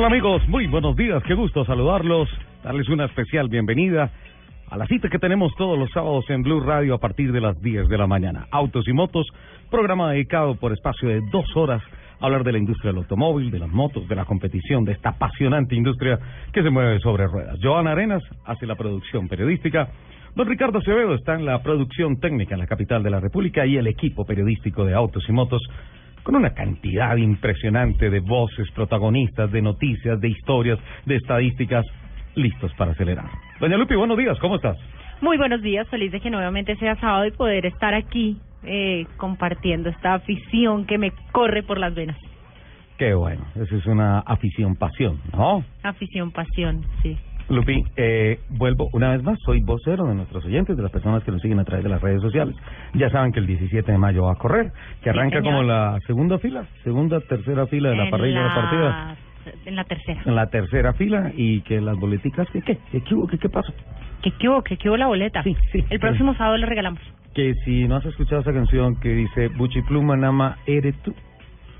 tal amigos? Muy buenos días, qué gusto saludarlos, darles una especial bienvenida a la cita que tenemos todos los sábados en Blue Radio a partir de las 10 de la mañana. Autos y Motos, programa dedicado por espacio de dos horas a hablar de la industria del automóvil, de las motos, de la competición, de esta apasionante industria que se mueve sobre ruedas. Joana Arenas hace la producción periodística. Don Ricardo Acevedo está en la producción técnica en la capital de la República y el equipo periodístico de Autos y Motos con una cantidad impresionante de voces, protagonistas, de noticias, de historias, de estadísticas, listos para acelerar. Doña Lupi, buenos días, ¿cómo estás? Muy buenos días, feliz de que nuevamente sea sábado y poder estar aquí eh, compartiendo esta afición que me corre por las venas. Qué bueno, eso es una afición, pasión, ¿no? Afición, pasión, sí. Lupi, eh, vuelvo una vez más, soy vocero de nuestros oyentes, de las personas que nos siguen a través de las redes sociales. Ya saben que el 17 de mayo va a correr, que arranca como la segunda fila, segunda, tercera fila de la parrilla de partida. En la tercera. En la tercera fila y que las boleticas, ¿qué qué? ¿Qué, qué, qué, qué pasó? ¿Qué qué hubo? ¿Qué qué hubo la boleta? Sí, sí. El próximo sábado le regalamos. Que si no has escuchado esa canción que dice Buchi Pluma Nama Eres tú.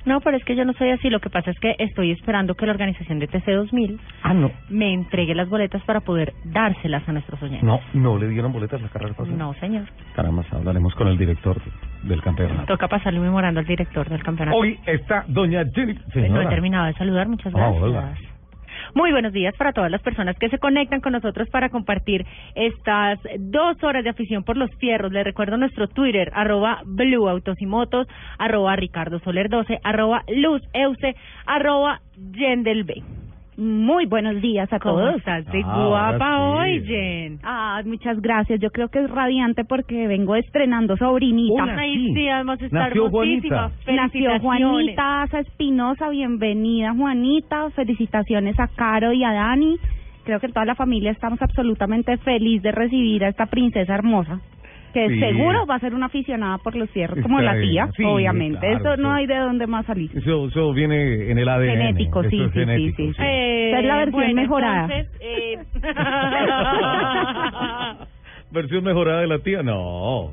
No, pero es que yo no soy así. Lo que pasa es que estoy esperando que la organización de TC2000 Ah, no. me entregue las boletas para poder dárselas a nuestros oyentes. No, no le dieron boletas la carrera pasada. No, señor. Caramba, hablaremos con el director del campeonato. Toca pasarle memorando al director del campeonato. Hoy está doña Jenny. Pues no he Señora. terminado de saludar, muchas Ah, gracias. hola. Muy buenos días para todas las personas que se conectan con nosotros para compartir estas dos horas de afición por los fierros. Les recuerdo nuestro Twitter, arroba Blue Autos y Motos, arroba Ricardo Soler 12, arroba Luz Euse, arroba Yendel B. Muy buenos días a ¿Cómo todos. estás de Ah, guapa hoy, Jen? Ah, muchas gracias. Yo creo que es radiante porque vengo estrenando sobrinita. Hola. Ay, sí. sí, además está Nació hermosísima. Juanita. Nació Felicitaciones. Juanita Asa Espinosa. Bienvenida, Juanita. Felicitaciones a Caro y a Dani. Creo que toda la familia estamos absolutamente feliz de recibir a esta princesa hermosa. Que Sí. seguro va a ser una aficionada por los como Está la tía, bien. Sí, obviamente. claro, Eso no sí. hay de dónde más salir. Eso, eso viene en el ADN. Genético, eso sí, es sí, genético, sí, sí. Eh, es la versión bueno, mejorada. entonces, eh, ¿Versión mejorada de la tía? No.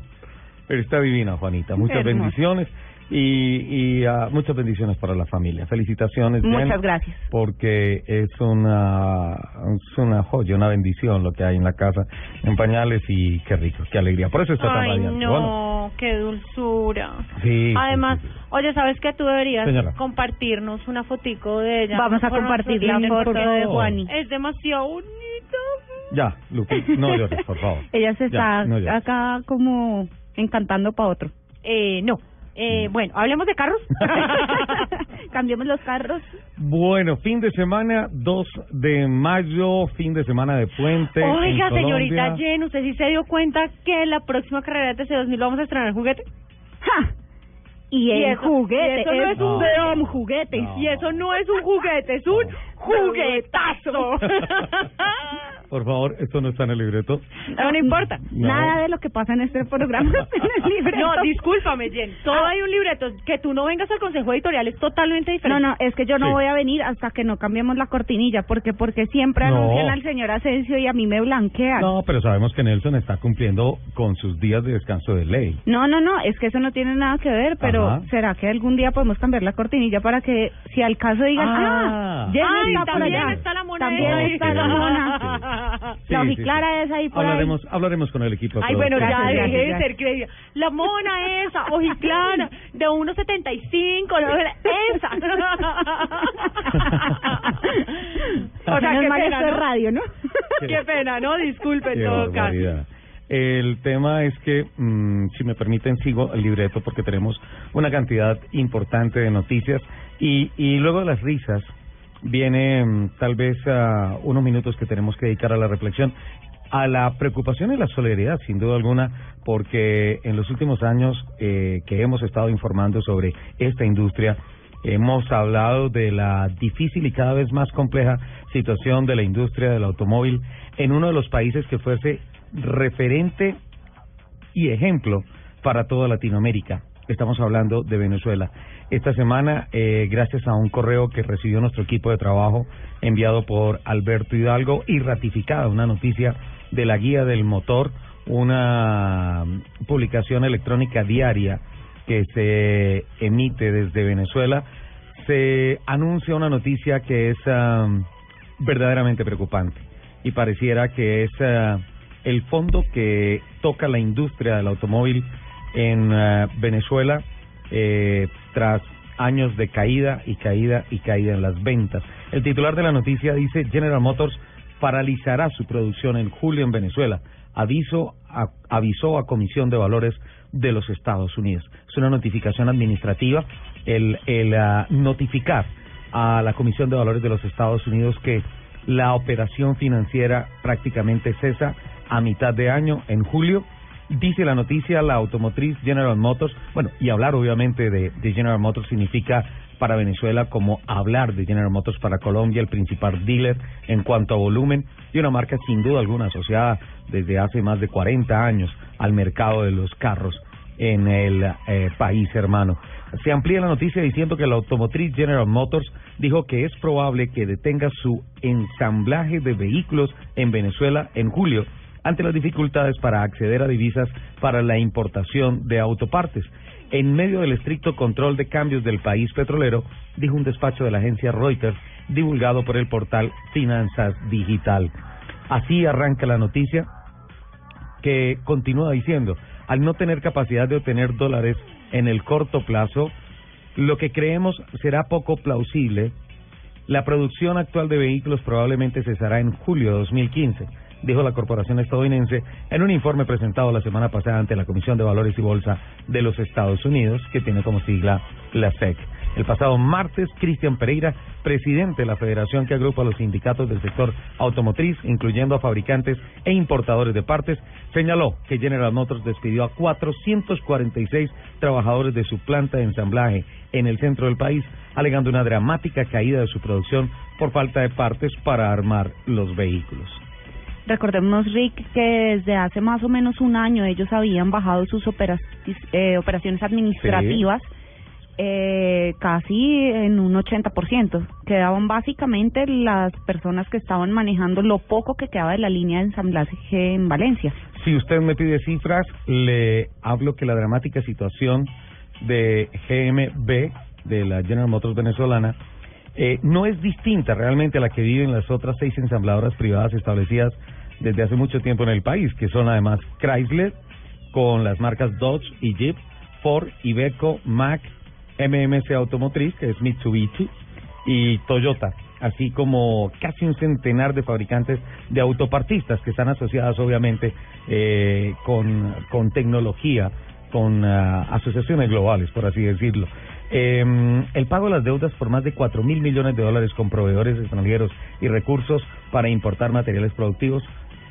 Pero está divina, Juanita. Muchas Hermosa. bendiciones y, y ah, muchas bendiciones para la familia. Felicitaciones. Jen, Muchas gracias. Porque es una, es una joya, una bendición lo que hay en la casa en pañales y qué rico, qué alegría. Por eso está tan Ay, radiante. no, Bueno, qué dulzura. sí, Además, sí, sí. oye, ¿sabes qué? Tú deberías Señora. compartirnos una fotico de ella. Vamos a compartir la foto porque de Juani. Es demasiado bonita. Ya, Lupi, no llores, por favor. Ella se Ya, está no acá como encantando para otro. Eh, no. Eh, bueno, hablemos de carros. Cambiemos los carros. Bueno, fin de semana, 2 de mayo, fin de semana de puente. Oiga, en señorita Colombia. Jen, ¿usted sí se dio cuenta que la próxima carrera de TC2000 vamos a estrenar juguete? ¡Ja! Y Y el eso- juguete y eso no es un- de hom juguete. No. Y eso no es un juguete, es un juguetazo. Por favor, esto no está en el libreto. No, no importa. No. Nada de lo que pasa en este programa está en el libreto. No, discúlpame, Jen. Todo Ah. hay un libreto. Que tú no vengas al consejo editorial es totalmente No, diferente. no, es que yo no Sí. voy a venir hasta que no cambiemos la cortinilla, porque porque siempre No. anuncian al señor Asensio y a mí me blanquean. No, pero sabemos que Nelson está cumpliendo con sus días de descanso de ley. No, no, no, es que eso no tiene nada que ver, pero Ajá. ¿será que algún día podemos cambiar la cortinilla para que si al caso digan, Ah. ah, Ay, está por también allá. está la mona También está la mona. Sí, la sí, hojiclara sí. es ahí por ahí. hablaremos, hablaremos con el equipo. de Ay, bueno, ya. Gracias, deje de ser creída. La mona esa, ojiclara, de 1.75, ¿no? esa. o sea, qué pena, ¿no? radio, ¿no? Qué pena, ¿no? Disculpe en Qué todo caso. barbaridad. El tema es que, mm, si me permiten, sigo el libreto porque tenemos una cantidad importante de noticias y, y luego de las risas viene mm, tal vez ah, unos minutos que tenemos que dedicar a la reflexión, a la preocupación y la solidaridad, sin duda alguna, porque en los últimos años eh, que hemos estado informando sobre esta industria, Hemos hablado de la difícil y cada vez más compleja situación de la industria del automóvil en uno de los países que fuese referente y ejemplo para toda Latinoamérica. Estamos hablando de Venezuela. Esta semana, eh, gracias a un correo que recibió nuestro equipo de trabajo enviado por Alberto Hidalgo y ratificada una noticia de la guía del motor, una publicación electrónica diaria que se emite desde Venezuela, se anuncia una noticia que es um, verdaderamente preocupante y pareciera que es uh, el fondo que toca la industria del automóvil en uh, Venezuela eh, tras años de caída y caída y caída en las ventas. El titular de la noticia dice General Motors paralizará su producción en julio en Venezuela. Aviso a, avisó a Comisión de Valores de los Estados Unidos. Es una notificación administrativa el, el uh, notificar a la Comisión de Valores de los Estados Unidos que la operación financiera prácticamente cesa a mitad de año, en julio. Dice la noticia, la automotriz General Motors, bueno, y hablar obviamente de, General Motors significa para Venezuela como hablar de General Motors para Colombia, el principal dealer en cuanto a volumen y una marca sin duda alguna asociada desde hace más de 40 años al mercado de los carros en el eh, país hermano. Se amplía la noticia diciendo que la automotriz General Motors dijo que es probable que detenga su ensamblaje de vehículos en Venezuela en julio ante las dificultades para acceder a divisas para la importación de autopartes. En medio del estricto control de cambios del país petrolero, dijo un despacho de la agencia Reuters divulgado por el portal Finanzas Digital. Así arranca la noticia que continúa diciendo, al no tener capacidad de obtener dólares en el corto plazo, lo que creemos será poco plausible. La producción actual de vehículos probablemente cesará en julio de 2015, dijo la corporación estadounidense en un informe presentado la semana pasada ante la Comisión de Valores y Bolsa de los Estados Unidos, que tiene como sigla la SEC. El pasado martes, Cristian Pereira, presidente de la federación que agrupa a los sindicatos del sector automotriz, incluyendo a fabricantes e importadores de partes, señaló que General Motors despidió a 446 trabajadores de su planta de ensamblaje en el centro del país, alegando una dramática caída de su producción por falta de partes para armar los vehículos. Recordemos, Rick, que desde hace más o menos un año ellos habían bajado sus opera eh, operaciones administrativas. Sí eh, casi en un 80%. Quedaban básicamente las personas que estaban manejando lo poco que quedaba de la línea de ensamblaje en Valencia. Si usted me pide cifras, le hablo que la dramática situación de GMB, de la General Motors venezolana, eh, no es distinta realmente a la que viven las otras seis ensambladoras privadas establecidas desde hace mucho tiempo en el país, que son además Chrysler, con las marcas Dodge y Jeep, Ford, Iveco, Mack, MMC Automotriz, que es Mitsubishi, y Toyota, así como casi un centenar de fabricantes de autopartistas que están asociadas obviamente eh, con, con tecnología, con uh, asociaciones globales, por así decirlo. Eh, el pago de las deudas por más de cuatro mil millones de dólares con proveedores extranjeros y recursos para importar materiales productivos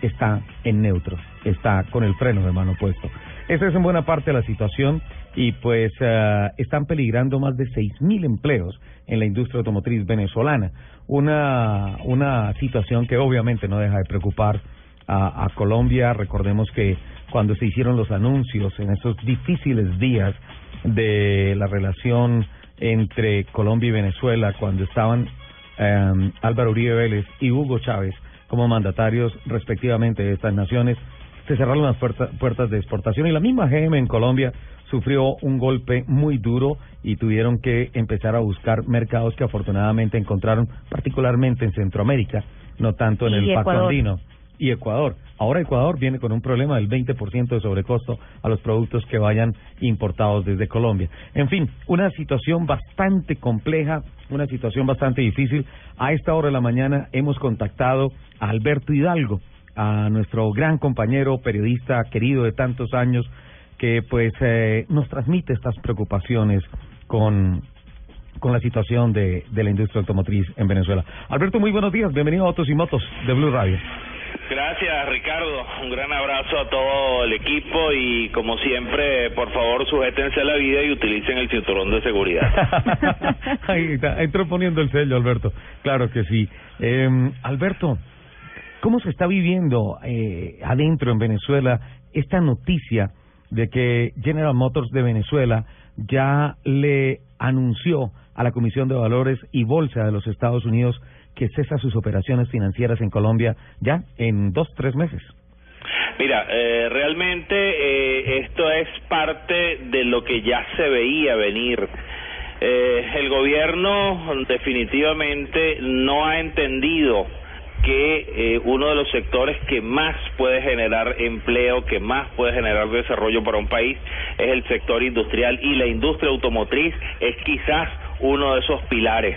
está en neutro, está con el freno de mano puesto. Esa es en buena parte la situación y pues uh, están peligrando más de seis mil empleos en la industria automotriz venezolana. Una, una situación que obviamente no deja de preocupar a Colombia. Recordemos que cuando se hicieron los anuncios en esos difíciles días de la relación entre Colombia y Venezuela, cuando estaban um, Álvaro Uribe Vélez y Hugo Chávez como mandatarios respectivamente de estas naciones, se cerraron las puertas, puertas de exportación y la misma GM en Colombia sufrió un golpe muy duro y tuvieron que empezar a buscar mercados que afortunadamente encontraron particularmente en Centroamérica, no tanto en el Pacto Andino y Ecuador. Ahora Ecuador viene con un problema del 20% de sobrecosto a los productos que vayan importados desde Colombia. En fin, una situación bastante compleja, una situación bastante difícil. A esta hora de la mañana hemos contactado a Alberto Hidalgo, a nuestro gran compañero periodista querido de tantos años que pues eh, nos transmite estas preocupaciones con con la situación de, de la industria automotriz en Venezuela. Alberto, muy buenos días, bienvenido a Autos y Motos de Blue Radio. Gracias Ricardo, un gran abrazo a todo el equipo y como siempre, por favor sujétense a la vida y utilicen el cinturón de seguridad. Ahí está, entró poniendo el sello Alberto, claro que sí. Eh, Alberto, ¿cómo se está viviendo eh, adentro en Venezuela esta noticia de que General Motors de Venezuela ya le anunció a la Comisión de Valores y Bolsa de los Estados Unidos que cesa sus operaciones financieras en Colombia ya en dos, tres meses. Mira, eh, realmente eh, esto es parte de lo que ya se veía venir. Eh, el gobierno definitivamente no ha entendido que eh, uno de los sectores que más puede generar empleo, que más puede generar desarrollo para un país, es el sector industrial y la industria automotriz es quizás uno de esos pilares.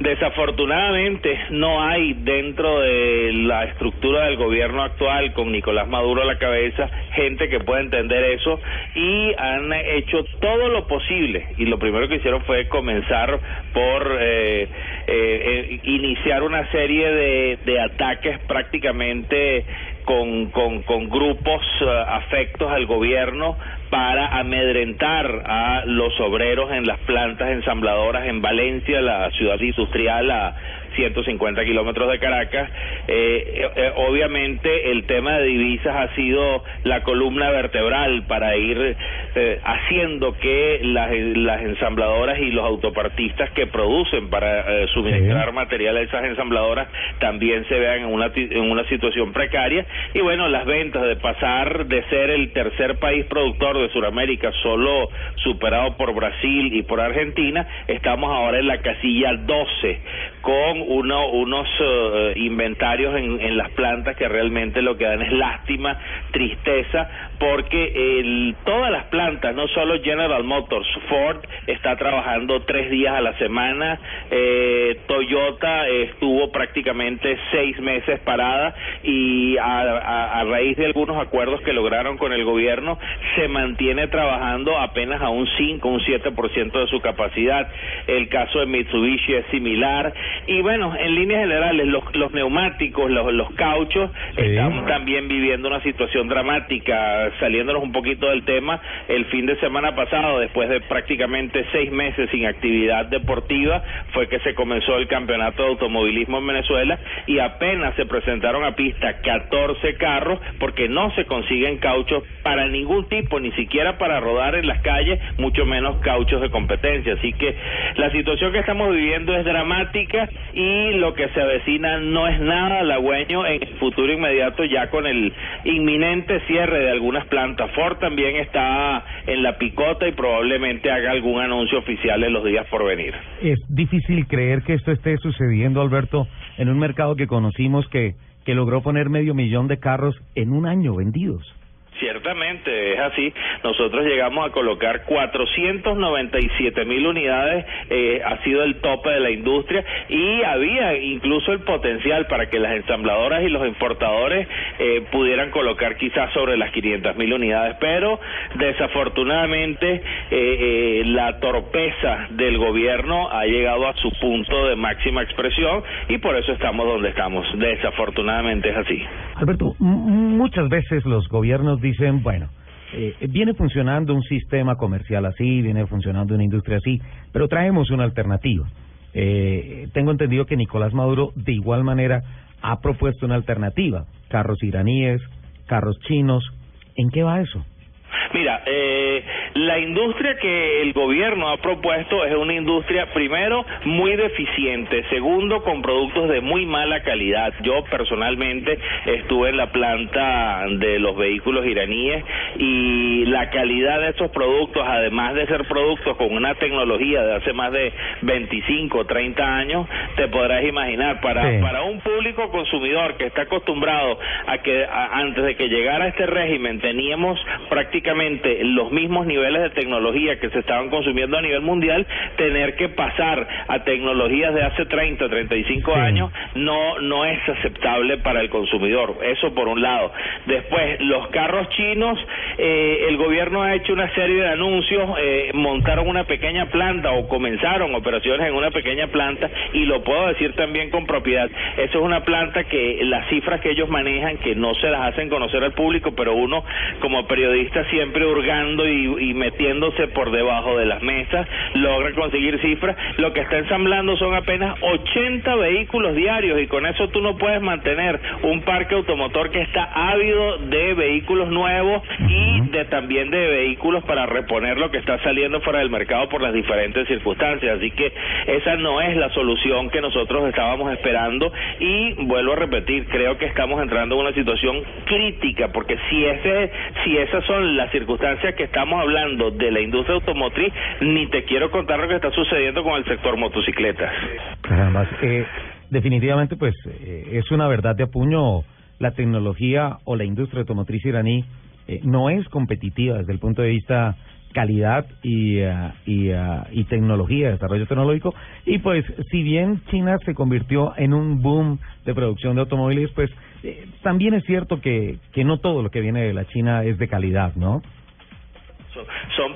Desafortunadamente no hay dentro de la estructura del gobierno actual con Nicolás Maduro a la cabeza gente que pueda entender eso y han hecho todo lo posible. Y lo primero que hicieron fue comenzar por eh, eh, eh iniciar una serie de, de ataques prácticamente con, con, con grupos uh, afectos al gobierno para amedrentar a los obreros en las plantas ensambladoras en Valencia, la ciudad industrial a 150 kilómetros de Caracas. Eh, eh, obviamente el tema de divisas ha sido la columna vertebral para ir eh, haciendo que las, las ensambladoras y los autopartistas que producen para suministrar material a esas ensambladoras también se vean en una, en una situación precaria. Y bueno, las ventas de pasar de ser el tercer país productor de Sudamérica, solo superado por Brasil y por Argentina, estamos ahora en la casilla 12 con uno, unos eh, inventarios en, en, las plantas que realmente lo que dan es lástima, tristeza, porque el, todas las plantas, no solo General Motors, Ford está trabajando tres días a la semana, eh, Toyota estuvo prácticamente seis meses parada y a, a, raíz de algunos acuerdos que lograron con el gobierno se mantiene trabajando apenas a un 5, un 7% de su capacidad. El caso de Mitsubishi es similar y en líneas generales, los, los neumáticos, los, los cauchos, están también viviendo una situación dramática. Saliéndonos un poquito del tema, el fin de semana pasado, después de prácticamente seis meses sin actividad deportiva, fue que se comenzó el campeonato de automovilismo en Venezuela y apenas se presentaron a pista 14 carros porque no se consiguen cauchos para ningún tipo, ni siquiera para rodar en las calles, mucho menos cauchos de competencia. Así que la situación que estamos viviendo es dramática y lo que se avecina no es nada halagüeño en el futuro inmediato ya con el inminente cierre de algunas plantas. Ford también está en la picota y probablemente haga algún anuncio oficial en los días por venir. Es difícil creer que esto esté sucediendo, Alberto, en un mercado que conocimos que, que logró poner medio millón de carros en un año vendidos. Ciertamente es así. Nosotros llegamos a colocar 497 mil unidades, eh, ha sido el tope de la industria y había incluso el potencial para que las ensambladoras y los importadores eh, pudieran colocar quizás sobre las 500 mil unidades, pero desafortunadamente eh, la torpeza del gobierno ha llegado a su punto de máxima expresión y por eso estamos donde estamos. Desafortunadamente es así. Alberto, muchas veces los gobiernos dicen, bueno, eh, viene funcionando un sistema comercial así, viene funcionando una industria así, pero traemos una alternativa. Eh, tengo entendido que Nicolás Maduro de igual manera ha propuesto una alternativa, carros iraníes, carros chinos. ¿En qué va eso? Mira, eh, la industria que el gobierno ha propuesto es una industria, primero, muy deficiente, segundo, con productos de muy mala calidad. Yo personalmente estuve en la planta de los vehículos iraníes y la calidad de estos productos, además de ser productos con una tecnología de hace más de 25 o 30 años, te podrás imaginar, para, para un público consumidor que está acostumbrado a que antes de que llegara este régimen teníamos prácticamente los mismos niveles de tecnología que se estaban consumiendo a nivel mundial, tener que pasar a tecnologías de hace 30, 35 años no no es aceptable para el consumidor. Eso por un lado. Después, los carros chinos, eh, el gobierno ha hecho una serie de anuncios, eh, montaron una pequeña planta o comenzaron operaciones en una pequeña planta y lo puedo decir también con propiedad. Eso es una planta que las cifras que ellos manejan, que no se las hacen conocer al público, pero uno como periodista siempre hurgando y, metiéndose por debajo de las mesas, logra conseguir cifras. Lo que está ensamblando son apenas 80 vehículos diarios y con eso tú no puedes mantener un parque automotor que está ávido de vehículos nuevos y de también de vehículos para reponer lo que está saliendo fuera del mercado por las diferentes circunstancias. Así que esa no es la solución que nosotros estábamos esperando y vuelvo a repetir, creo que estamos entrando en una situación crítica porque si ese si esas son las circunstancia que estamos hablando de la industria automotriz, ni te quiero contar lo que está sucediendo con el sector motocicletas. Caramba, eh, definitivamente pues eh, es una verdad de apuño la tecnología o la industria automotriz iraní eh, no es competitiva desde el punto de vista calidad y, eh, y, eh, y tecnología, desarrollo tecnológico. Y pues, si bien China se convirtió en un boom de producción de automóviles, pues también es cierto que, que no todo lo que viene de la China es de calidad, ¿no? Son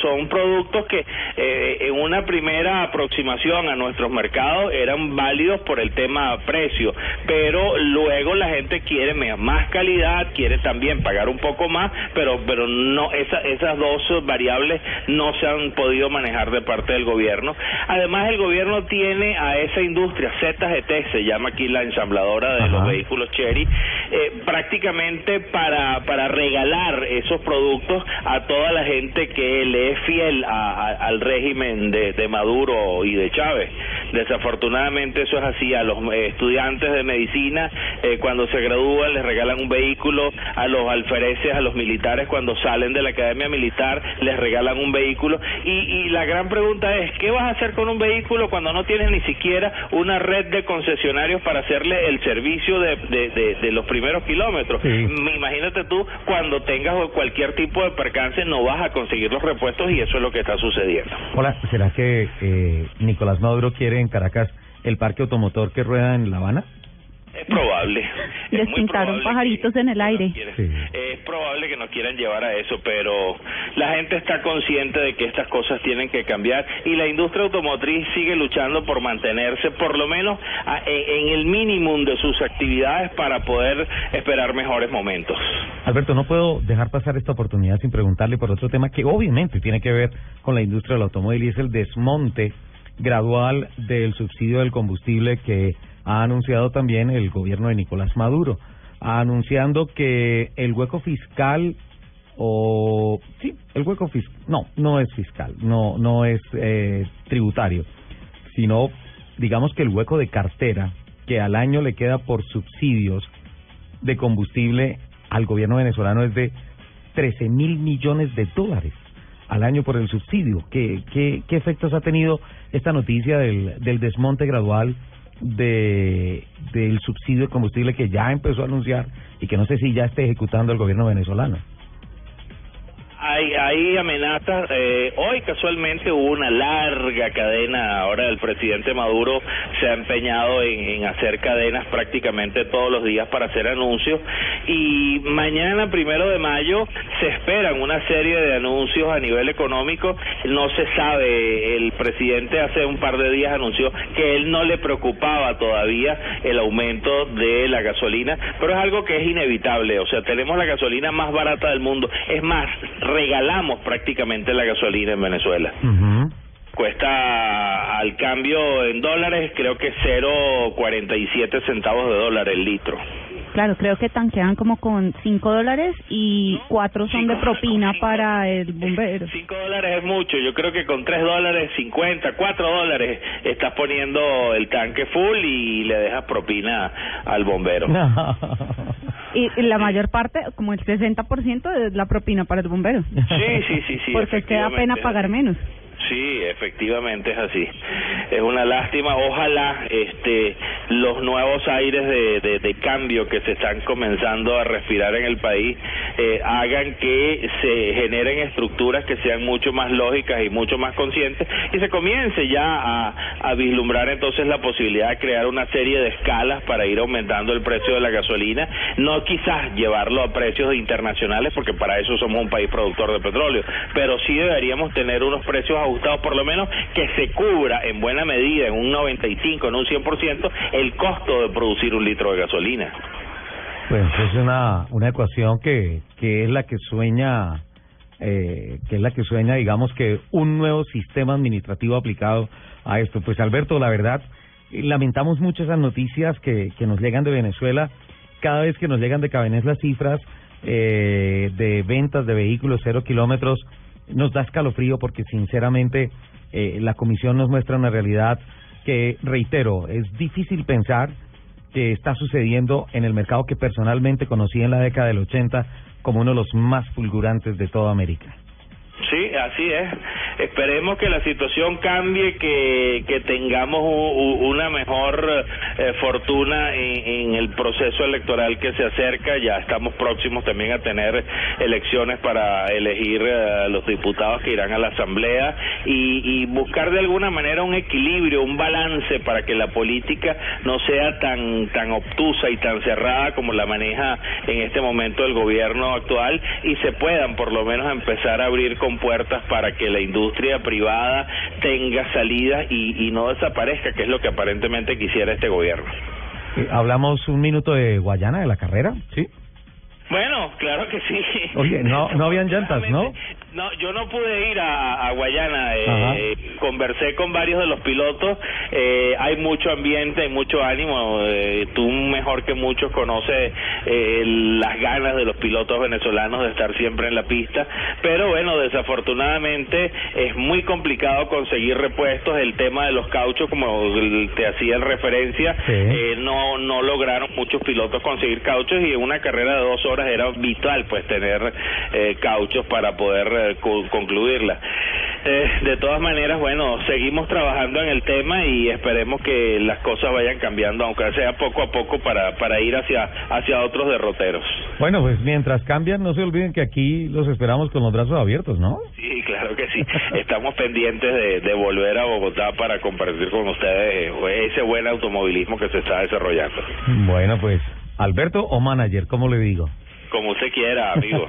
son, productos que eh, en una primera aproximación a nuestros mercados eran válidos por el tema precio, pero luego la gente quiere más calidad, quiere también pagar un poco más, pero pero no esa, esas dos variables no se han podido manejar de parte del gobierno. Además el gobierno tiene a esa industria ZGT se llama aquí la ensambladora de los vehículos Cherry eh, prácticamente para para regalar esos productos a toda la gente que le es fiel al régimen de, de, Maduro y de Chávez. Desafortunadamente eso es así. A los estudiantes de medicina eh, cuando se gradúan les regalan un vehículo, a los alfereces, a los militares cuando salen de la academia militar les regalan un vehículo. Y, y la gran pregunta es, ¿qué vas a hacer con un vehículo cuando no tienes ni siquiera una red de concesionarios para hacerle el servicio de, de, de, los primeros kilómetros? Imagínate tú cuando tengas cualquier tipo de percance no vas a conseguir los repuestos y eso es lo que está sucediendo. Hola, ¿será que eh, Nicolás Maduro quiere en Caracas el parque automotor que rueda en La Habana? Es probable. Les pintaron pajaritos en el aire. Es probable que nos quieran llevar a eso, pero la gente está consciente de que estas cosas tienen que cambiar y la industria automotriz sigue luchando por mantenerse por lo menos en, el mínimo de sus actividades para poder esperar mejores momentos. Alberto, no puedo dejar pasar esta oportunidad sin preguntarle por otro tema que obviamente tiene que ver con la industria del automóvil y es el desmonte gradual del subsidio del combustible que ha anunciado también el gobierno de Nicolás Maduro, anunciando que el hueco fiscal o sí, el hueco fiscal, no, no es fiscal, no no es eh, tributario, sino digamos que el hueco de cartera que al año le queda por subsidios de combustible al gobierno venezolano es de 13 mil millones de dólares al año por el subsidio. ¿Qué, qué, qué efectos ha tenido esta noticia del, del desmonte gradual de del subsidio de combustible que ya empezó a anunciar y que no sé si ya esté ejecutando el gobierno venezolano hay, hay amenazas. Eh, hoy casualmente hubo una larga cadena. Ahora el presidente Maduro se ha empeñado en, hacer cadenas prácticamente todos los días para hacer anuncios. Y mañana, primero de mayo, se esperan una serie de anuncios a nivel económico. No se sabe. El presidente hace un par de días anunció que él no le preocupaba todavía el aumento de la gasolina, pero es algo que es inevitable. O sea, tenemos la gasolina más barata del mundo. Es más, regalamos prácticamente la gasolina en Venezuela. Cuesta al cambio en dólares creo que 0.47 centavos de dólar el litro. Claro, creo que tanquean como con 5 dólares y 4 son de propina para el bombero. 5 dólares es mucho, yo creo que con 3 dólares 50, 4 dólares estás poniendo el tanque full y le dejas propina al bombero. Y la mayor parte, como el 60% es la propina para el bombero. Sí, sí, sí, sí. Porque te da pena pagar menos. Sí, efectivamente es así. Es una lástima. Ojalá este, los nuevos aires de, de, cambio que se están comenzando a respirar en el país eh, hagan que se generen estructuras que sean mucho más lógicas y mucho más conscientes y se comience ya a, a vislumbrar entonces la posibilidad de crear una serie de escalas para ir aumentando el precio de la gasolina. No quizás llevarlo a precios internacionales porque para eso somos un país productor de petróleo, pero sí deberíamos tener unos precios ajustados, por lo menos que se cubra en buena medida, en un 95, en un 100%, el costo de producir un litro de gasolina. Pues es una, una ecuación que, que es la que sueña, eh, que es la que sueña, digamos que un nuevo sistema administrativo aplicado a esto. Pues Alberto, la verdad, lamentamos mucho esas noticias que, que nos llegan de Venezuela. Cada vez que nos llegan de Cabenés las cifras eh, de ventas de vehículos cero kilómetros, nos da escalofrío porque sinceramente eh, la comisión nos muestra una realidad que, reitero, es difícil pensar que está sucediendo en el mercado que personalmente conocí en la década del 80 como uno de los más fulgurantes de toda América. Sí, así es. Esperemos que la situación cambie, que, que tengamos una mejor eh, fortuna en, el proceso electoral que se acerca. Ya estamos próximos también a tener elecciones para elegir eh, a los diputados que irán a la Asamblea y, y buscar de alguna manera un equilibrio, un balance para que la política no sea tan, tan obtusa y tan cerrada como la maneja en este momento el gobierno actual y se puedan por lo menos empezar a abrir con puertas para que la industria privada tenga salida y, y no desaparezca, que es lo que aparentemente quisiera este gobierno. Eh, hablamos un minuto de Guayana, de la carrera, ¿sí? Bueno, claro que sí. Oye, no, no habían llantas, ¿no? No, yo no pude ir a, a Guayana. Eh, conversé con varios de los pilotos. Eh, hay mucho ambiente, hay mucho ánimo. Eh, tú mejor que muchos conoces eh, las ganas de los pilotos venezolanos de estar siempre en la pista. Pero bueno, desafortunadamente es muy complicado conseguir repuestos. El tema de los cauchos, como te hacía en referencia, eh, no no lograron muchos pilotos conseguir cauchos y en una carrera de dos horas era vital pues tener eh, cauchos para poder concluirla. Eh, de todas maneras, bueno, seguimos trabajando en el tema y esperemos que las cosas vayan cambiando, aunque sea poco a poco, para, para ir hacia, hacia otros derroteros. Bueno, pues mientras cambian, no se olviden que aquí los esperamos con los brazos abiertos, ¿no? Sí, claro que sí. Estamos pendientes de, de volver a Bogotá para compartir con ustedes eh, ese buen automovilismo que se está desarrollando. Bueno, pues, Alberto o manager, ¿cómo le digo? Como usted quiera, amigo.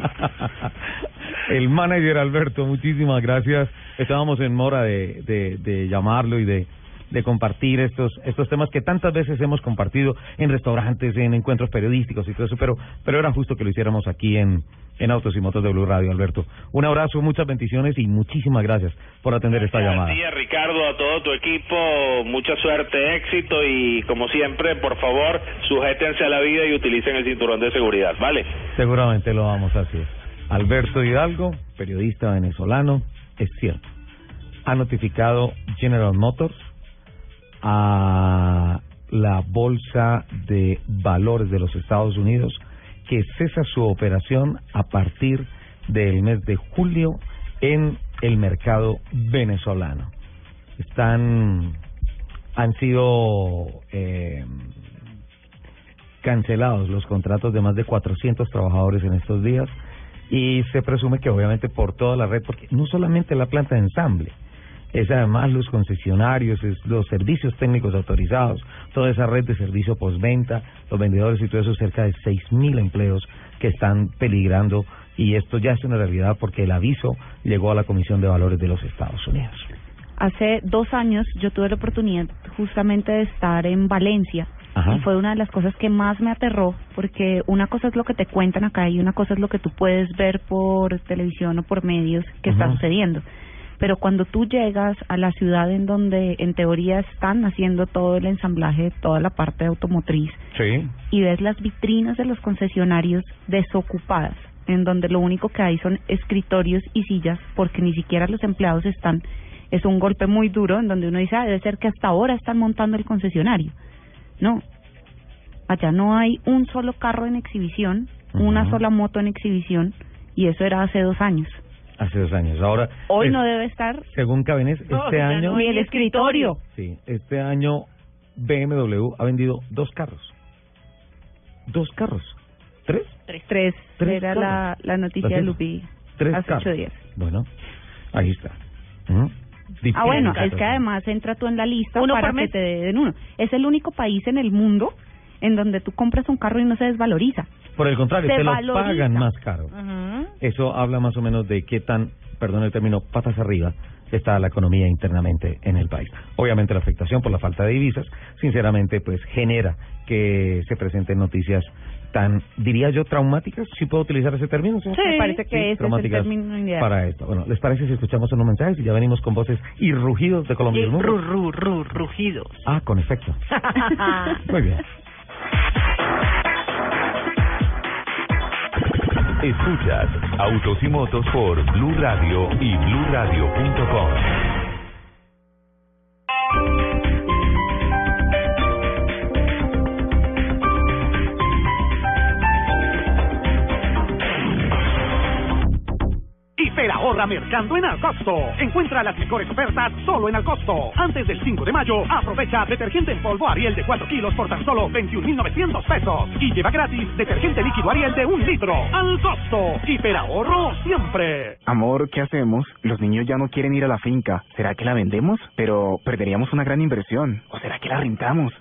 el manager Alberto, muchísimas gracias. Estábamos en mora de, de, de llamarlo y de, de compartir estos estos temas que tantas veces hemos compartido en restaurantes, en encuentros periodísticos y todo eso, pero pero era justo que lo hiciéramos aquí en en Autos y Motos de Blue Radio, Alberto. Un abrazo, muchas bendiciones y muchísimas gracias por atender esta llamada. Gracias, Ricardo, a todo tu equipo, mucha suerte, éxito y como siempre, por favor, sujétense a la vida y utilicen el cinturón de seguridad, ¿vale? Seguramente lo vamos a hacer. Alberto Hidalgo, periodista venezolano, es cierto. Ha notificado General Motors a la Bolsa de Valores de los Estados Unidos que cesa su operación a partir del mes de julio en el mercado venezolano. Están han sido eh, cancelados los contratos de más de 400 trabajadores en estos días y se presume que obviamente por toda la red, porque no solamente la planta de ensamble, es además los concesionarios, es los servicios técnicos autorizados, toda esa red de servicio postventa, los vendedores y todo eso, cerca de 6.000 empleos que están peligrando. Y esto ya es una realidad porque el aviso llegó a la Comisión de Valores de los Estados Unidos. Hace dos años yo tuve la oportunidad justamente de estar en Valencia y fue una de las cosas que más me aterró porque una cosa es lo que te cuentan acá y una cosa es lo que tú puedes ver por televisión o por medios que está sucediendo pero cuando tú llegas a la ciudad en donde en teoría están haciendo todo el ensamblaje, toda la parte automotriz, y ves las vitrinas de los concesionarios desocupadas, en donde lo único que hay son escritorios y sillas, porque ni siquiera los empleados están, es un golpe muy duro, en donde uno dice, ah, debe ser que hasta ahora están montando el concesionario. No, allá no hay un solo carro en exhibición, una sola moto en exhibición, y eso era hace dos años. Hace dos años. Ahora. Hoy no debe estar. Según Cabenes, este año. Ni el escritorio. Sí, este año BMW ha vendido dos carros. Dos carros. ¿Tres? Tres. Tres. Era la, la noticia de Lupi. Tres hace carros. ocho días. Bueno, ahí está. Ah, bueno, es que además entra tú en la lista uno para que te den uno. Es el único país en el mundo en donde tú compras un carro y no se desvaloriza. Por el contrario, te lo pagan más caro. Eso habla más o menos de qué tan, perdón el término, patas arriba está la economía internamente en el país. Obviamente la afectación por la falta de divisas, sinceramente, pues genera que se presenten noticias tan, diría yo, traumáticas, si puedo utilizar ese término. Sí, me parece que es el término ideal. Para esto. Bueno, ¿les parece si escuchamos unos mensajes y ya venimos con voces y rugidos de Colombia y rugidos. Ah, con efecto. Muy bien. Escuchas Autos y Motos por Blue Radio y BlueRadio.com. mercando en Alcosto. Encuentra las mejores ofertas solo en Alcosto. Antes del 5 de mayo, aprovecha detergente en polvo Ariel de 4 kilos por tan solo 21,900 pesos. Y lleva gratis detergente líquido Ariel de 1 litro. Al costo. Hiperahorro siempre. Amor, ¿qué hacemos? Los niños ya no quieren ir a la finca. ¿Será que la vendemos? Pero perderíamos una gran inversión. ¿O será que la rentamos?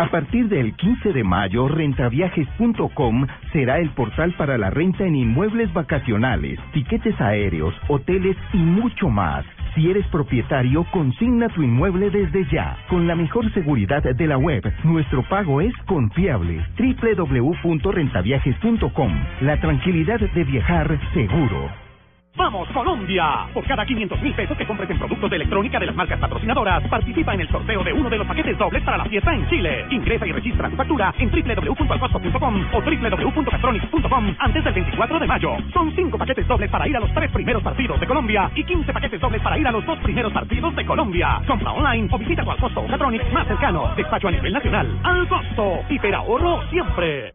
A partir del 15 de mayo, rentaviajes.com será el portal para la renta en inmuebles vacacionales, tiquetes aéreos, hoteles y mucho más. Si eres propietario, consigna tu inmueble desde ya. Con la mejor seguridad de la web, nuestro pago es confiable. www.rentaviajes.com. La tranquilidad de viajar seguro. ¡Vamos, Colombia! Por cada 500 mil pesos que compres en productos de electrónica de las marcas patrocinadoras, participa en el sorteo de uno de los paquetes dobles para la fiesta en Chile. Ingresa y registra tu factura en www.alcosto.com o www.catronics.com antes del 24 de mayo. Son 5 paquetes dobles para ir a los tres primeros partidos de Colombia y 15 paquetes dobles para ir a los dos primeros partidos de Colombia. Compra online o visita tu Alcosto o Catronics más cercano. Despacho a nivel nacional. Al costo. Hiperahorro siempre.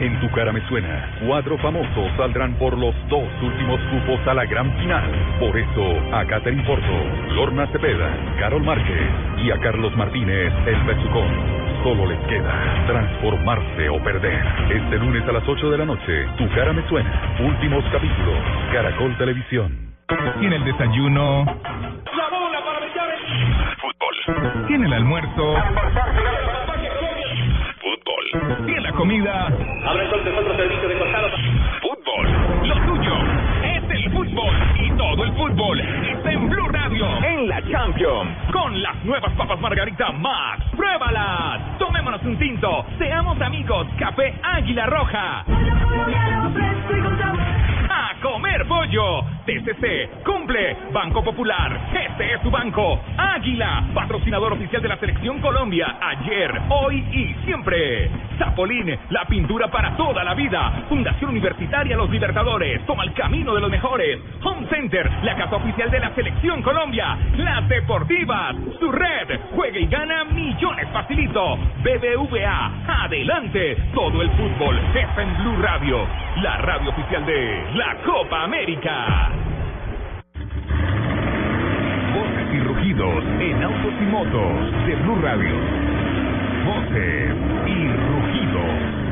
En tu cara me suena, cuatro famosos saldrán por los dos últimos cupos a la gran final. Por eso, a Catherine Porto, Lorna Cepeda, Carol Márquez y a Carlos Martínez, el Besucón. Solo les queda transformarse o perder. Este lunes a las 8 de la noche, Tu cara me suena. Últimos capítulos. Caracol Televisión. Tiene el desayuno. La bola para Fútbol. Tiene el almuerzo. Tiene la comida. Abre entonces otro servicio de costado. Fútbol. Lo tuyo es el fútbol. Y todo el fútbol está en Blue Radio. En la Champions. Con las nuevas papas Margarita Max. ¡Pruébalas! Tomémonos un tinto. Seamos amigos. Café Águila Roja. A comer pollo. TCC cumple. Banco Popular. Este es tu banco. Águila, patrocinador oficial de la Selección Colombia. Ayer, hoy y siempre. Zapolín, la pintura para toda la vida. Fundación Universitaria Los Libertadores. Toma el camino de los mejores. Home Center, la casa oficial de la Selección Colombia. Las Deportivas, su red. Juega y gana millones facilito. BBVA, adelante. Todo el fútbol está en Blue Radio. La radio oficial de la Copa América. Voces y rugidos en autos y motos de Blue Radio. Voces y rugidos.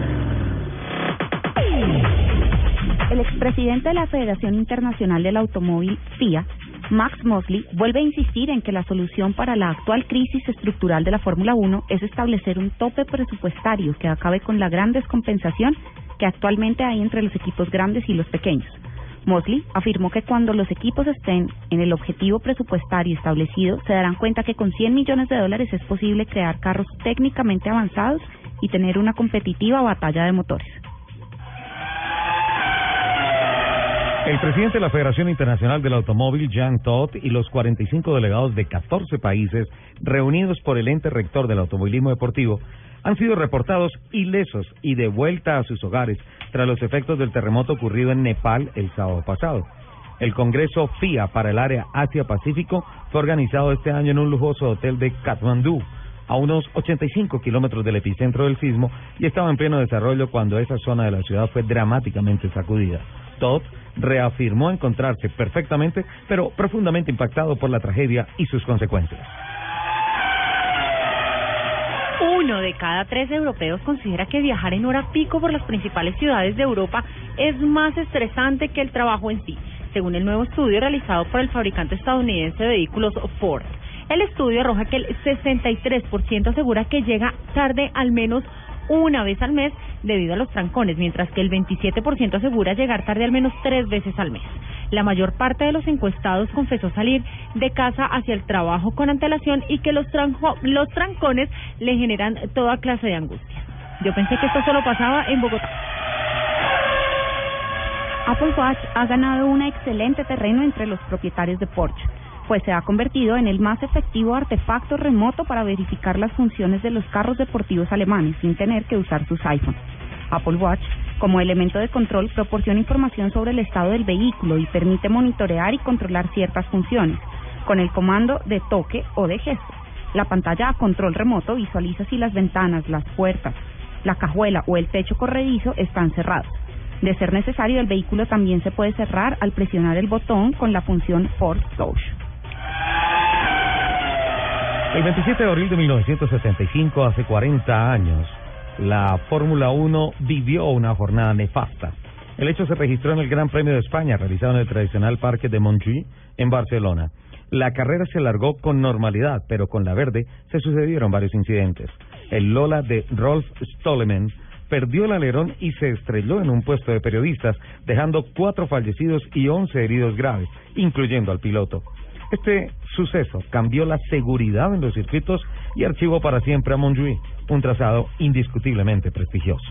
El expresidente de la Federación Internacional del Automóvil, FIA, Max Mosley, vuelve a insistir en que la solución para la actual crisis estructural de la Fórmula 1 es establecer un tope presupuestario que acabe con la gran descompensación que actualmente hay entre los equipos grandes y los pequeños. Mosley afirmó que cuando los equipos estén en el objetivo presupuestario establecido, se darán cuenta que con 100 millones de dólares es posible crear carros técnicamente avanzados y tener una competitiva batalla de motores. El presidente de la Federación Internacional del Automóvil, Jean Todt, y los 45 delegados de 14 países reunidos por el ente rector del automovilismo deportivo han sido reportados ilesos y de vuelta a sus hogares tras los efectos del terremoto ocurrido en Nepal el sábado pasado. El Congreso FIA para el área Asia-Pacífico fue organizado este año en un lujoso hotel de Kathmandú, a unos 85 kilómetros del epicentro del sismo, y estaba en pleno desarrollo cuando esa zona de la ciudad fue dramáticamente sacudida. Todd reafirmó encontrarse perfectamente, pero profundamente impactado por la tragedia y sus consecuencias. Uno de cada tres europeos considera que viajar en hora pico por las principales ciudades de Europa es más estresante que el trabajo en sí, según el nuevo estudio realizado por el fabricante estadounidense de vehículos Ford. El estudio arroja que el 63% asegura que llega tarde al menos una vez al mes debido a los trancones, mientras que el 27% asegura llegar tarde al menos tres veces al mes. La mayor parte de los encuestados confesó salir de casa hacia el trabajo con antelación y que los, tranjo- los trancones le generan toda clase de angustia. Yo pensé que esto solo pasaba en Bogotá. Apple Watch ha ganado un excelente terreno entre los propietarios de Porsche, pues se ha convertido en el más efectivo artefacto remoto para verificar las funciones de los carros deportivos alemanes sin tener que usar sus iPhones. Apple Watch, como elemento de control, proporciona información sobre el estado del vehículo y permite monitorear y controlar ciertas funciones con el comando de toque o de gesto. La pantalla a control remoto visualiza si las ventanas, las puertas, la cajuela o el techo corredizo están cerrados. De ser necesario, el vehículo también se puede cerrar al presionar el botón con la función Force Touch. El 27 de abril de 1975, hace 40 años, la Fórmula 1 vivió una jornada nefasta. El hecho se registró en el Gran Premio de España, realizado en el tradicional Parque de Montjuïc, en Barcelona. La carrera se alargó con normalidad, pero con la verde se sucedieron varios incidentes. El Lola de Rolf Stolleman perdió el alerón y se estrelló en un puesto de periodistas, dejando cuatro fallecidos y once heridos graves, incluyendo al piloto. Este suceso cambió la seguridad en los circuitos y archivó para siempre a Montjuïc, un trazado indiscutiblemente prestigioso.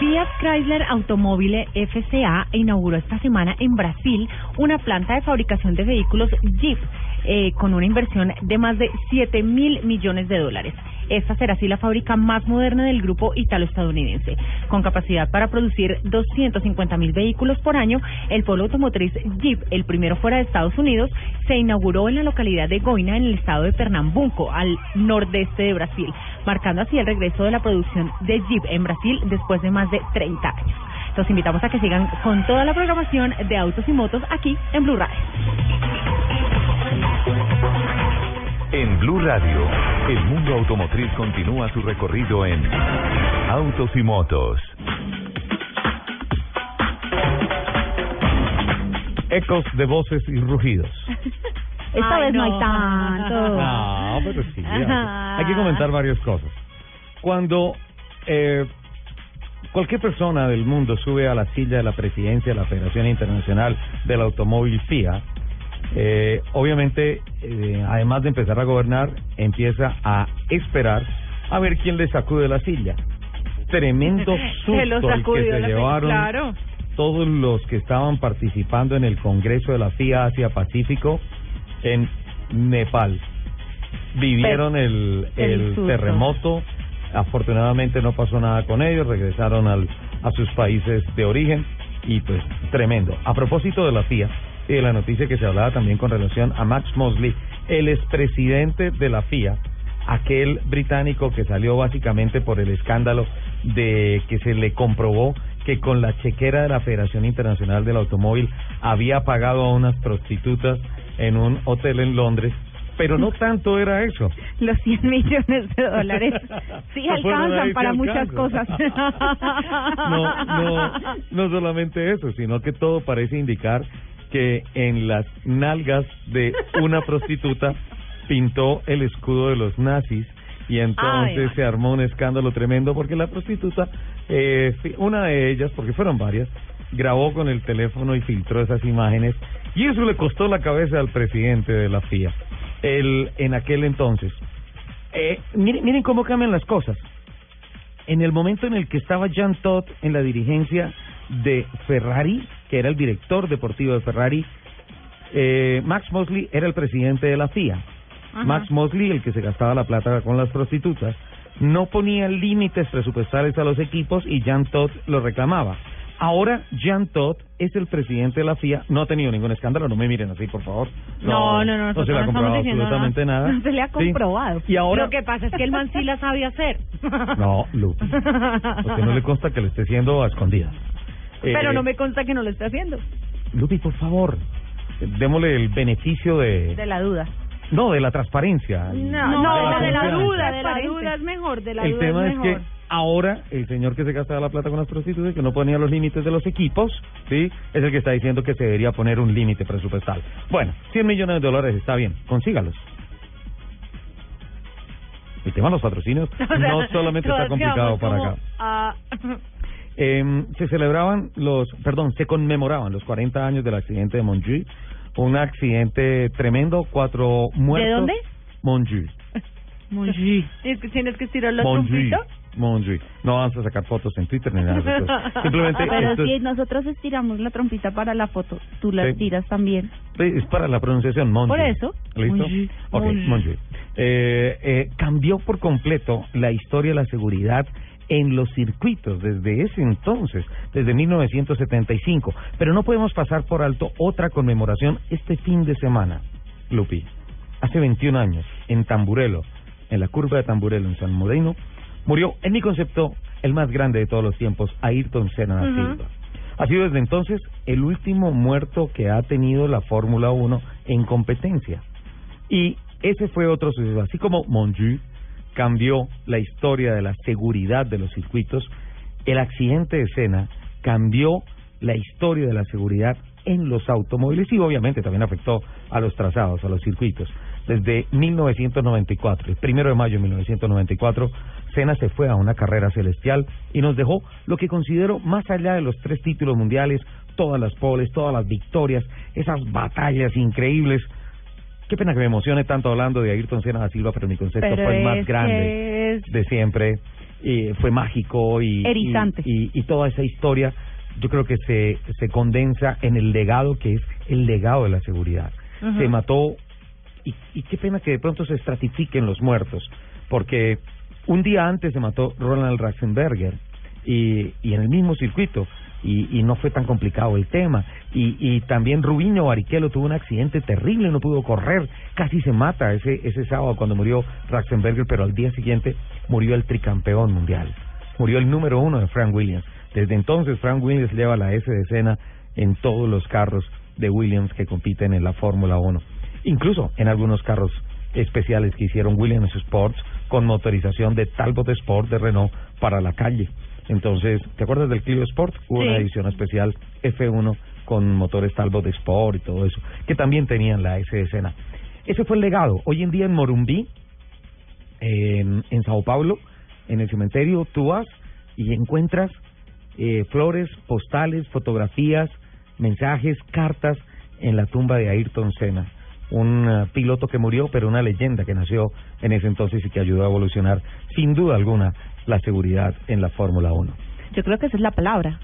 Fiat Chrysler Automobile FCA inauguró esta semana en Brasil una planta de fabricación de vehículos Jeep eh, con una inversión de más de 7 mil millones de dólares. Esta será así la fábrica más moderna del grupo italo-estadounidense. Con capacidad para producir 250 mil vehículos por año, el polo automotriz Jeep, el primero fuera de Estados Unidos, se inauguró en la localidad de Goiânia, en el estado de Pernambuco, al nordeste de Brasil, marcando así el regreso de la producción de Jeep en Brasil después de más de 30 años. Los invitamos a que sigan con toda la programación de Autos y Motos aquí en Blue Radio. En Blue Radio, el mundo automotriz continúa su recorrido en Autos y Motos. Ecos de voces y rugidos. Esta Ay, vez no. no. hay tanto. No, pero sí. Hay que comentar varias cosas. Cuando eh, cualquier persona del mundo sube a la silla de la presidencia de la Federación Internacional del Automóvil FIA, eh, obviamente, eh, además de empezar a gobernar, empieza a esperar a ver quién le sacude la silla. Tremendo Se susto el que se la- llevaron Claro. todos los que estaban participando en el Congreso de la FIA Asia Pacífico en Nepal. Vivieron el, el el terremoto, afortunadamente no pasó nada con ellos, regresaron al, a sus países de origen y pues tremendo. A propósito de la FIA y de la noticia que se hablaba también con relación a Max Mosley, el expresidente de la FIA, aquel británico que salió básicamente por el escándalo de que se le comprobó que con la chequera de la Federación Internacional del Automóvil había pagado a unas prostitutas en un hotel en Londres, pero no tanto era eso. Los 100 millones de dólares sí alcanzan para muchas cosas. No, no, no solamente eso, sino que todo parece indicar que en las nalgas de una prostituta pintó el escudo de los nazis y entonces Ay. se armó un escándalo tremendo porque la prostituta, eh, una de ellas, porque fueron varias, grabó con el teléfono y filtró esas imágenes y eso le costó la cabeza al presidente de la FIA el, en aquel entonces. Eh, miren, miren cómo cambian las cosas en el momento en el que estaba Jean Todt en la dirigencia de Ferrari, que era el director deportivo de Ferrari, eh, Max Mosley era el presidente de la FIA. Ajá. Max Mosley, el que se gastaba la plata con las prostitutas, no ponía límites presupuestales a los equipos y Jean Todt lo reclamaba. Ahora Jean Todt es el presidente de la FIA, no ha tenido ningún escándalo, no me miren así, por favor. No, no, no, no se le ha comprobado absolutamente nada. nada. No se le ha Sí. comprobado. Y ahora Lo que pasa es que el man sí la sabe hacer. No, Lupi. Porque no le consta que le esté haciendo a escondidas. Eh, Pero no me consta que no lo esté haciendo. Lupi, por favor, démosle el beneficio de... De la duda. No, de la transparencia. No, no, de la de la confianza. duda, de la duda es mejor, de la El duda tema es es mejor. que ahora el señor que se gastaba la plata con las prostitutas, que no ponía los límites de los equipos, ¿sí? Es el que está diciendo que se debería poner un límite presupuestal. Bueno, 100 millones de dólares está bien, consígalos. El tema de los patrocinios O sea, no solamente está complicado para acá. Eh, se celebraban los, perdón, se conmemoraban los 40 años del accidente de Montjuïc, un accidente tremendo, cuatro muertos. dónde? Montjuïc. Monji. Es que tienes que estirar la Monji. trompita. Monji. No vamos a sacar fotos en Twitter ni nada de eso. Simplemente Pero esto si es, nosotros estiramos la trompita para la foto, tú la Sí. estiras también. es para la pronunciación Monji. Por eso. ¿Listo? Monji. Ok. Monji. Eh, eh, cambió por completo la historia de la seguridad en los circuitos desde ese entonces, desde 1975. Pero no podemos pasar por alto otra conmemoración este fin de semana, Lupi. Hace 21 años, en Tamburelo, en la curva de Tamburelo, en San Moreno, murió, en mi concepto, el más grande de todos los tiempos, Ayrton Senna Ujú. Silva. Ha sido desde entonces el último muerto que ha tenido la Fórmula 1 en competencia. Y ese fue otro suceso. Así como Monju cambió la historia de la seguridad de los circuitos, el accidente de Senna cambió la historia de la seguridad en los automóviles y obviamente también afectó a los trazados, a los circuitos. Desde 1994, el primero de mayo de 1994, Senna se fue a una carrera celestial y nos dejó lo que considero más allá de los tres títulos mundiales, todas las poles, todas las victorias, esas batallas increíbles. Qué pena que me emocione tanto hablando de Ayrton Senna da Silva, pero mi concepto Pero fue el más grande es- de siempre. Y fue mágico y, Erizante. y, y- y toda esa historia yo creo que se, se condensa en el legado que es el legado de la seguridad. Se mató y, y qué pena que de pronto se estratifiquen los muertos, porque un día antes se mató Ronald Ratzenberger y, y en el mismo circuito y, y no fue tan complicado el tema y, y también Rubiño Barrichello tuvo un accidente terrible, no pudo correr, casi se mata ese ese sábado cuando murió Ratzenberger, pero al día siguiente murió el tricampeón mundial, murió el número uno de Frank Williams. Desde entonces Frank Williams lleva la S de escena en todos los carros de Williams que compiten en la Fórmula 1 incluso en algunos carros especiales que hicieron Williams Sports con motorización de Talbot Sport de Renault para la calle. Entonces, ¿te acuerdas del Clio Sport? Hubo Sí. una edición especial F1 con motores Talbot Sport y todo eso, que también tenían la S de escena. Ese fue el legado. Hoy en día en Morumbí, en, en Sao Paulo, en el cementerio, tú vas y encuentras eh, flores, postales, fotografías, mensajes, cartas en la tumba de Ayrton Senna, un eh, piloto que murió, pero una leyenda que nació en ese entonces y que ayudó a evolucionar, sin duda alguna, la seguridad en la Fórmula 1. Yo creo que esa es la palabra.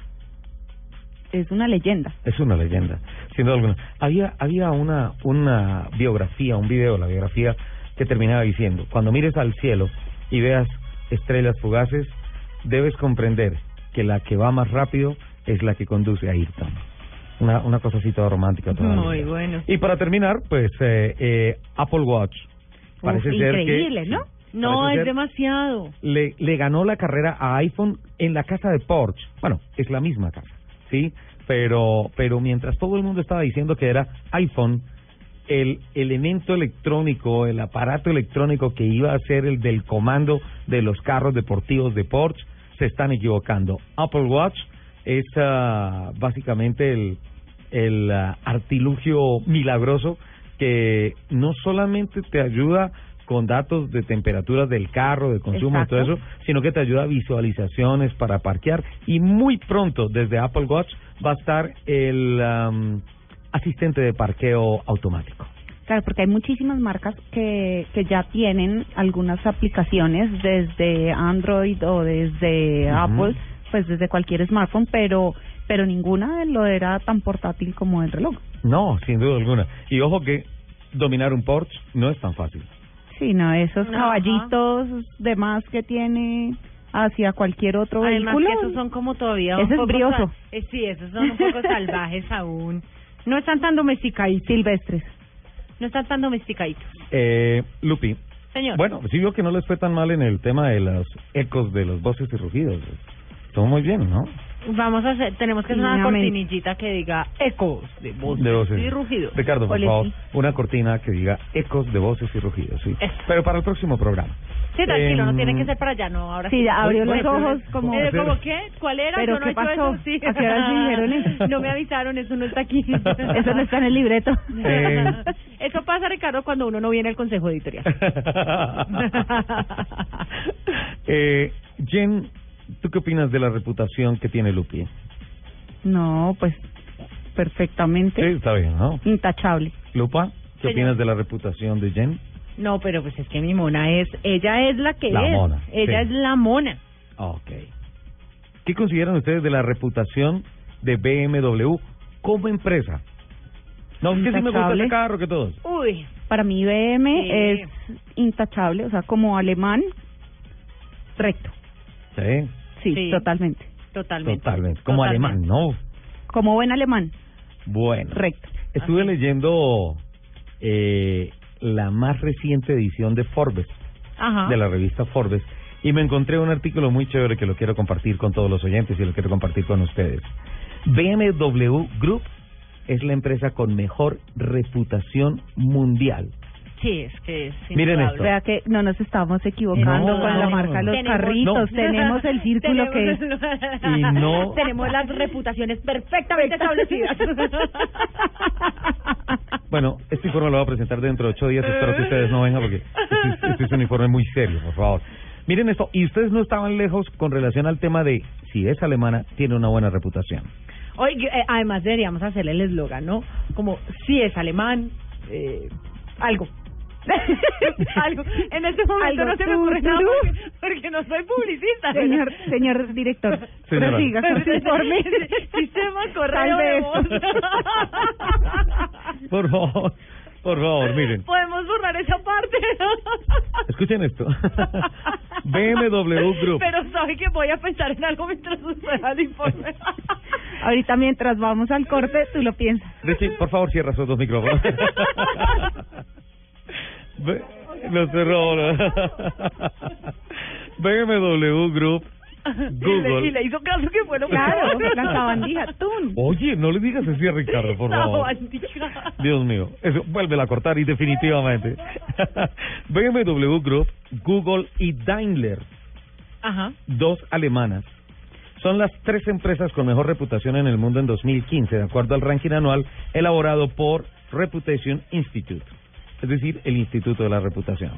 Es una leyenda. Es una leyenda, sin duda alguna. Había, había una, una biografía, un video, la biografía que terminaba diciendo, cuando mires al cielo y veas estrellas fugaces, debes comprender que la que va más rápido es la que conduce a Ayrton. Una, una cosa así toda romántica. Toda Muy bueno. Y para terminar, pues eh, eh, Apple Watch. Parece Uf, ser increíble, que, ¿no? No, es demasiado. le, le ganó la carrera a iPhone en la casa de Porsche. Bueno, es la misma casa, ¿sí? Pero, pero mientras todo el mundo estaba diciendo que era iPhone, el elemento electrónico, el aparato electrónico que iba a ser el del comando de los carros deportivos de Porsche, se están equivocando. Apple Watch es ah, básicamente el, el ah, artilugio milagroso que no solamente te ayuda con datos de temperaturas del carro, de consumo y todo Exacto. eso, sino que te ayuda a visualizaciones para parquear y muy pronto desde Apple Watch va a estar el am, asistente de parqueo automático. Claro, porque hay muchísimas marcas que, que ya tienen algunas aplicaciones desde Android o desde. Apple, pues desde cualquier smartphone, pero pero ninguna lo era tan portátil como el reloj. No, sin duda alguna. Y ojo que dominar un Porsche no es tan fácil. Sí, no, esos Ajá. caballitos de más que tiene hacia cualquier otro Además vehículo. que esos son como todavía Ese un es poco brioso. sal- eh, sí, esos son un poco salvajes aún. No están tan domesticaditos. Silvestres. No están tan domesticaditos. Eh, Lupi. Señor. Bueno, sí vio que no les fue tan mal en el tema de los ecos de los voces y rugidos. Estuvo muy bien, ¿no? Vamos a hacer, tenemos que hacer una cortinillita que diga ecos de voces, de voces. y rugidos. Ricardo, por favor, una cortina que diga ecos de voces y rugidos, sí. Pero para el próximo programa. Sí, tranquilo, no Em, tiene que ser para allá, no, ahora Sí, sí. abrió los ojos como- Eh, Pero- ¿Cómo qué? ¿Cuál era? ¿Pero Yo no qué he hecho pasó? eso, sí. ¿A qué hora dijeron eso? No me avisaron, eso no está aquí. Eso no está en el libreto. Eh. Eso pasa, Ricardo, cuando uno no viene al consejo editorial. eh, Jen, ¿tú qué opinas de la reputación que tiene Lupi? No, pues Sí, perfectamente está bien, ¿no? intachable. Lupa, ¿qué Señor. opinas de la reputación de Jen? No, pero pues es que mi mona es, ella es la que La es. mona, Ella sí. es la mona. Ok. ¿Qué consideran ustedes de la reputación de BMW como empresa? No, que sí me gusta Intachable. ese carro que todos. Uy, Para mí BM Sí. es intachable, o sea, como alemán, recto. Sí, Sí, Sí. totalmente. totalmente. totalmente. Como Totalmente. alemán, ¿no? Como buen alemán, Bueno. recto. Estuve Así. leyendo eh, la más reciente edición de Forbes, Ajá. de la revista Forbes, y me encontré un artículo muy chévere que lo quiero compartir con todos los oyentes y lo quiero compartir con ustedes. BMW Group es la empresa con mejor reputación mundial. Sí, es que es Miren esto. Vea que no nos estamos equivocando No, con la no, marca de los Tenemos- carritos. No. Tenemos el círculo que es. Y no- Tenemos las reputaciones perfectamente establecidas. Bueno, este informe lo voy a presentar dentro de ocho días. Espero que ustedes no vengan porque este es, este es un informe muy serio, por favor. Miren esto, y ustedes no estaban lejos con relación al tema de si es alemana, tiene una buena reputación. Oye, eh, además deberíamos hacerle el eslogan, ¿no? Como si es alemán, eh, algo. algo. En este momento Algo, no se me ocurre nada porque, porque no soy publicista. Señor, señor director, Señora. prosiga con su informe. Sistema correo de voz. Por favor, por favor, miren. Podemos borrar esa parte. Escuchen esto. BMW Group. Pero sabe que voy a pensar en algo mientras usted da el informe. Ahorita mientras vamos al corte, tú lo piensas. Richie, por favor, cierra esos dos micrófonos. Ve- Lo cerró. ¿no? BMW Group. Google. Y le hizo caso que fue lo Claro, la sabandija, atún. Oye, no le digas así a Ricardo, por favor. Sabandija. Dios mío, eso, vuélvela a cortar y definitivamente. BMW Group, Google y Daimler, Ajá. dos alemanas, son las tres empresas con mejor reputación en el mundo en 2015, de acuerdo al ranking anual elaborado por Reputation Institute, es decir, el Instituto de la Reputación.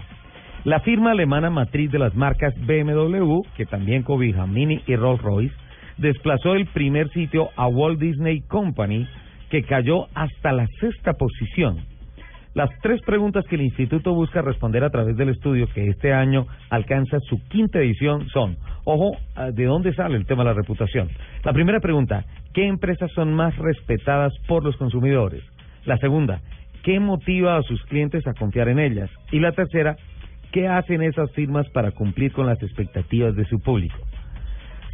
La firma alemana matriz de las marcas BMW, que también cobija Mini y Rolls-Royce, desplazó el primer sitio a Walt Disney Company, que cayó hasta la sexta posición. Las tres preguntas que el instituto busca responder a través del estudio que este año alcanza su quinta edición son, ojo, ah, ¿de dónde sale el tema de la reputación? La primera pregunta, ¿qué empresas son más respetadas por los consumidores? La segunda, ¿qué motiva a sus clientes a confiar en ellas? Y la tercera, ¿qué hacen esas firmas para cumplir con las expectativas de su público?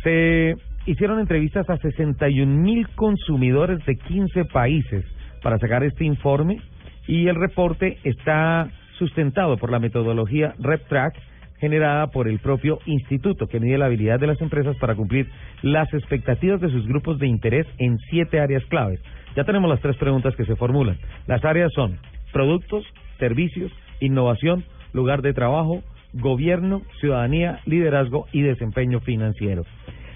Se hicieron entrevistas a 61 mil consumidores de 15 países para sacar este informe y el reporte está sustentado por la metodología RepTrack generada por el propio instituto que mide la habilidad de las empresas para cumplir las expectativas de sus grupos de interés en siete áreas claves. Ya tenemos las tres preguntas que se formulan. Las áreas son productos, servicios, innovación, lugar de trabajo, gobierno, ciudadanía, liderazgo y desempeño financiero.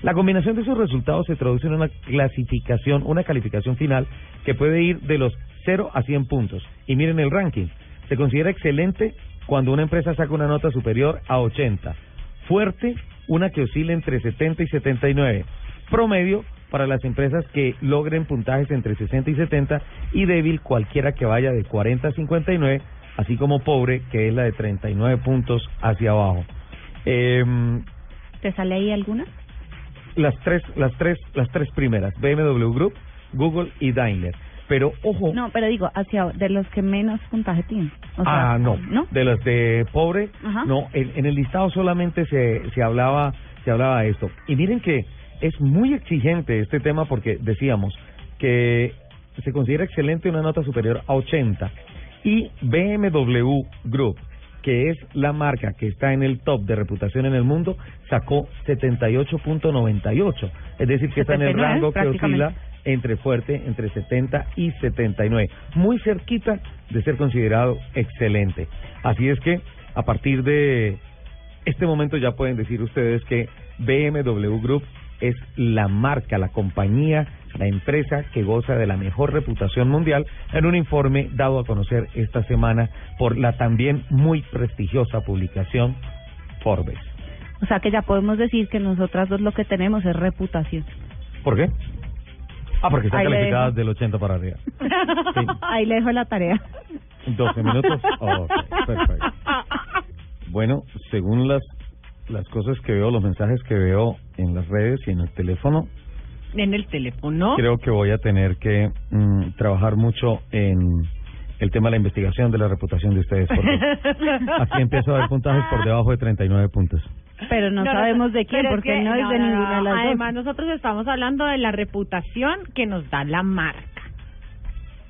La combinación de esos resultados se traduce en una clasificación, una calificación final que puede ir de los 0 a 100 puntos. Y miren el ranking. Se considera excelente cuando una empresa saca una nota superior a 80. Fuerte, una que oscila entre 70 y 79. Promedio para las empresas que logren puntajes entre 60 y 70 y débil cualquiera que vaya de 40 a 59, así como pobre que es la de 39 puntos hacia abajo. Eh, ¿Te sale ahí alguna? las tres, las tres, las tres primeras, BMW Group, Google y Daimler. Pero ojo, No, pero digo, hacia de los que menos puntaje tienen. O sea, ah, no, ¿no? de los de pobre, Ajá. no, en, en el listado solamente se, se hablaba, se hablaba de esto. Y miren que es muy exigente este tema porque decíamos que se considera excelente una nota superior a 80 y BMW Group que es la marca que está en el top de reputación en el mundo, sacó 78.98. Es decir, que está en el 79, rango que oscila entre fuerte, entre 70 y 79. Muy cerquita de ser considerado excelente. Así es que, a partir de este momento ya pueden decir ustedes que BMW Group es la marca, la compañía, la empresa que goza de la mejor reputación mundial en un informe dado a conocer esta semana por la también muy prestigiosa publicación Forbes. O sea que ya podemos decir que nosotras dos lo que tenemos es reputación. ¿Por qué? Ah, porque están Ahí calificadas del 80 para arriba. Ahí le dejo la tarea. 12 minutos. Oh, perfecto. Bueno, según las las cosas que veo, los mensajes que veo en las redes y en el teléfono, En el teléfono. creo que voy a tener que mm, trabajar mucho en el tema de la investigación de la reputación de ustedes. Porque aquí empiezo a ver puntajes por debajo de 39 puntos. Pero no, sabemos de quién, porque no, es de no, ninguna de las dos. Además, nosotros estamos hablando de la reputación que nos da la marca.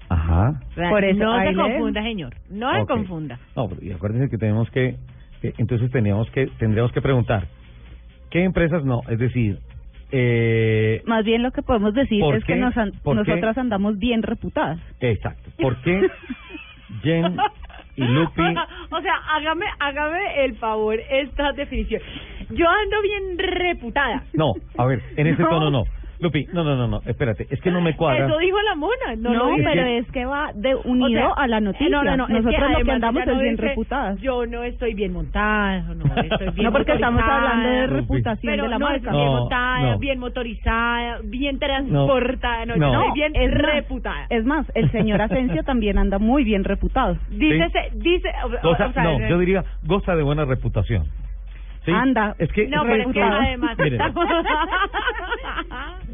Ajá. O sea, Por eso, no se confunda, señor. No se Ok. confunda. No, y acuérdense que tenemos que- entonces teníamos que, tendríamos que preguntar, ¿qué empresas no? Es decir, eh, Más bien lo que podemos decir ¿Por es que nos an- nosotras andamos bien reputadas. exacto, ¿por qué Jen y Lupi? o sea, hágame, hágame el favor esta definición. Yo ando bien reputada. No, a ver, en ese No. tono no. Lupi, no, no, no, no, espérate, es que no me cuadra. Eso dijo la mona. No, No, lo dije. pero es que va de unido O sea, a la noticia. No, no, no. es Nosotros lo que andamos ella es no bien dice, reputadas. Yo no estoy bien montada, no estoy bien No, porque estamos motorizada. hablando de reputación Pero de la no, marca. estoy bien No, montada, no. bien motorizada, bien transportada. No, No, estoy bien es más, reputada. Es más, el señor Asensio también anda muy bien reputado. Dice, dice, o- sea, no, yo diría, goza de buena reputación. ¿Sí? Anda. Es que, No, pero es que además Miren, estamos-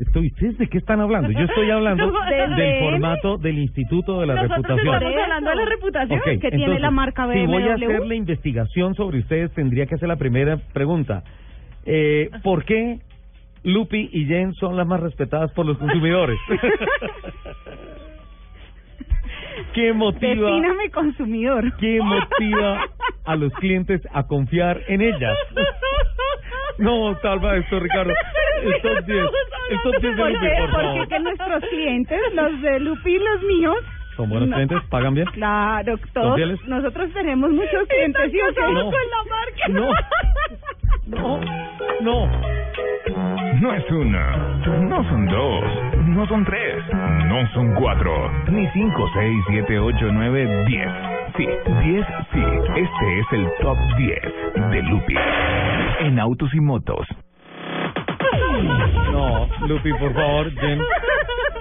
estoy, ¿ustedes de qué están hablando? Yo estoy hablando del del formato del Instituto de la Nosotros Reputación. estamos hablando de la reputación Ok, que tiene entonces, la marca Si voy a BMW. hacer la investigación sobre ustedes, tendría que hacer la primera pregunta. Eh, ¿Por qué Lupi y Jen son las más respetadas por los consumidores? ¿Qué motiva? Defíname consumidor. ¿Qué motiva a los clientes a confiar en ellas? No, salva esto, Ricardo. El top 10. El top 10 de ¿Por Lupi, por Porque favor. que nuestros clientes, los de Lupi y los míos, ¿Son buenos No. clientes? ¿Pagan bien? claro, todos, nosotros tenemos muchos clientes, ¿sí o qué? No. No. No, no. No es una, no son dos, no son tres, no son cuatro, ni cinco, seis, siete, ocho, nueve, diez. Sí, diez, sí. Este es el top 10 de Lupi en autos y motos. No, Lupi, por favor, Jen,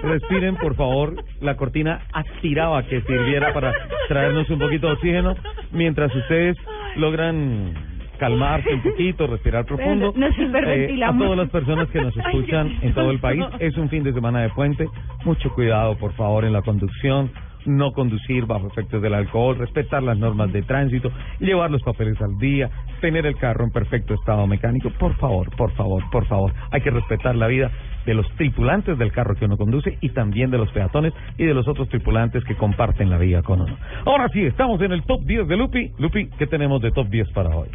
respiren, por favor. La cortina aspiraba que sirviera para traernos un poquito de oxígeno mientras ustedes logran calmarse un poquito, respirar profundo. Nos Eh, a todas las personas que nos escuchan en todo el país, es un fin de semana de puente. Mucho cuidado, por favor, en la conducción. No conducir bajo efectos del alcohol, respetar las normas de tránsito, llevar los papeles al día, tener el carro en perfecto estado mecánico. Por favor, por favor, por favor. Hay que respetar la vida de los tripulantes del carro que uno conduce y también de los peatones y de los otros tripulantes que comparten la vía con uno. Ahora sí, estamos en el top 10 de Lupi. Lupi, ¿qué tenemos de top 10 para hoy?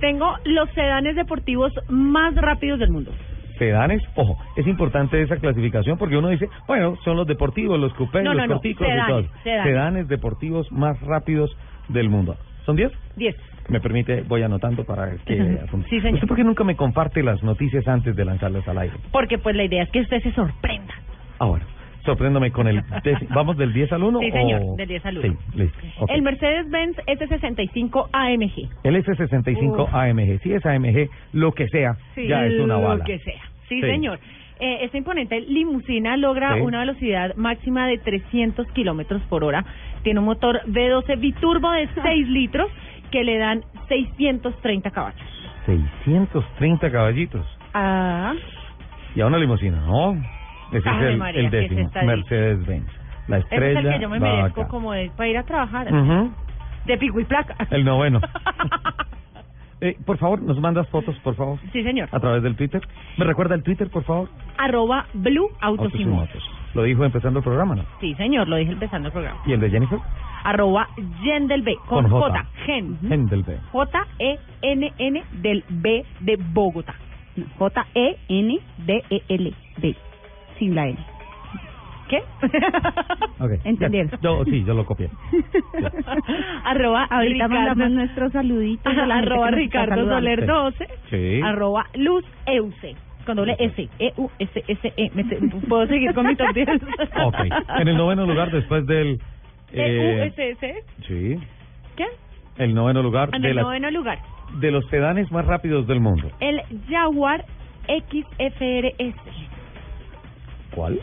Tengo los sedanes deportivos más rápidos del mundo. sedanes, ojo, es importante esa clasificación porque uno dice, bueno, son los deportivos, los coupés, No, los no, no, corticos y sedanes, todo. sedanes. deportivos más rápidos del mundo. ¿Son 10? 10. Me permite, voy anotando para que... Sí, señor. ¿Usted por qué nunca me comparte las noticias antes de lanzarlas al aire? Porque pues la idea es que usted se sorprenda. Ahora, sorpréndame con el... ¿Vamos del 10 al 1? Sí, señor, o- del 10 al 1. Sí, listo. ok. El Mercedes-Benz S65 AMG. El S65 Uf. AMG, si es AMG, lo que sea, ya es una lo bala. que sea. Sí, Sí. señor. Eh, esta imponente limusina logra Sí. una velocidad máxima de 300 kilómetros por hora. Tiene un motor V12 biturbo de 6 litros que le dan 630 caballos. 630 caballitos. Ah, Y a una limusina, ¿no? Ese Ave es el, María, el ¿qué es décimo, esta dicha? Mercedes-Benz. La Ese es estrella el que yo me merezco acá. como de, para ir a trabajar. Ujú. De pico y placa. El noveno. Eh, por favor, nos mandas fotos, por favor, sí, señor. a través del Twitter. ¿Me recuerda el Twitter, por favor? Arroba Blue Autos Autos y Motos. Lo dijo empezando el programa, ¿no? Sí, señor, lo dije empezando el programa. ¿Y el de Jennifer? Arroba Gen del B, con, Con J. J. Gen. Hendelbe. J-E-N-N del B de Bogotá. J-E-N-D-E-L. Sin la L. ¿Qué? Ok. Entendieron. Ya. Yo, sí, yo lo copié. arroba Ahorita Ricardo, mandamos nuestros saluditos a la arroba Ricardo. Soler 12. Sí. Arroba Luz Euse. Con doble S. E-U-S-S-E. Me te- ¿Puedo seguir con mi top 10? Ok. En el noveno lugar, después del... eh, E-U-S-S. sí. ¿Qué? El noveno lugar En de, el las- noveno lugar. de los sedanes más rápidos del mundo. El Jaguar XFRS. ¿Cuál?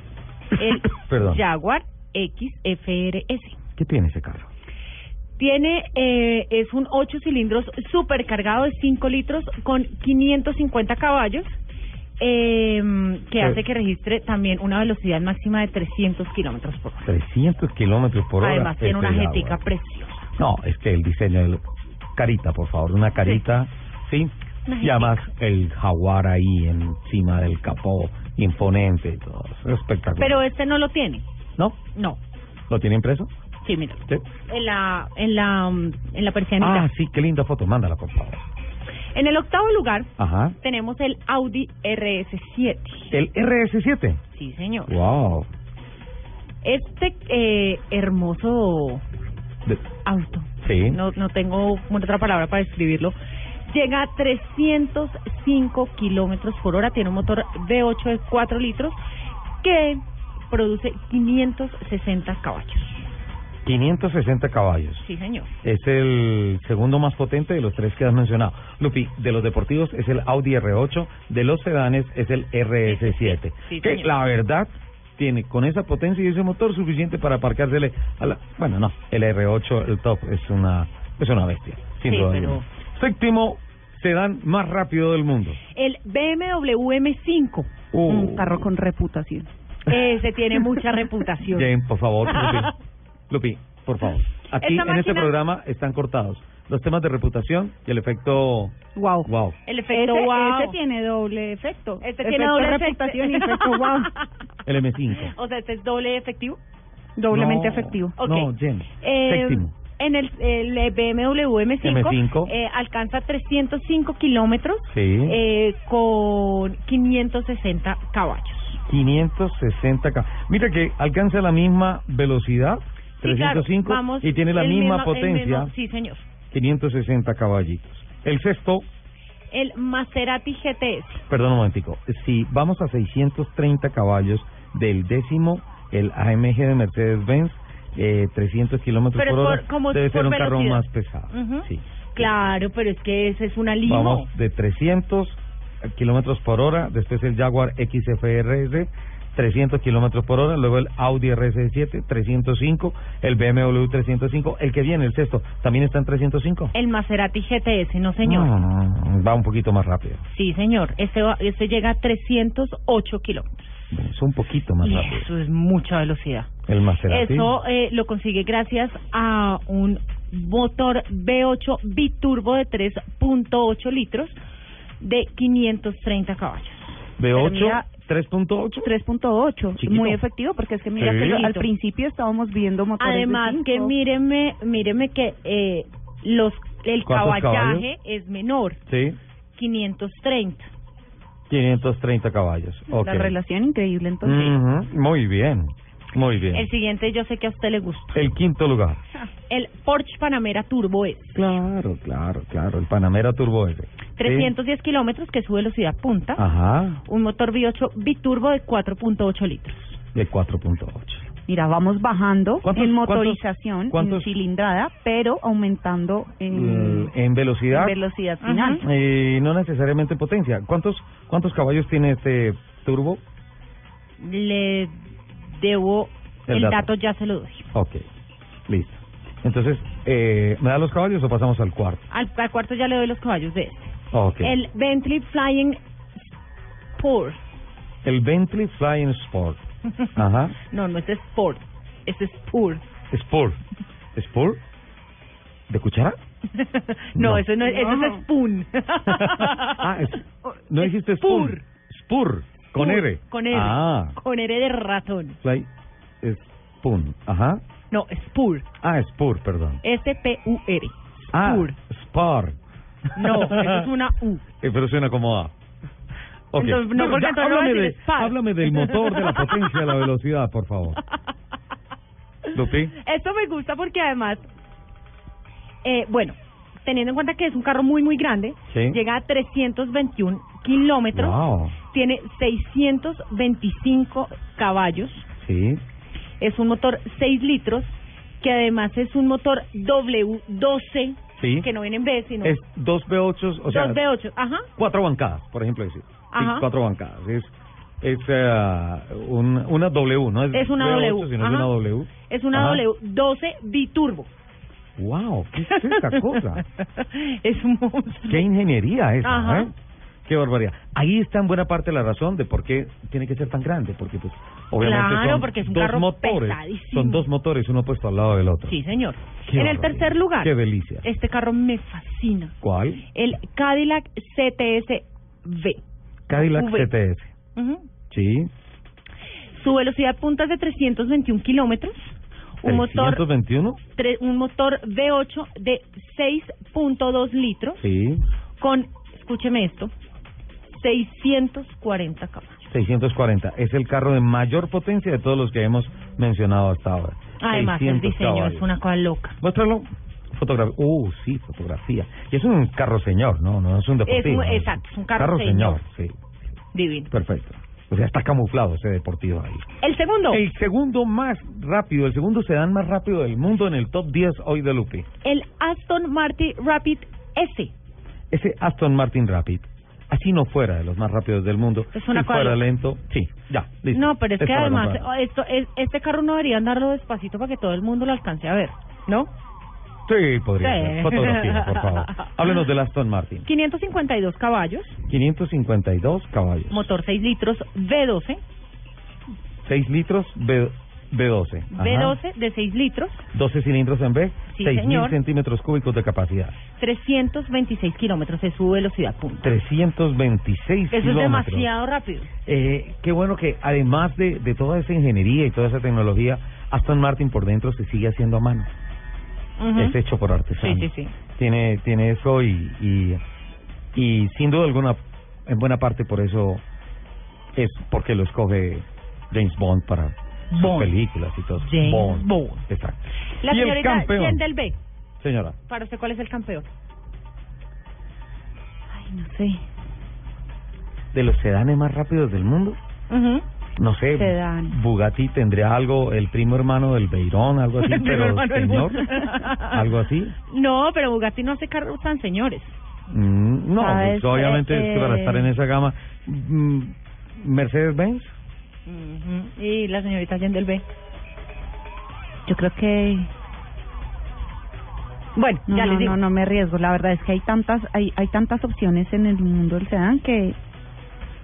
El Perdón. Jaguar XFRS. ¿Qué tiene ese carro? Tiene, eh, es un 8 cilindros supercargado de 5 litros con 550 caballos, eh, que Sí. hace que registre también una velocidad máxima de 300 kilómetros por hora. 300 kilómetros por hora. Además, tiene una Este jetica Jaguar. preciosa. No, es que el diseño del... Carita, por favor, una carita, ¿sí? Una Y además el jaguar ahí encima del capó, imponente y todo. Es espectacular. Pero este no lo tiene. ¿No? No. ¿Lo tiene impreso? Sí, mira. Sí. En la, en la, mm, en la persianita. Ah, sí, qué linda foto. Mándala, por favor. En el octavo lugar Ajá. tenemos el Audi RS7. ¿El RS7? Sí, señor. Wow. Este eh, hermoso De- auto, Sí. no, no tengo otra palabra para describirlo, llega a 305 kilómetros por hora, tiene un motor V8 de 4 litros que produce 560 caballos. 560 caballos. Sí, señor. Es el segundo más potente de los tres que has mencionado. Lupi, de los deportivos es el Audi R8, de los sedanes es el RS7. Sí, que la verdad tiene con esa potencia y ese motor suficiente para aparcársele a la... Bueno, no, el R8, el top, es una, es una bestia, sin Sí, duda pero-. Séptimo sedán más rápido del mundo. El BMW M5, Uh. Un carro con reputación. ese tiene mucha reputación. Jen, por favor, Lupi. Lupi, por favor. Aquí Esta en este máquina- programa están cortados los temas de reputación y el efecto... Wow. Wow. El efecto ese, wow. ese tiene doble efecto. Este Efecto tiene doble reputación y efecto. efecto wow. El M5. O sea, este es doble efectivo. Doblemente No, efectivo. Ok. No, Jen. Eh, Séptimo. En el, el BMW M5, M5. eh, alcanza 305 kilómetros Sí. eh, con 560 caballos. 560 ca- Mira que alcanza la misma velocidad, Sí, claro, 305, vamos, y tiene la misma mismo- potencia, mismo- sí, señor. 560 caballitos. El sexto, El Maserati GTS. perdón un momentico, si vamos a 630 caballos del décimo, el AMG de Mercedes-Benz, eh, 300 kilómetros por hora, por- como debe por ser un carro velocidad. más pesado. Ujú. Sí. Claro, pero es que ese es una limo. Vamos de 300 kilómetros por hora, después el Jaguar XFRS, 300 kilómetros por hora, luego el Audi RS7, 305, el BMW 305, el que viene, el sexto, también está en 305. El Maserati GTS, no señor. No, no, no, va un poquito más rápido, Sí, señor. Este, va- este llega a 308 kilómetros. Es un poquito más Y rápido. eso es mucha velocidad. El Maserati. Eso eh, lo consigue gracias a un motor V8 biturbo de 3.8 litros de 530 caballos. V8, Pero mira, 3.8. 3.8, Chiquito. muy efectivo porque es que mira Sí. que al principio estábamos viendo motores de Además que cinco. míreme, míreme que eh, los el ¿Cuántos caballaje es menor, Sí, 530. 530 caballos. Ok. la relación increíble entonces. Ujú, Muy bien, muy bien. El siguiente yo sé que a usted le gusta. El quinto lugar. El Porsche Panamera Turbo S. Claro, claro, claro, el Panamera Turbo S. 310 kilómetros, que es su velocidad punta. Ajá, Un motor V8 biturbo de 4.8 litros. de 4.8. Mira, vamos bajando ¿Cuántos- en motorización, cuántos- en cilindrada, pero aumentando en, Mm, en velocidad, en velocidad final. eh, no necesariamente en potencia. ¿Cuántos cuántos caballos tiene este turbo? Le debo El el, dato. dato. ya se lo doy. Ok, listo. Entonces, eh, ¿me da los caballos o pasamos al cuarto? Al, al cuarto ya le doy los caballos de este. Ok. El Bentley Flying Sport. El Bentley Flying Sport. Ajá. no, no es Sport, es Sport. Sport. ¿Sport? ¿De cuchara? no, No. eso no, es- eso No. es Spoon. Ah, es- no dijiste Spur. Spur. Con Spur, R. Con R. Ah, Con R de ratón. Fly. Spoon. Ajá. No, Spur. Ah, Spur, perdón. S-P-U-R. Ah, Spur. Spar. No, eso es una U. Eh, pero suena como A. Ok. Entonces, no, Pero porque ya, no háblame, de- háblame del motor, de la potencia, de la velocidad, por favor. Lupi. Esto me gusta porque además, eh, bueno, teniendo en cuenta que es un carro muy, muy grande, Sí. llega a 321 kilómetros, Wow. tiene 625 caballos, Sí. es un motor 6 litros, que además es un motor W12, Sí. que no viene en B, sino Es dos V8, o sea, 2V8, ajá, cuatro bancadas, por ejemplo, decir. Ajá. cuatro bancadas. Es, es eh, un- una W, no es, Es una V8, W, sino es una W. es una Ajá. W12 biturbo. Wow, ¿qué es esta cosa? es un monstruo. Qué ingeniería esa, Ajá. ¿eh? Qué barbaridad. Ahí está en buena parte la razón de por qué tiene que ser tan grande, porque pues obviamente Claro, son porque es un dos carro motores, son dos motores uno puesto al lado del otro. Sí, señor. Qué en el tercer lugar, Qué delicia. este carro me fascina. ¿Cuál? El Cadillac CTS V. Cadillac V. CTS. Ujú. Sí. Su velocidad punta es de 321 kilómetros. Un motor, 321. tre- un motor V8 de 6.2 litros Sí. con, escúcheme esto, 640 caballos. 640. Es el carro de mayor potencia de todos los que hemos mencionado hasta ahora. Además, el 600 diseño caballos. es una cosa loca. Muéstralo. Fotografía. Uh, sí, fotografía. Y es un carro señor, ¿no? No es un deportivo. Es un- exacto, es un carro señor. señor. Sí, Divino. perfecto. O sea, está camuflado ese deportivo ahí. El segundo, El segundo más rápido, el segundo sedán más rápido del mundo en el top 10 hoy de Lupi. el Aston Martin Rapid S. Ese Aston Martin Rapid. Así no fuera de los más rápidos del mundo. Es una si fuera lento, sí, ya, listo. No, pero es, que además esto es, este carro no debería andarlo despacito para que todo el mundo lo alcance a ver, ¿no? Sí, podría Sí. ser. Fotografía, por favor. Háblenos del Aston Martin. 552 caballos, 552 caballos. motor 6 litros, V12, 6 litros B, B12. Ajá. V12 de 6 litros, 12 cilindros en B. Sí, 6.000 señor. centímetros cúbicos de capacidad. 326 kilómetros es su velocidad punta. 326 Eso es kilómetros. demasiado rápido. Eh, qué bueno que además de, de toda esa ingeniería y toda esa tecnología, Aston Martin por dentro se sigue haciendo a mano. Es hecho por artesanos. Sí, sí, sí. Tiene, tiene eso y, y, y sin duda alguna, en buena parte por eso es porque lo escoge James Bond para sus Bond. películas y todo. James Bond. Bond. Exacto. La y el señorita campeón, Jen del B, señora. para usted, ¿cuál es el campeón? Ay, no sé. de los sedanes más rápidos del mundo. Ujú. No sé, Sedán. Bugatti tendría algo, el primo hermano del Beirón, algo así, pero señor, Bugatti. algo así. No, pero Bugatti no hace carros tan señores. Mm, no, pues, obviamente Eh, es que para eh. estar en esa gama, mm, Mercedes-Benz, Ujú. Y la señorita Jen del B. Yo creo que Bueno, no, ya no, les digo. no, no me arriesgo. La verdad es que hay tantas, hay, hay tantas opciones en el mundo del sedán que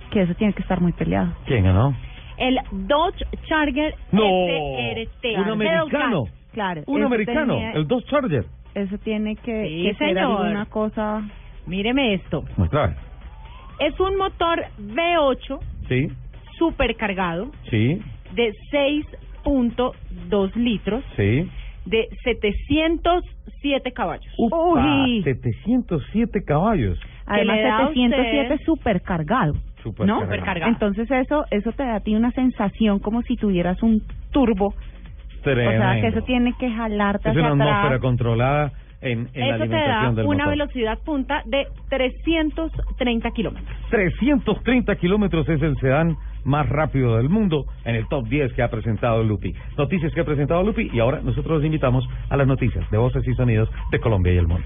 que eso tiene que estar muy peleado. ¿quién ganó? El Dodge Charger No, SRT. un americano, Claro. un americano, tenía- el Dodge Charger. Eso tiene que, Sí, que ser alguna cosa. Míreme esto. Muestra. Es un motor V8 Sí, supercargado sí, de 6.2 litros sí. de 707 caballos. Upa, Uy. 707 caballos. Además, le da a 707 usted- supercargado. Supercargado. ¿No? Supercargado. Entonces eso eso te da a ti una sensación como si tuvieras un turbo. O sea, que eso tiene que jalarte Es una hacia atmósfera atrás. controlada en, en la Eso te da alimentación del una motor. velocidad punta de 330 kilómetros. 330 kilómetros es el sedán más rápido del mundo en el top 10 que ha presentado Lupi. Noticias que ha presentado Lupi y ahora nosotros los invitamos a las noticias de voces y sonidos de Colombia y el mundo.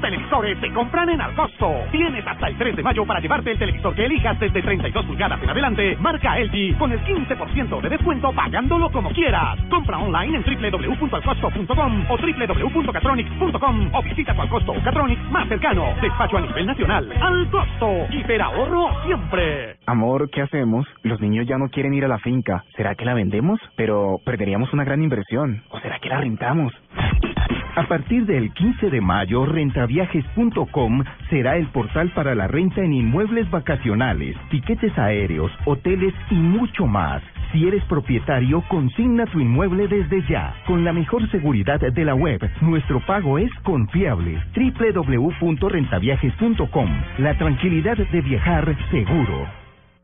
televisores se compran en Alcosto. Tienes hasta el 3 de mayo para llevarte el televisor que elijas desde 32 pulgadas en adelante. Marca LG con el 15% de descuento pagándolo como quieras. Compra online en www.alcosto.com o www.catronics.com o visita tu Alcosto o Catronics más cercano. Despacho a nivel nacional. Alcosto. Hiperahorro siempre. Amor, ¿qué hacemos? Los niños ya no quieren ir a la finca. ¿Será que la vendemos? Pero perderíamos una gran inversión. ¿O será que la rentamos? A partir del 15 de mayo, rentaviajes.com será el portal para la renta en inmuebles vacacionales, tiquetes aéreos, hoteles y mucho más. Si eres propietario, consigna tu inmueble desde ya. Con la mejor seguridad de la web, nuestro pago es confiable. www.rentaviajes.com. La tranquilidad de viajar seguro.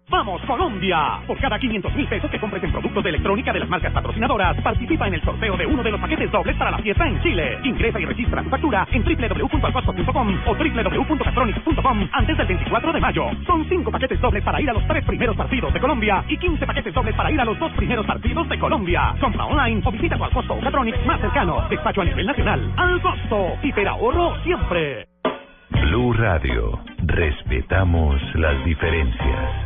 ¡Vamos, Colombia! Por cada 500 mil pesos que compres en productos de electrónica de las marcas patrocinadoras, participa en el sorteo de uno de los paquetes dobles para la fiesta en Chile. Ingresa y registra tu factura en www.alcosto.com o www.catronics.com antes del 24 de mayo. Son 5 paquetes dobles para ir a los tres primeros partidos de Colombia y 15 paquetes dobles para ir a los dos primeros partidos de Colombia. Compra online o visita tu Alcosto o Catronics más cercano. Despacho a nivel nacional. Al costo. Hiperahorro siempre. Blue Radio. Respetamos las diferencias.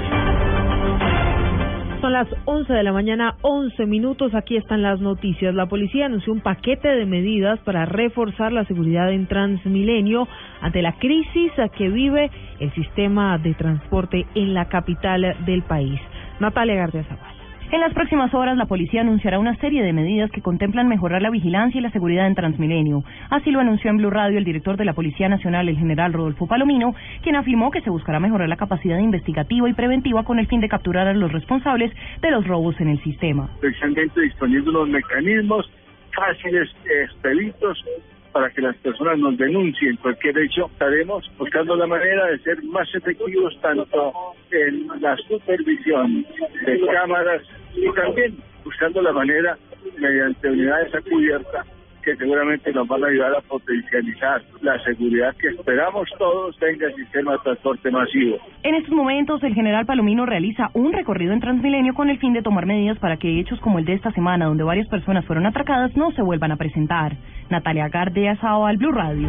Son las 11 de la mañana, 11 minutos. Aquí están las noticias. La policía anunció un paquete de medidas para reforzar la seguridad en Transmilenio ante la crisis que vive el sistema de transporte en la capital del país. Natalia García Zavala. En las próximas horas, la policía anunciará una serie de medidas que contemplan mejorar la vigilancia y la seguridad en Transmilenio. Así lo anunció en Blue Radio el director de la Policía Nacional, el general Rodolfo Palomino, quien afirmó que se buscará mejorar la capacidad investigativa y preventiva con el fin de capturar a los responsables de los robos en el sistema. Especialmente disponiendo unos mecanismos fáciles, expeditos, para que las personas nos denuncien cualquier hecho. Estaremos buscando la manera de ser más efectivos tanto en la supervisión de cámaras y también buscando la manera mediante unidades a cubierta que seguramente nos van a ayudar a potencializar la seguridad que esperamos todos tenga el sistema de transporte masivo. En estos momentos, el general Palomino realiza un recorrido en Transmilenio con el fin de tomar medidas para que hechos como el de esta semana, donde varias personas fueron atracadas, no se vuelvan a presentar. Natalia Gardea Sao al Blue Radio.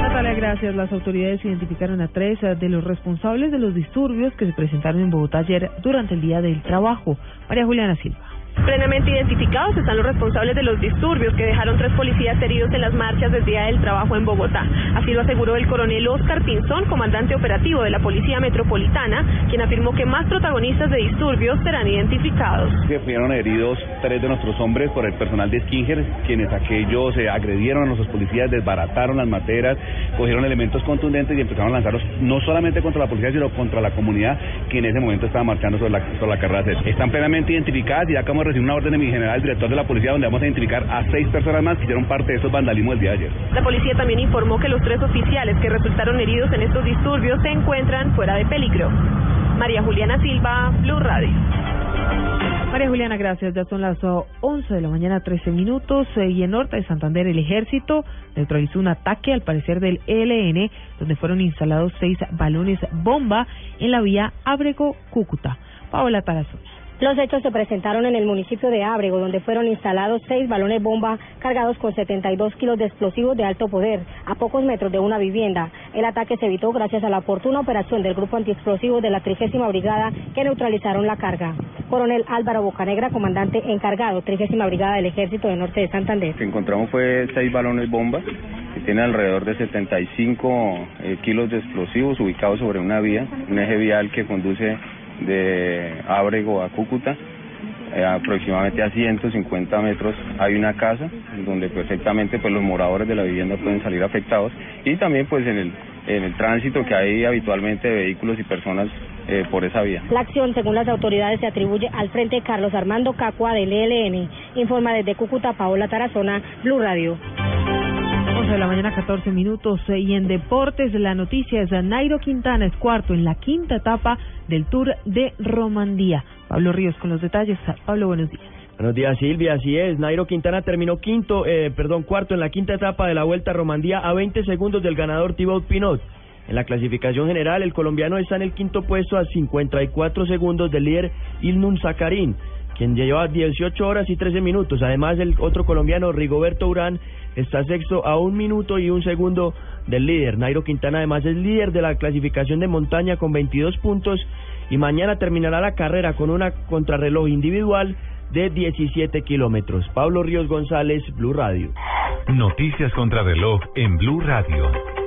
Natalia, gracias. Las autoridades identificaron a tres de los responsables de los disturbios que se presentaron en Bogotá ayer durante el Día del Trabajo. María Juliana Silva. Plenamente identificados están los responsables de los disturbios que dejaron tres policías heridos en las marchas del Día del Trabajo en Bogotá. Así lo aseguró el coronel Oscar Pinzón, comandante operativo de la Policía Metropolitana, quien afirmó que más protagonistas de disturbios serán identificados. Que fueron heridos tres de nuestros hombres por el personal de Skinger, quienes aquellos eh, agredieron a nuestros policías, desbarataron las materas, cogieron elementos contundentes y empezaron a lanzarlos no solamente contra la policía, sino contra la comunidad que en ese momento estaba marchando sobre la, sobre la carrera. Están plenamente identificadas y ya como recibir una orden de mi general, director de la policía, donde vamos a identificar a seis personas más que hicieron parte de esos vandalismos el día de ayer. La policía también informó que los tres oficiales que resultaron heridos en estos disturbios se encuentran fuera de peligro. María Juliana Silva, Blue Radio. María Juliana, gracias. Ya son las 11 de la mañana, 13 minutos. Eh, y en Norte de Santander, el ejército neutralizó un ataque, al parecer del ELN, donde fueron instalados seis balones bomba en la vía Ábrego-Cúcuta. Paola Tarazón. Los hechos se presentaron en el municipio de Ábrego, donde fueron instalados seis balones bomba cargados con 72 kilos de explosivos de alto poder a pocos metros de una vivienda. El ataque se evitó gracias a la oportuna operación del grupo antiexplosivo de la 30 Brigada que neutralizaron la carga. Coronel Álvaro Bocanegra, comandante encargado, 30 Brigada del Ejército de Norte de Santander. Lo que encontramos fue seis balones bomba que tienen alrededor de 75 eh, kilos de explosivos ubicados sobre una vía, un eje vial que conduce de Ábrego a Cúcuta. Eh, aproximadamente a 150 metros hay una casa donde perfectamente pues los moradores de la vivienda pueden salir afectados y también pues en el en el tránsito que hay habitualmente de vehículos y personas eh, por esa vía. La acción, según las autoridades, se atribuye al Frente Carlos Armando Cacua del ELN. Informa desde Cúcuta Paola Tarazona, Blue Radio. 11 de la mañana, 14 minutos. eh, Y en deportes, la noticia es Nairo Quintana es cuarto en la quinta etapa del Tour de Romandía. Pablo Ríos con los detalles. Pablo, buenos días. Buenos días, Silvia. Así es. Nairo Quintana terminó quinto, eh, perdón, cuarto en la quinta etapa de la Vuelta a Romandía a 20 segundos del ganador Thibaut Pinot. En la clasificación general, el colombiano está en el quinto puesto a 54 segundos del líder Ilnun Zakarin, quien lleva 18 horas y 13 minutos. Además, el otro colombiano, Rigoberto Urán, está sexto a un minuto y un segundo del líder. Nairo Quintana además es líder de la clasificación de montaña con 22 puntos y mañana terminará la carrera con una contrarreloj individual de 17 kilómetros. Pablo Ríos González, Blue Radio. Noticias contra reloj en Blue Radio.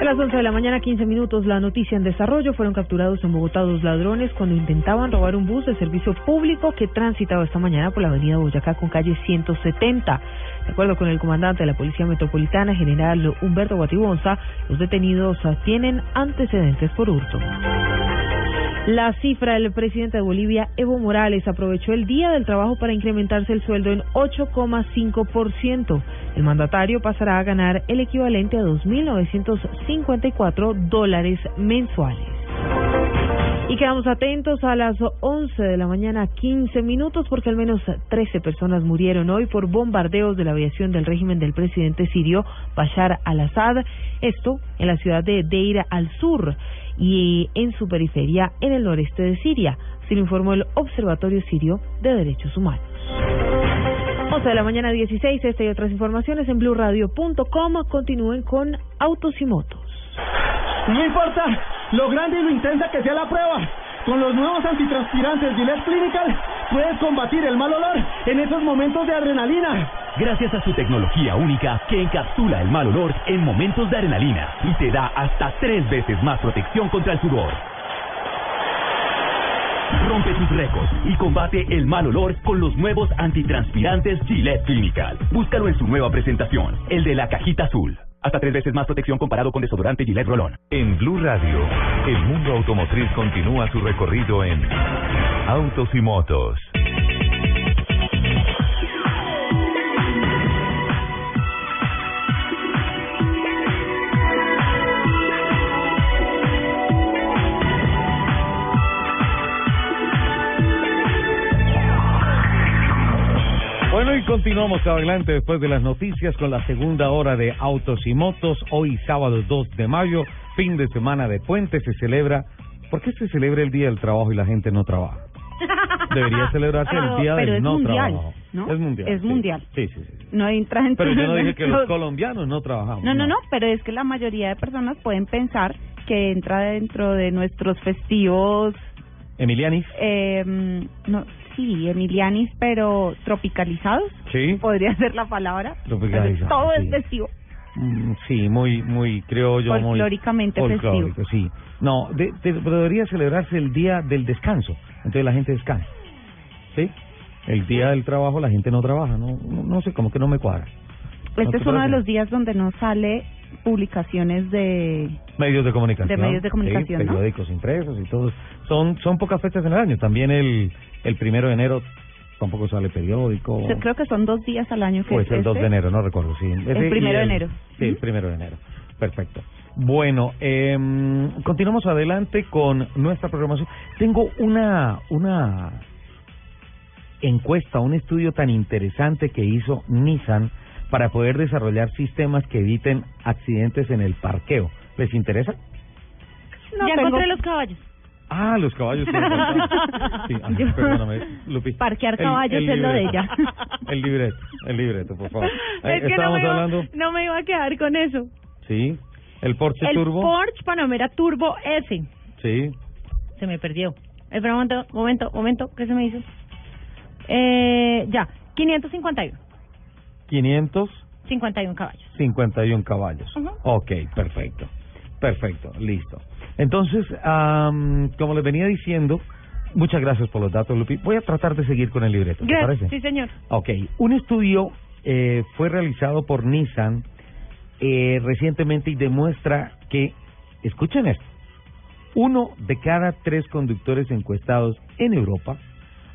A las 11 de la mañana, 15 minutos, la noticia en desarrollo. Fueron capturados en Bogotá dos ladrones cuando intentaban robar un bus de servicio público que transitaba esta mañana por la avenida Boyacá con calle 170. De acuerdo con el comandante de la Policía Metropolitana, general Humberto Guatibonza, los detenidos tienen antecedentes por hurto. La cifra del presidente de Bolivia, Evo Morales, aprovechó el Día del Trabajo para incrementarse el sueldo en 8,5%. El mandatario pasará a ganar el equivalente a 2.954 dólares mensuales. Y quedamos atentos a las 11 de la mañana, 15 minutos, porque al menos 13 personas murieron hoy por bombardeos de la aviación del régimen del presidente sirio Bashar al-Assad. Esto en la ciudad de Deir al-Sur y en su periferia en el noreste de Siria, se lo informó el Observatorio Sirio de Derechos Humanos. 11 de la mañana 16, esta y otras informaciones en blueradio.com. Continúen con Autos y Motos. No importa lo grande y lo intensa que sea la prueba. Con los nuevos antitranspirantes Gillette Clinical puedes combatir el mal olor en esos momentos de adrenalina. Gracias a su tecnología única que encapsula el mal olor en momentos de adrenalina y te da hasta tres veces más protección contra el sudor. Rompe tus récords y combate el mal olor con los nuevos antitranspirantes Gillette Clinical. Búscalo en su nueva presentación, el de la cajita azul. Hasta tres veces más protección comparado con desodorante Gillette Rolón. En Blue Radio, el mundo automotriz continúa su recorrido en Autos y Motos. Bueno, y continuamos adelante después de las noticias con la segunda hora de Autos y Motos. Hoy, sábado 2 de mayo, fin de semana de puente, se celebra. ¿Por qué se celebra el Día del Trabajo y la gente no trabaja? Debería celebrarse el Día pero del es No mundial, Trabajo. ¿no? Es mundial. Es sí. mundial. Sí, sí, sí. No entra en Pero yo no dije que los los- colombianos no trabajamos. No, no, no, pero es que la mayoría de personas pueden pensar que entra dentro de nuestros festivos, Emilianis. eh, no, sí, emilianis, pero tropicalizados, Sí. podría ser la palabra. Tropicalizados, todo sí. es festivo. Mm, Sí, muy, muy, creo yo, muy... Folclóricamente festivo. sí. No, de- de- debería celebrarse el día del descanso, entonces la gente descansa, ¿sí? El día del trabajo la gente no trabaja, no, no, no sé, como que no me cuadra. ¿No Este te es uno de los días donde no sale publicaciones de... Medios de comunicación. De medios de sí, comunicación, ¿no? periódicos impresos y todo. Son, son pocas fechas en el año. También el, el primero de enero tampoco sale periódico. Creo que son dos días al año que Pues el 2 este. de enero, no recuerdo, sí. El primero de enero. Sí, el primero de enero. Perfecto. Bueno, eh, continuamos adelante con nuestra programación. Tengo una, una encuesta, un estudio tan interesante que hizo Nissan para poder desarrollar sistemas que eviten accidentes en el parqueo. ¿Les interesa? ya encontré los caballos. Ah, los caballos. sí, ah, perdóname, Lupi. Parquear El- caballos el es lo de libreto. ella. El libreto, el libreto, por favor. Es que no estábamos me, iba, hablando, no me iba a quedar con eso. sí, el Porsche el Turbo, Porsche Panamera Turbo S. sí, Se me perdió. Espera un momento, momento, momento, ¿qué se me hizo? Eh, ya, 551. 551 51 caballos. caballos. Ujú. Ok, perfecto, perfecto, listo. Entonces, como les venía diciendo, muchas gracias por los datos, Lupi. Voy a tratar de seguir con el libreto, ¿te parece? sí señor. Ok, un estudio eh, fue realizado por Nissan eh, recientemente y demuestra que, escuchen esto, uno de cada tres conductores encuestados en Europa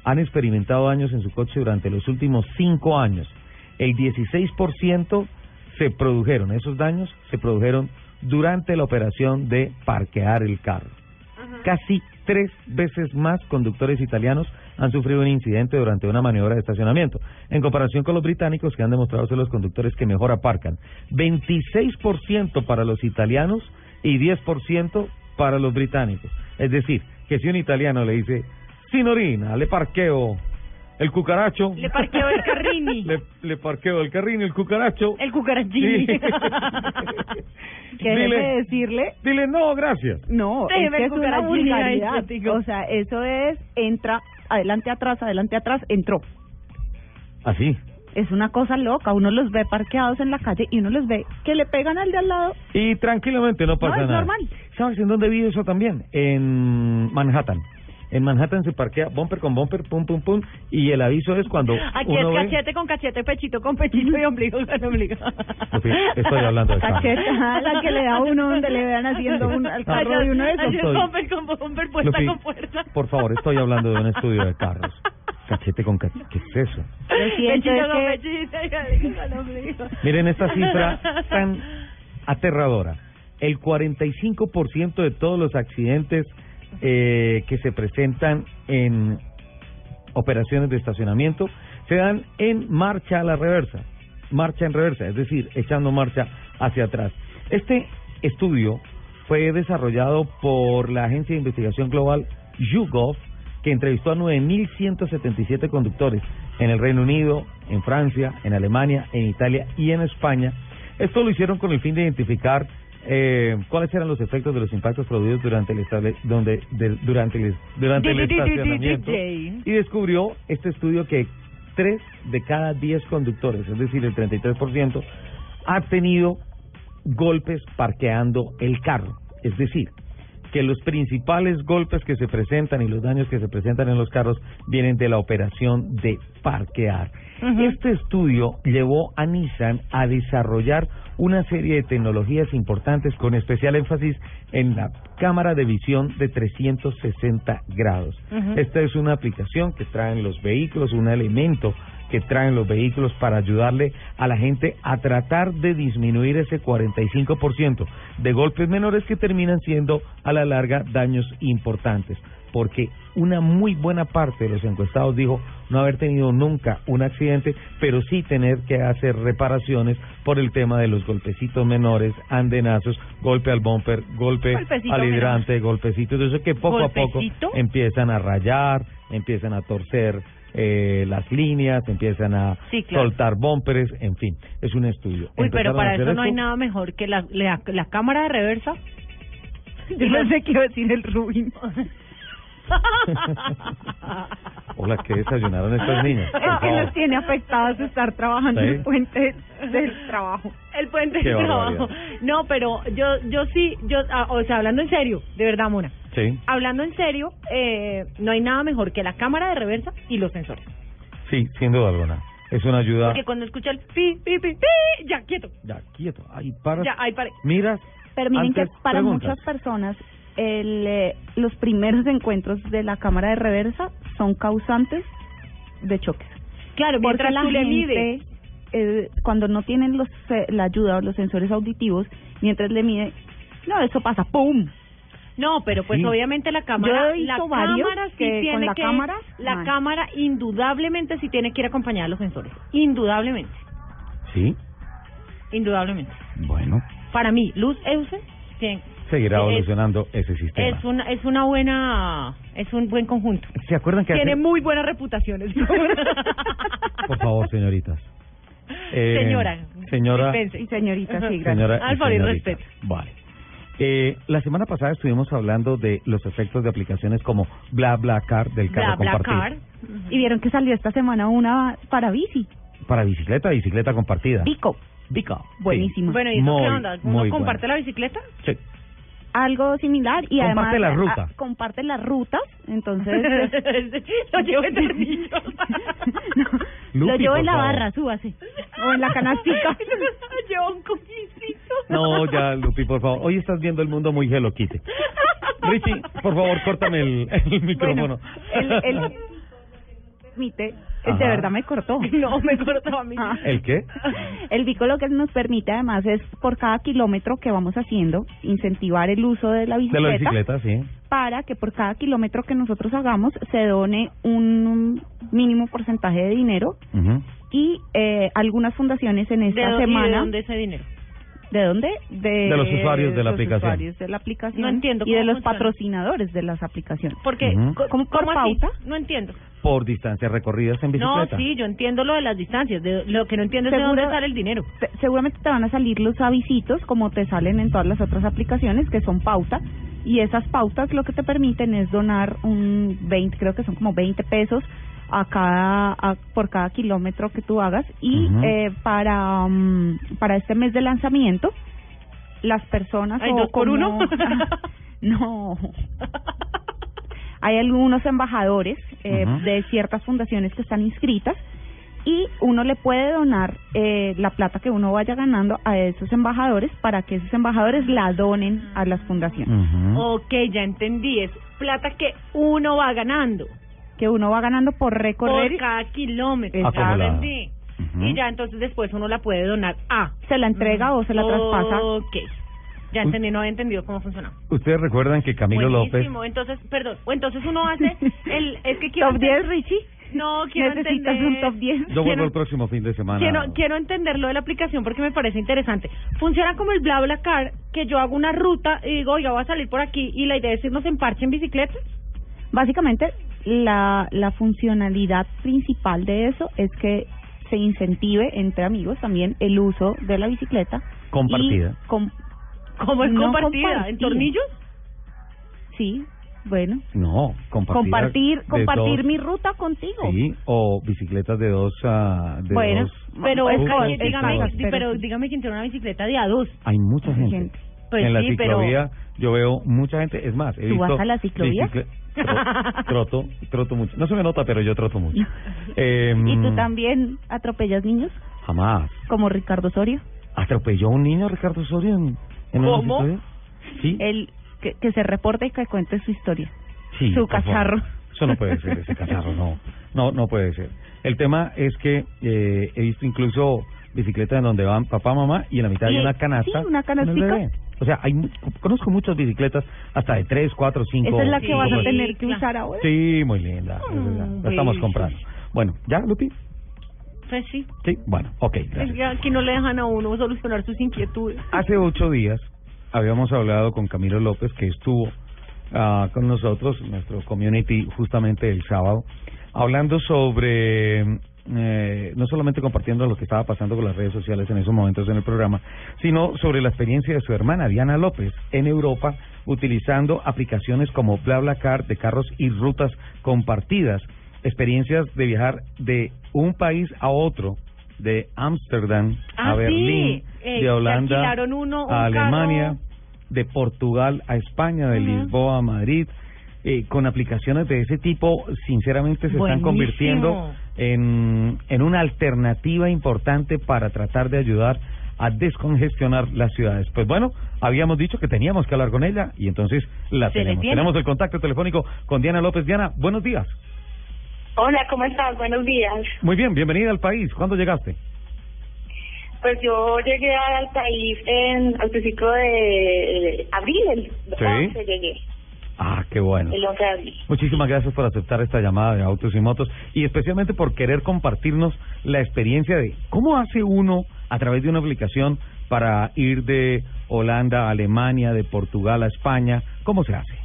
han experimentado daños en su coche durante los últimos cinco años. El 16% se produjeron, esos daños se produjeron durante la operación de parquear el carro. Casi tres veces más conductores italianos han sufrido un incidente durante una maniobra de estacionamiento, en comparación con los británicos que han demostrado ser los conductores que mejor aparcan. 26% para los italianos y 10% para los británicos. Es decir, que si un italiano le dice, signorina, le parqueo el cucaracho. Le parqueo el carrini. le, le parqueo el carrini, el cucaracho. El cucarachini. Sí. Dile- debe decirle Dile, no, gracias. No, es que el es una vulgaridad. O sea, eso es entra, adelante atrás, adelante atrás, entró. Así. Es una cosa loca. Uno los ve parqueados en la calle y uno los ve que le pegan al de al lado. Y tranquilamente no pasa No, es nada. normal. ¿Sabes en dónde vi eso también? En Manhattan. En Manhattan se parquea bumper con bumper, pum, pum, pum, y el aviso es cuando Aquí es uno ve... cachete con cachete, pechito con pechito y ombligo con ombligo. Sofi, estoy hablando de carro. Cacheta, la que le da uno donde le vean haciendo un, al carro de uno de esos. Es Estoy- bumper con bumper, puerta Lupi, con puerta. Por favor, estoy hablando de un estudio de carros. Cachete con cachete. ¿Qué es eso? Siento, Pechito es con que- pechito y ombligo con ombligo. Miren esta cifra tan aterradora. El 45% de todos los accidentes eh, que se presentan en operaciones de estacionamiento se dan en marcha a la reversa, marcha en reversa, es decir, echando marcha hacia atrás. Este estudio fue desarrollado por la agencia de investigación global YouGov, que entrevistó a 9.177 conductores en el Reino Unido, en Francia, en Alemania, en Italia y en España. Esto lo hicieron con el fin de identificar eh, cuáles eran los efectos de los impactos producidos durante el, estable, donde, del- durante el, durante el estacionamiento y descubrió este estudio que tres de cada diez conductores, es decir, el 33%, ha tenido golpes parqueando el carro. Es decir, que los principales golpes que se presentan y los daños que se presentan en los carros vienen de la operación de parquear. Este estudio llevó a Nissan a desarrollar una serie de tecnologías importantes con especial énfasis en la cámara de visión de 360 grados. Esta es una aplicación que traen los vehículos, un elemento que traen los vehículos para ayudarle a la gente a tratar de disminuir ese 45% de golpes menores que terminan siendo a la larga daños importantes. Porque una muy buena parte de los encuestados dijo no haber tenido nunca un accidente, pero sí tener que hacer reparaciones por el tema de los golpecitos menores, andenazos, golpe al bumper, golpe Golpecito al hidrante, golpecitos, eso que poco a poco empiezan a rayar, empiezan a torcer eh, las líneas, empiezan a Sí, claro. soltar bumpers, en fin, es un estudio. Uy, pero para eso no hay nada mejor que la, la, la cámara de reversa. Yo pensé que iba a decir el Rubin. Hola, ¿qué desayunaron estas niñas? Es que nos tiene afectados estar trabajando ¿Sí? en el puente del trabajo. El puente Qué de barbaridad. trabajo. No, pero yo yo sí, yo, ah, o sea, hablando en serio, de verdad, Mona. Sí, Hablando en serio, eh, no hay nada mejor que la cámara de reversa y los sensores. sí, sin duda alguna. Es una ayuda. Porque cuando escucha el pi, pi, pi, pi, ya, quieto. Ya, quieto. Ahí para. Ya, ahí pare. Miras. Pero miren que para preguntas. muchas personas el, eh, los primeros encuentros de la cámara de reversa son causantes de choques. Claro, Porque mientras la tú le gente, mides. eh, cuando no tienen los eh, la ayuda o los sensores auditivos, mientras le mide, no, eso pasa, ¡pum! No, pero pues Sí. obviamente la cámara, Yo he visto la varios cámara sí que con tiene la que, cámara, la mal. cámara indudablemente sí tiene que ir acompañada de los sensores, indudablemente, Sí, indudablemente. bueno, Para mí, Luz Euse tiene, seguirá es- evolucionando ese sistema. es una es una buena es un buen conjunto. ¿Se acuerdan que Tiene hace- muy buenas reputaciones. Por favor, señoritas. Eh, Señora. Señora. Y señorita, sí, gracias. Señora y y señorita. respeto. Vale. Eh, la semana pasada estuvimos hablando de los efectos de aplicaciones como BlaBlaCar del carro compartido. Y vieron que salió esta semana una para bici, Para bicicleta, bicicleta compartida. Vico. Vico. sí. Buenísima. Bueno, ¿y eso Muy, qué onda? ¿Uno muy comparte la bicicleta? Sí. algo similar y Comparte además la ah, ruta. comparte las rutas, entonces Lo llevo en tornillos. lo Lupi, llevo en la favor. barra, súbase. O en la canastica. llevo un cookiecito. No, ya, Lupi, por favor. Hoy estás viendo el mundo muy Hello Kitty. Richie, por favor, córtame el, el micrófono. el, el permite, Ajá. de verdad me cortó. No, me cortó a mí. Ah. ¿El qué? El Vico lo que nos permite además es por cada kilómetro que vamos haciendo incentivar el uso de la De bicicleta, la bicicleta, sí. Para que por cada kilómetro que nosotros hagamos se done un mínimo porcentaje de dinero Ujú. y eh, algunas fundaciones en ¿De, esta dónde- y semana ¿De dónde ese dinero? ¿De dónde? De, De los usuarios de la los aplicación. usuarios de la aplicación. No entiendo Y de los funciona. patrocinadores de las aplicaciones. Porque, Ujú. co- ¿Cómo- por ¿cómo así? pauta? No entiendo. Por distancias recorridas en No, bicicleta. sí, yo entiendo lo de las distancias. De, lo que no entiendo es de Seguro- dónde sale el dinero. Te- seguramente te van a salir los avisitos como te salen en todas las otras aplicaciones que son pauta y esas pautas lo que te permiten es donar un 20 creo que son como 20 pesos a cada a- por cada kilómetro que tú hagas. Y eh, para mm, para este mes de lanzamiento las personas ¿Hay o dos por como- uno? no. Hay algunos embajadores eh, de ciertas fundaciones que están inscritas y uno le puede donar eh, la plata que uno vaya ganando a esos embajadores para que esos embajadores la donen a las fundaciones. Ok, ya entendí. Es plata que uno va ganando. Que uno va ganando por recorrer. Por cada kilómetro. Ya. Y ya entonces después uno la puede donar a. Se la entrega o se la traspasa. Ok. Ya entendí, no había entendido cómo funcionaba. Ustedes recuerdan que Camilo López. Entonces, perdón, o entonces uno hace el es que quiero Top 10, Richie. No, quiero Necesitas entender un top 10. Yo vuelvo Quiero- el próximo fin de semana. Quiero, quiero entender lo de la aplicación porque me parece interesante. Funciona como el BlaBlaCar, que yo hago una ruta y digo, oiga, voy a salir por aquí y la idea es irnos en parche en bicicleta. Básicamente, la, la funcionalidad principal de eso es que se incentive entre amigos también el uso de la bicicleta. Compartida. y com- ¿Cómo es no compartida? ¿En tornillos? Sí, bueno. No, Compartir, compartir dos- mi ruta contigo. Sí, o bicicletas de dos. ah, de Bueno, dos Pero, Es oye, dígame, pero dígame quién tiene una bicicleta de a dos. Hay mucha gente. Pues en la sí, pero- ciclovía yo veo mucha gente. Es más, he ¿Tú visto. vas a la ciclovía? bicicle- tro- troto, troto mucho. No se me nota, pero yo troto mucho. Em, ¿Y tú también atropellas niños? Jamás. Como Ricardo Osorio. ¿Atropelló a un niño Ricardo Osorio en, en una ¿Cómo? ciclovía? Sí. El, que, que se reporte y que cuente su historia. Sí, su favor. cacharro. Eso no puede ser, ese cacharro, no. No, no puede ser. El tema es que eh, he visto incluso bicicletas en donde van papá, mamá y en la mitad hay una canasta. sí, una canastica. O sea, hay conozco muchas bicicletas hasta de 3, 4, 5. Esa es la que vas a tener que usar ahora. Sí, muy linda. es la- estamos sí. comprando. Bueno, ¿ya, Lupi? Pues sí. Sí, bueno, ok. gracias. Es que aquí no le dejan a uno solucionar sus inquietudes. Hace ocho días habíamos hablado con Camilo López, que estuvo ah, con nosotros, nuestro community, justamente el sábado, hablando sobre, eh, no solamente compartiendo lo que estaba pasando con las redes sociales en esos momentos en el programa, sino sobre la experiencia de su hermana Diana López en Europa, utilizando aplicaciones como BlaBlaCar de carros y rutas compartidas, experiencias de viajar de un país a otro, de Ámsterdam Ah, a sí. Berlín, Eh, de Holanda uno, a Alemania, carro. de Portugal a España, de. Lisboa a Madrid, eh, con aplicaciones de ese tipo, sinceramente se están convirtiendo en, en una alternativa importante para tratar de ayudar a descongestionar las ciudades. Pues bueno, habíamos dicho que teníamos que hablar con ella y entonces la Se tenemos. Tenemos el contacto telefónico con Diana López. Diana, buenos días. Hola, ¿cómo estás? Buenos días. Muy bien, bienvenida al país. ¿Cuándo llegaste? Pues yo llegué al país en al principio de abril, el Sí. 11 llegué, Ah, qué bueno. el 11 de abril. Muchísimas gracias por aceptar esta llamada de Autos y Motos y especialmente por querer compartirnos la experiencia de cómo hace uno a través de una aplicación para ir de Holanda a Alemania, de Portugal a España. ¿Cómo se hace?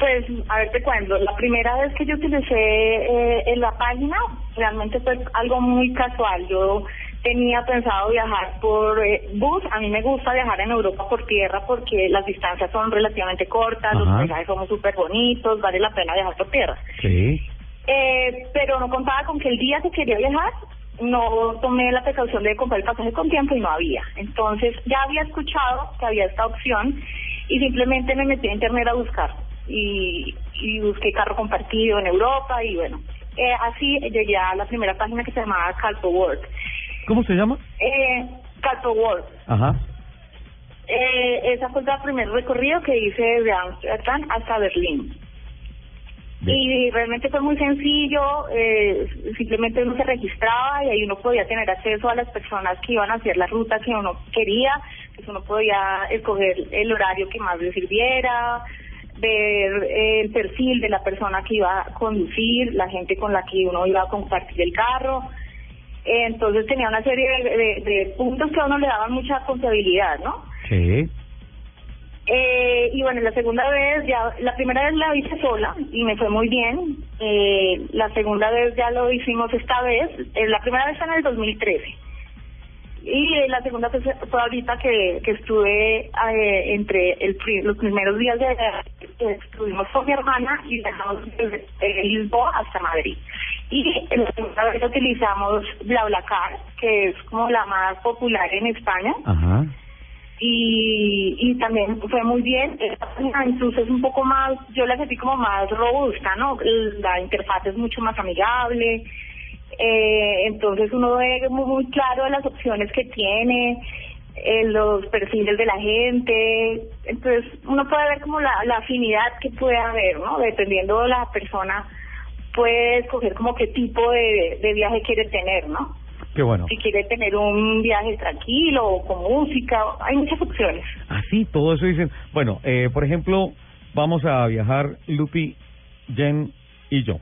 Pues, a ver, te cuento. La primera vez que yo utilicé eh, en la página, realmente fue algo muy casual. Yo tenía pensado viajar por eh, bus. A mí me gusta viajar en Europa por tierra porque las distancias son relativamente cortas, los paisajes son súper bonitos, vale la pena viajar por tierra. Sí. Eh, pero no contaba con que el día que quería viajar no tomé la precaución de comprar el pasaje con tiempo y no había. Entonces ya había escuchado que había esta opción y simplemente me metí a internet a buscar y, y busqué carro compartido en Europa y bueno, eh, así llegué a la primera página que se llamaba Calpo World. ¿Cómo se llama? Eh, Calpo World. Ajá. Eh, esa fue el primer recorrido que hice desde Amsterdam hasta Berlín. Y realmente fue muy sencillo, eh, simplemente uno se registraba y ahí uno podía tener acceso a las personas que iban a hacer la ruta que uno quería, pues uno podía escoger el horario que más le sirviera, ver eh, el perfil de la persona que iba a conducir, la gente con la que uno iba a compartir el carro. Entonces tenía una serie de, de- de puntos que a uno le daban mucha confiabilidad, ¿no? Sí. Eh, y bueno, la segunda vez, ya, la primera vez la hice sola y me fue muy bien. Eh, la segunda vez ya lo hicimos esta vez. Eh, la primera vez fue en el 2013. Y eh, la segunda fue ahorita que, que estuve eh, entre el, los primeros días de que estuvimos con mi hermana y viajamos desde eh, Lisboa hasta Madrid. Y la segunda vez utilizamos BlaBlaCar, que es como la más popular en España. Ajá. y, y también fue muy bien. Página incluso es un poco más, yo la sentí como más robusta, ¿no? La interfaz es mucho más amigable, eh, entonces uno ve muy, muy claro las opciones que tiene, eh, los perfiles de la gente, entonces uno puede ver como la, la afinidad que puede haber, ¿no? Dependiendo de la persona, puede escoger como qué tipo de, de viaje quiere tener, ¿no? Qué bueno. Si quiere tener un viaje tranquilo o con música, hay muchas opciones. Así, todo eso dicen. Bueno, eh, por ejemplo, vamos a viajar Lupi, Jen y yo.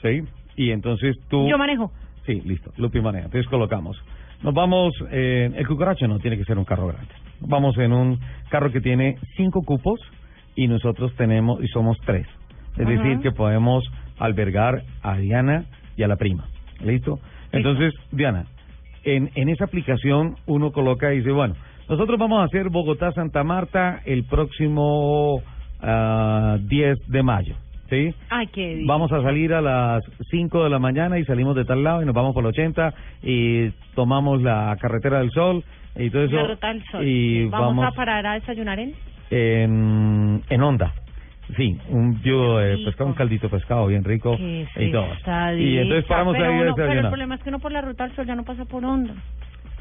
¿Sí? Y entonces tú... Yo manejo. Sí, listo. Lupi maneja. Entonces colocamos. Nos vamos... Eh, el cucaracho no tiene que ser un carro grande. Vamos en un carro que tiene cinco cupos y nosotros tenemos... y somos tres. Es Ajá. decir, que podemos albergar a Diana y a la prima. ¿Listo? Entonces, Diana, en, en esa aplicación uno coloca y dice, bueno, nosotros vamos a hacer Bogotá-Santa Marta el próximo ah, 10 de mayo. ¿Sí? Ay, qué bien. Vamos a salir a las 5 de la mañana y salimos de tal lado y nos vamos por el 80 y tomamos la carretera del sol y todo eso. La ruta del sol. Y ¿Vamos, vamos, a parar a desayunar en? en, en onda. Sí, un yugo de pescado, un caldito pescado bien rico y todo. Y entonces paramos pero ahí a uno- Pero el desayunar. problema es que uno por la ruta del sol ya no pasa por onda.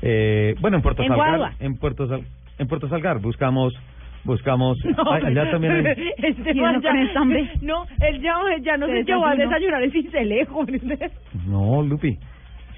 Eh, bueno, en Puerto En Salgar, en Puerto Sal, en Puerto Salgar buscamos buscamos No, Ay, allá también hay- Este ¿Y uno man ya- con ese hambre? No, él ya, ya no ¿Se llevó a desayunar en Cincelejo. No, Lupi.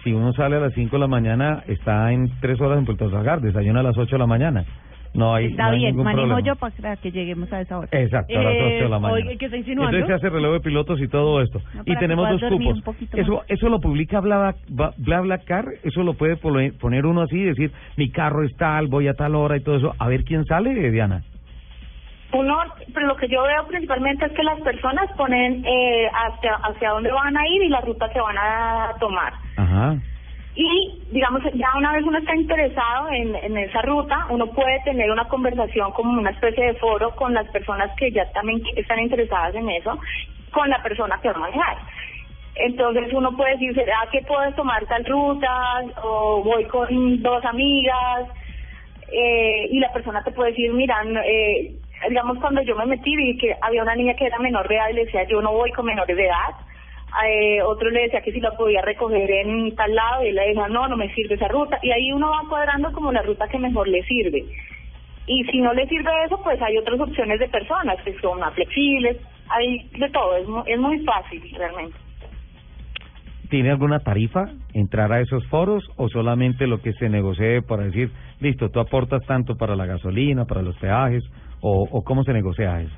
Si uno sale a las 5 de la mañana, está en 3 horas en Puerto Salgar, desayuna a las 8 de la mañana. No hay, Está no hay bien, ningún manejo problema. yo para que lleguemos a esa hora. Exacto, a las 8 de la Eh, mañana. ¿qué está insinuando? Entonces se hace relevo de pilotos y todo esto. No, y tenemos dos cupos. Eso, más. eso lo publica Bla, Bla, Bla, Bla Car, eso lo puede pone- poner uno así, decir, mi carro es tal, voy a tal hora y todo eso. A ver quién sale, Diana. Uno, pero lo que yo veo principalmente es que las personas ponen eh, hacia, hacia dónde van a ir y la ruta que van a tomar. Ajá. Y, digamos, ya una vez uno está interesado en, en esa ruta, uno puede tener una conversación como una especie de foro con las personas que ya también están interesadas en eso, con la persona que va a manejar. Entonces uno puede decir, ¿será que puedes tomar tal ruta? O voy con dos amigas. Eh, y la persona te puede decir, mira, eh, digamos, cuando yo me metí vi que había una niña que era menor de edad y le decía, yo no voy con menores de edad. Eh, otro le decía que si la podía recoger en tal lado y él le decía, no, no me sirve esa ruta. Y ahí uno va cuadrando como la ruta que mejor le sirve. Y si no le sirve eso, pues hay otras opciones de personas que son más flexibles. Hay de todo, es, mu- es muy fácil realmente. ¿Tiene alguna tarifa entrar a esos foros o solamente lo que se negocie para decir, listo, tú aportas tanto para la gasolina, para los peajes o, o cómo se negocia eso?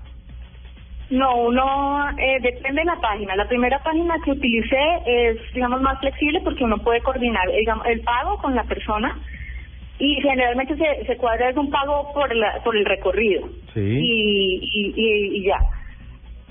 No, uno eh, depende de la página. La primera página que utilicé es, digamos, más flexible porque uno puede coordinar digamos, el pago con la persona y generalmente se, se cuadra es un pago por, la, por el recorrido Sí. y, y, y, y ya.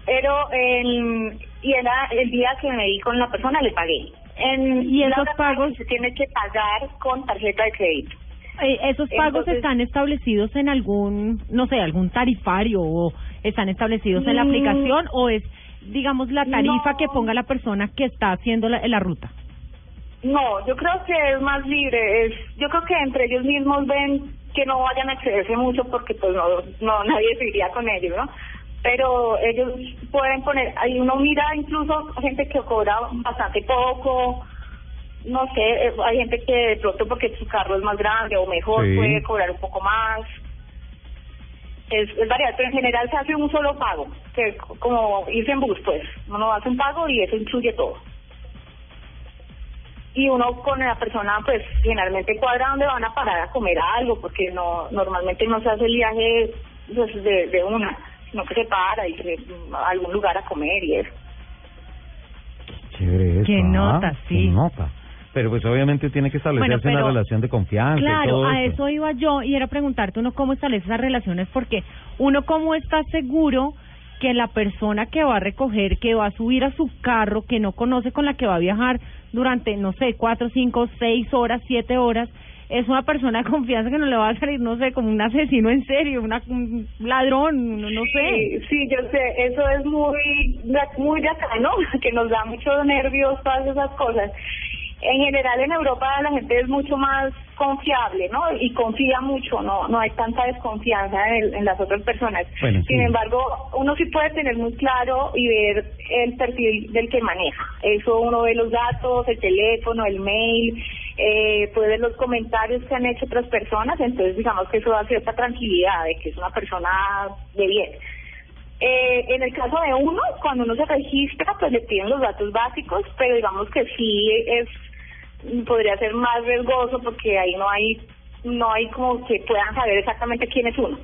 Pero el, y era el día que me di con la persona le pagué. En, Y esos parte se tiene que pagar con tarjeta de crédito. Eh, ¿Esos pagos Entonces- están establecidos en algún, no sé, algún tarifario o están establecidos en la Mm. aplicación o es, digamos, la tarifa No. que ponga la persona que está haciendo la, la ruta? No, yo creo que es más libre. Es, yo creo que entre ellos mismos ven que no vayan a excederse mucho porque pues no, no nadie se iría con ellos, ¿no? Pero ellos pueden poner, ahí uno mira incluso gente que cobra bastante poco, no sé, eh, hay gente que de pronto porque su carro es más grande o mejor Sí. puede cobrar un poco más. Es, es variado, pero en general se hace un solo pago, que es como irse en bus, pues. Uno hace un pago y eso incluye todo y uno con la persona pues generalmente cuadra dónde van a parar a comer algo porque no normalmente no se hace el viaje pues, de, de una sino que se para y se, a algún lugar a comer y eso Chévere eso, Qué ah, nota, qué sí. nota. Pero pues obviamente tiene que establecerse Bueno, pero- una relación de confianza y Claro, todo a eso iba yo y era preguntarte uno cómo establece esas relaciones porque uno cómo está seguro que la persona que va a recoger, que va a subir a su carro, que no conoce con la que va a viajar durante, no sé, cuatro, cinco, seis horas, siete horas, es una persona de confianza que no le va a salir, no sé, como un asesino en serio, una, un ladrón, no, no sé. Sí, sí, yo sé, eso es muy, muy de acá, ¿no? Que nos da muchos nervios, todas esas cosas. En general en Europa la gente es mucho más confiable, ¿no? Y confía mucho, no no hay tanta desconfianza en, el- en las otras personas. Bueno, sí. Sin embargo, uno sí puede tener muy claro y ver el perfil del que maneja. Eso uno ve los datos, el teléfono, el mail, eh, puede ver los comentarios que han hecho otras personas, entonces digamos que eso da cierta tranquilidad de que es una persona de bien. Eh, en el caso de uno, cuando uno se registra, pues le piden los datos básicos, pero digamos que sí es podría ser más riesgoso porque ahí no hay no hay como que puedan saber exactamente quién es uno.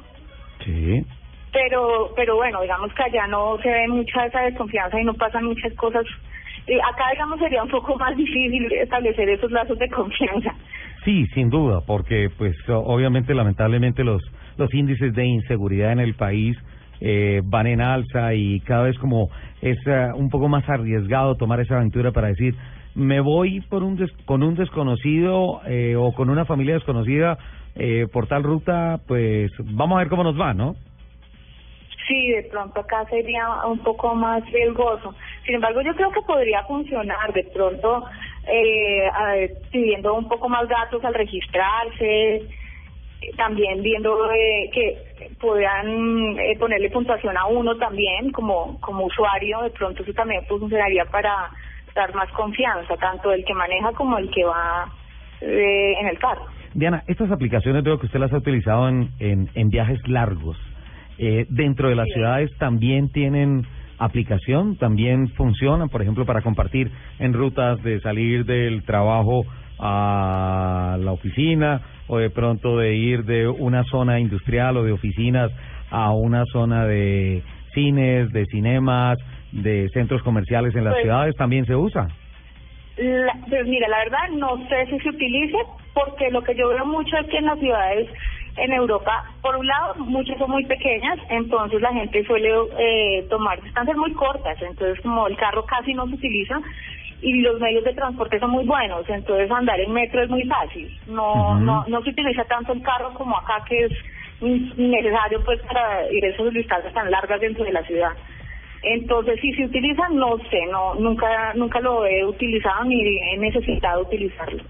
Sí. Pero pero bueno, digamos que allá no se ve mucha esa desconfianza y no pasan muchas cosas. Eh, acá digamos sería un poco más difícil establecer esos lazos de confianza. Sí, sin duda, porque pues obviamente lamentablemente los los índices de inseguridad en el país eh, van en alza y cada vez como es eh, un poco más arriesgado tomar esa aventura para decir me voy por un con un desconocido eh, o con una familia desconocida eh, por tal ruta, pues vamos a ver cómo nos va, ¿no? Sí, de pronto acá sería un poco más riesgoso. Sin embargo, yo creo que podría funcionar de pronto eh, pidiendo un poco más datos al registrarse, también viendo eh, que puedan eh, ponerle puntuación a uno también como como usuario, de pronto eso también funcionaría para dar más confianza, tanto el que maneja como el que va eh, en el carro. Diana, estas aplicaciones veo que usted las ha utilizado en, en, en viajes largos. Eh, dentro de las ciudades también tienen aplicación, también funcionan, por ejemplo, para compartir en rutas de salir del trabajo a la oficina o de pronto de ir de una zona industrial o de oficinas a una zona de cines, de cinemas, de centros comerciales en las Pues- ciudades, también se usa. La, pues mira, la verdad no sé si se utilice porque lo que yo veo mucho es que en las ciudades en Europa, por un lado, muchas son muy pequeñas, entonces la gente suele eh, tomar distancias muy cortas, entonces como el carro casi no se utiliza y los medios de transporte son muy buenos, entonces andar en metro es muy fácil, no no no se utiliza tanto el carro como acá que es necesario pues para ir a esas distancias tan largas dentro de la ciudad. Entonces, si se utiliza, no sé, no nunca nunca lo he utilizado ni he necesitado utilizarlo.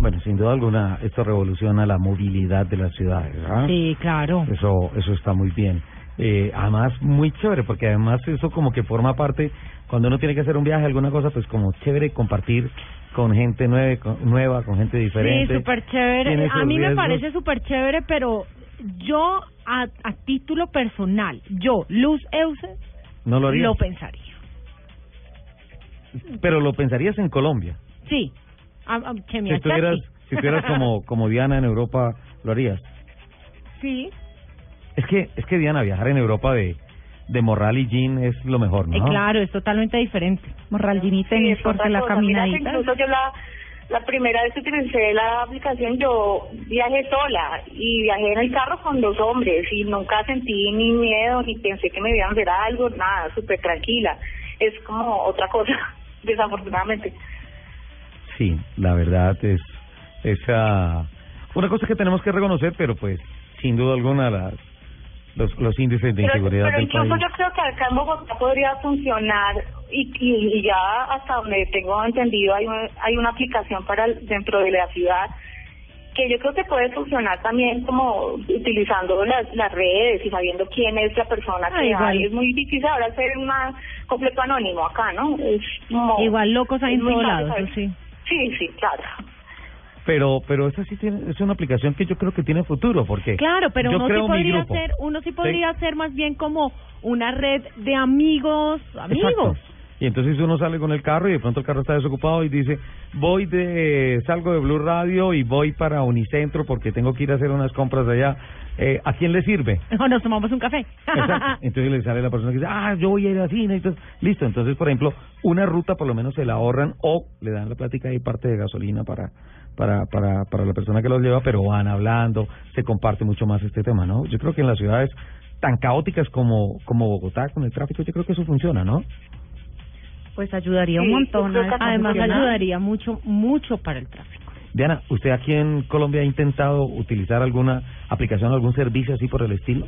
Bueno, sin duda alguna, esto revoluciona la movilidad de las ciudades, ¿verdad? Sí, claro. Eso, eso está muy bien. Eh, además, muy chévere, porque además eso como que forma parte, cuando uno tiene que hacer un viaje, alguna cosa, pues como chévere compartir con gente nueva, con, nueva, con gente diferente. Sí, súper chévere. A mí me parece súper chévere, pero yo, a, a título personal, yo, Luz Euse, No lo harías. lo pensaría. Pero lo pensarías en Colombia. Sí. A, a- que me Si estuvieras, si estuvieras como, como Diana en Europa, lo harías. Sí. Es que, es que Diana, viajar en Europa de, de morral y jean es lo mejor, Eh, ¿no? claro, es totalmente diferente. Morral, jean y tenis, es porque la cosa. Mira que caminadita. incluso yo la, la primera vez que utilicé la aplicación yo viajé sola y viajé en el carro con dos hombres y nunca sentí ni miedo ni pensé que me iban a hacer algo, nada, súper tranquila. Es como otra cosa, desafortunadamente. Sí, la verdad es esa una cosa que tenemos que reconocer, pero pues sin duda alguna las los, los índices de Pero, inseguridad pero del incluso país. yo creo que acá en Bogotá podría funcionar y, y, y ya hasta donde tengo entendido hay, un- hay una aplicación para el- dentro de la ciudad que yo creo que puede funcionar también como utilizando las, las redes y sabiendo quién es la persona Ah, que igual. hay. Es muy difícil ahora ser una completo anónimo acá, ¿no? Es como- Igual locos hay en todos lados, sí. Sí, sí, claro. Pero pero esa sí tiene es una aplicación que yo creo que tiene futuro porque Claro, pero uno sí podría ser, uno sí Sí. podría ser más bien como una red de amigos, amigos. Exacto. Y entonces uno sale con el carro y de pronto el carro está desocupado y dice, voy de, salgo de Blue Radio y voy para Unicentro porque tengo que ir a hacer unas compras allá. Eh, ¿A quién le sirve? O nos tomamos un café. Exacto. Entonces le sale la persona que dice, ah, yo voy a ir a cine. Entonces, listo. Entonces, por ejemplo, una ruta por lo menos se la ahorran o le dan la plática y parte de gasolina para, para, para, para la persona que los lleva, pero van hablando, se comparte mucho más este tema, ¿no? Yo creo que en las ciudades tan caóticas como, como Bogotá, con el tráfico, yo creo que eso funciona, ¿no? Pues ayudaría un montón. además ayudaría mucho, mucho para el tráfico. Diana, ¿usted aquí en Colombia ha intentado utilizar alguna aplicación, algún servicio así por el estilo?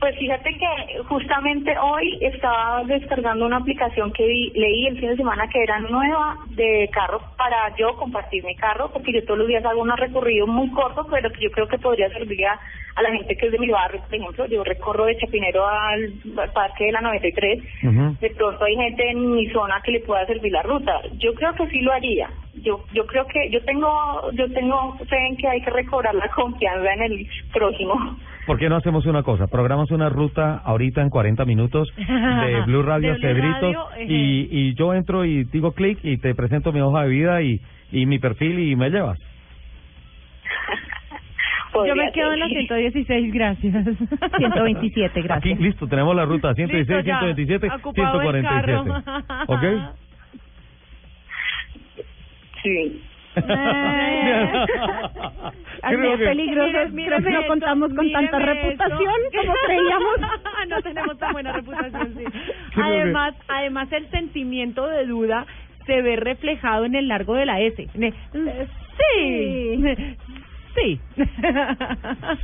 Pues fíjate que justamente hoy estaba descargando una aplicación que vi- leí el fin de semana que era nueva de carro para yo compartir mi carro, porque yo todos los días hago unos recorridos muy cortos, pero que yo creo que podría servir a, a la gente que es de mi barrio. Por ejemplo, yo recorro de Chapinero al, al Parque de la 93. De pronto hay gente en mi zona que le pueda servir la ruta. Yo creo que sí lo haría. Yo yo creo que yo tengo yo tengo fe en que hay que recobrar la confianza en el prójimo. ¿Por qué no hacemos una cosa? Programamos una ruta ahorita en 40 minutos de Blue Radio De Radio, ejé. y, y yo entro y digo clic y te presento mi hoja de vida y, y mi perfil y me llevas. Yo me quedo en la 116, gracias. 127, Aquí, listo, tenemos la ruta 116, Listo, ya. 127, Ocupado el 147. carro. ¿Ok? Sí. Así Creo de que- peligrosos, Mire- creo que no contamos con tanta reputación esto. como creíamos. no tenemos tan buena reputación, sí. Creo que- Además, además el sentimiento de duda se ve reflejado en el largo de la S. Ne- Sí. Sí.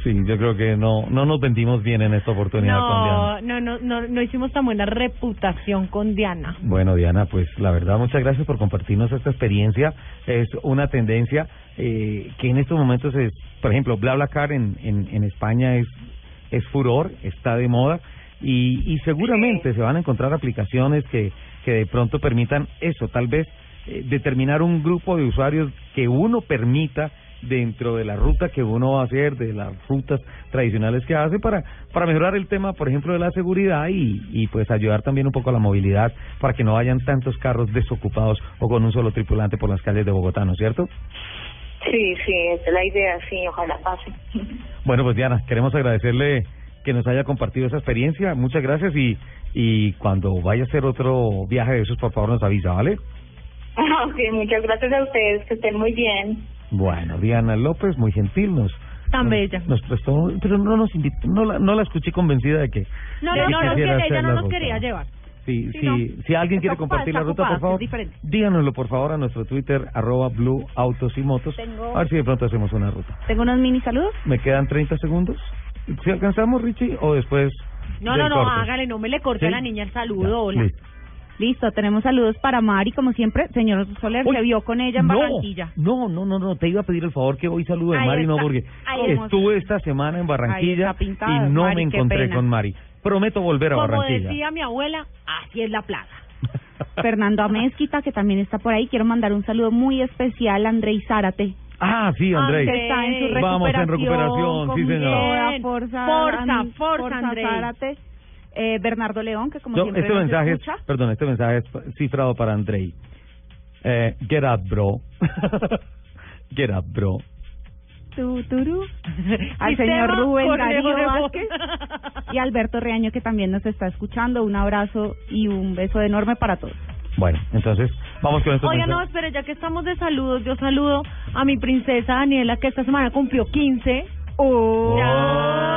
Sí, yo creo que no no nos vendimos bien en esta oportunidad con Diana. No, no, no, no, no hicimos tan buena reputación con Diana. Bueno, Diana, pues la verdad, muchas gracias por compartirnos esta experiencia. Es una tendencia eh, que en estos momentos es, por ejemplo, BlaBlaCar en, en, en España es, es furor, está de moda y, y seguramente se van a encontrar aplicaciones que, que de pronto permitan eso, tal vez eh, determinar un grupo de usuarios que uno permita dentro de la ruta que uno va a hacer, de las rutas tradicionales que hace para, para mejorar el tema, por ejemplo, de la seguridad y, y pues ayudar también un poco a la movilidad para que no hayan tantos carros desocupados o con un solo tripulante por las calles de Bogotá, ¿no es cierto? Sí, sí, esa es la idea, sí, ojalá pase. Bueno, pues Diana, queremos agradecerle que nos haya compartido esa experiencia, muchas gracias y, y cuando vaya a hacer otro viaje de esos, por favor nos avisa, ¿vale? Ok, muchas gracias a ustedes, que estén muy bien. Bueno, Diana López, muy gentil, nos Tan bella. Nos prestó, pero no nos invitó, no la, no la escuché convencida de que No, no, no, no, ella no nos ruta. quería llevar. Sí, Sí, sí, no. si alguien quiere ocupada, compartir la ruta, ocupada, por favor, díganoslo por favor a nuestro Twitter, arroba Blue Autos y Motos. Tengo- A ver si de pronto hacemos una ruta. Tengo unos mini saludos. ¿Me quedan 30 segundos? ¿Si alcanzamos, Richie, o después No, no, no, corte? hágale, no me le corte a ¿Sí? la niña el saludo. hola. Listo. Listo, tenemos saludos para Mari, como siempre. Señor Soler, Uy, se vio con ella en no, Barranquilla. No, no, no, no, te iba a pedir el favor que hoy salude a Mari, no, está, porque ahí está. estuve esta semana en Barranquilla está pintada, y no Mari, me encontré con Mari. Prometo volver a Como Barranquilla. decía mi abuela, así es la plaga. Fernando Amezquita, que también está por ahí. Quiero mandar un saludo muy especial a Andrei Zárate. Ah, sí, Andrei. Que está en su recuperación. Vamos en recuperación, sí, señor. Forza, Forza, forza, Andrei. Zárate. Eh, Bernardo León, que como No, siempre este nos mensaje, es, escucha. perdón, este mensaje es cifrado para Andrei. Eh, get up, bro. get up, bro. Tu, turu. Al señor Rubén Darío. Vázquez y Alberto Reaño, que también nos está escuchando. Un abrazo y un beso enorme para todos. Bueno, entonces, vamos con estos Oiga, no, espere, ya que estamos de saludos, yo saludo a mi princesa Daniela, que esta semana cumplió 15. Oh. Hizo...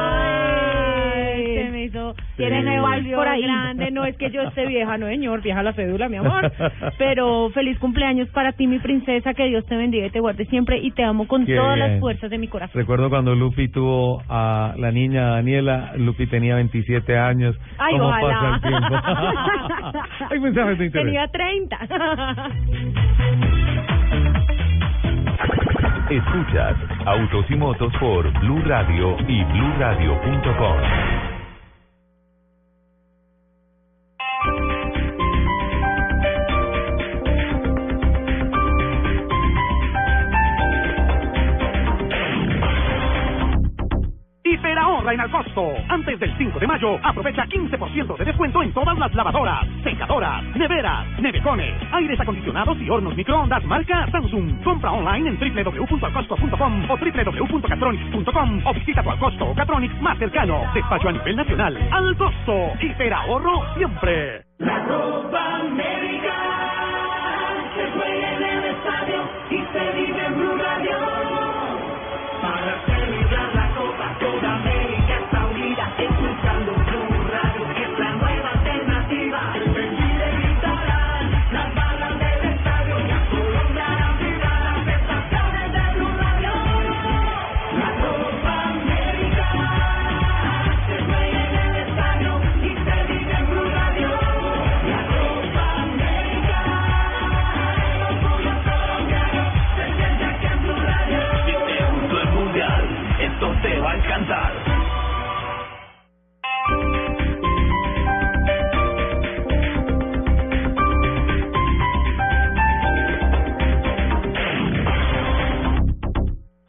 Tiene volvió por ahí. grande, no es que yo esté vieja, no señor, vieja la cédula, mi amor. Pero feliz cumpleaños para ti, mi princesa, que Dios te bendiga y te guarde siempre y te amo con Qué todas las bien. fuerzas de mi corazón. Recuerdo cuando Lupi tuvo a la niña Daniela, Lupi tenía 27 años. Ay, ¿Cómo ojalá. pasa el tiempo? Hay mensajes de interés. Tenía 30. Escuchas Autos y Motos por Blue Radio y BlueRadio.com. Hiper ahorra en costo. Antes del 5 de mayo, aprovecha 15% de descuento en todas las lavadoras, secadoras, neveras, nevecones, aires acondicionados y hornos microondas marca Samsung. Compra online en www.alcosto.com o www.catronics.com o visita tu Alcosto o Catronics más cercano. Despacho a nivel nacional. Al costo. Hiper ahorro siempre. La Copa América se juega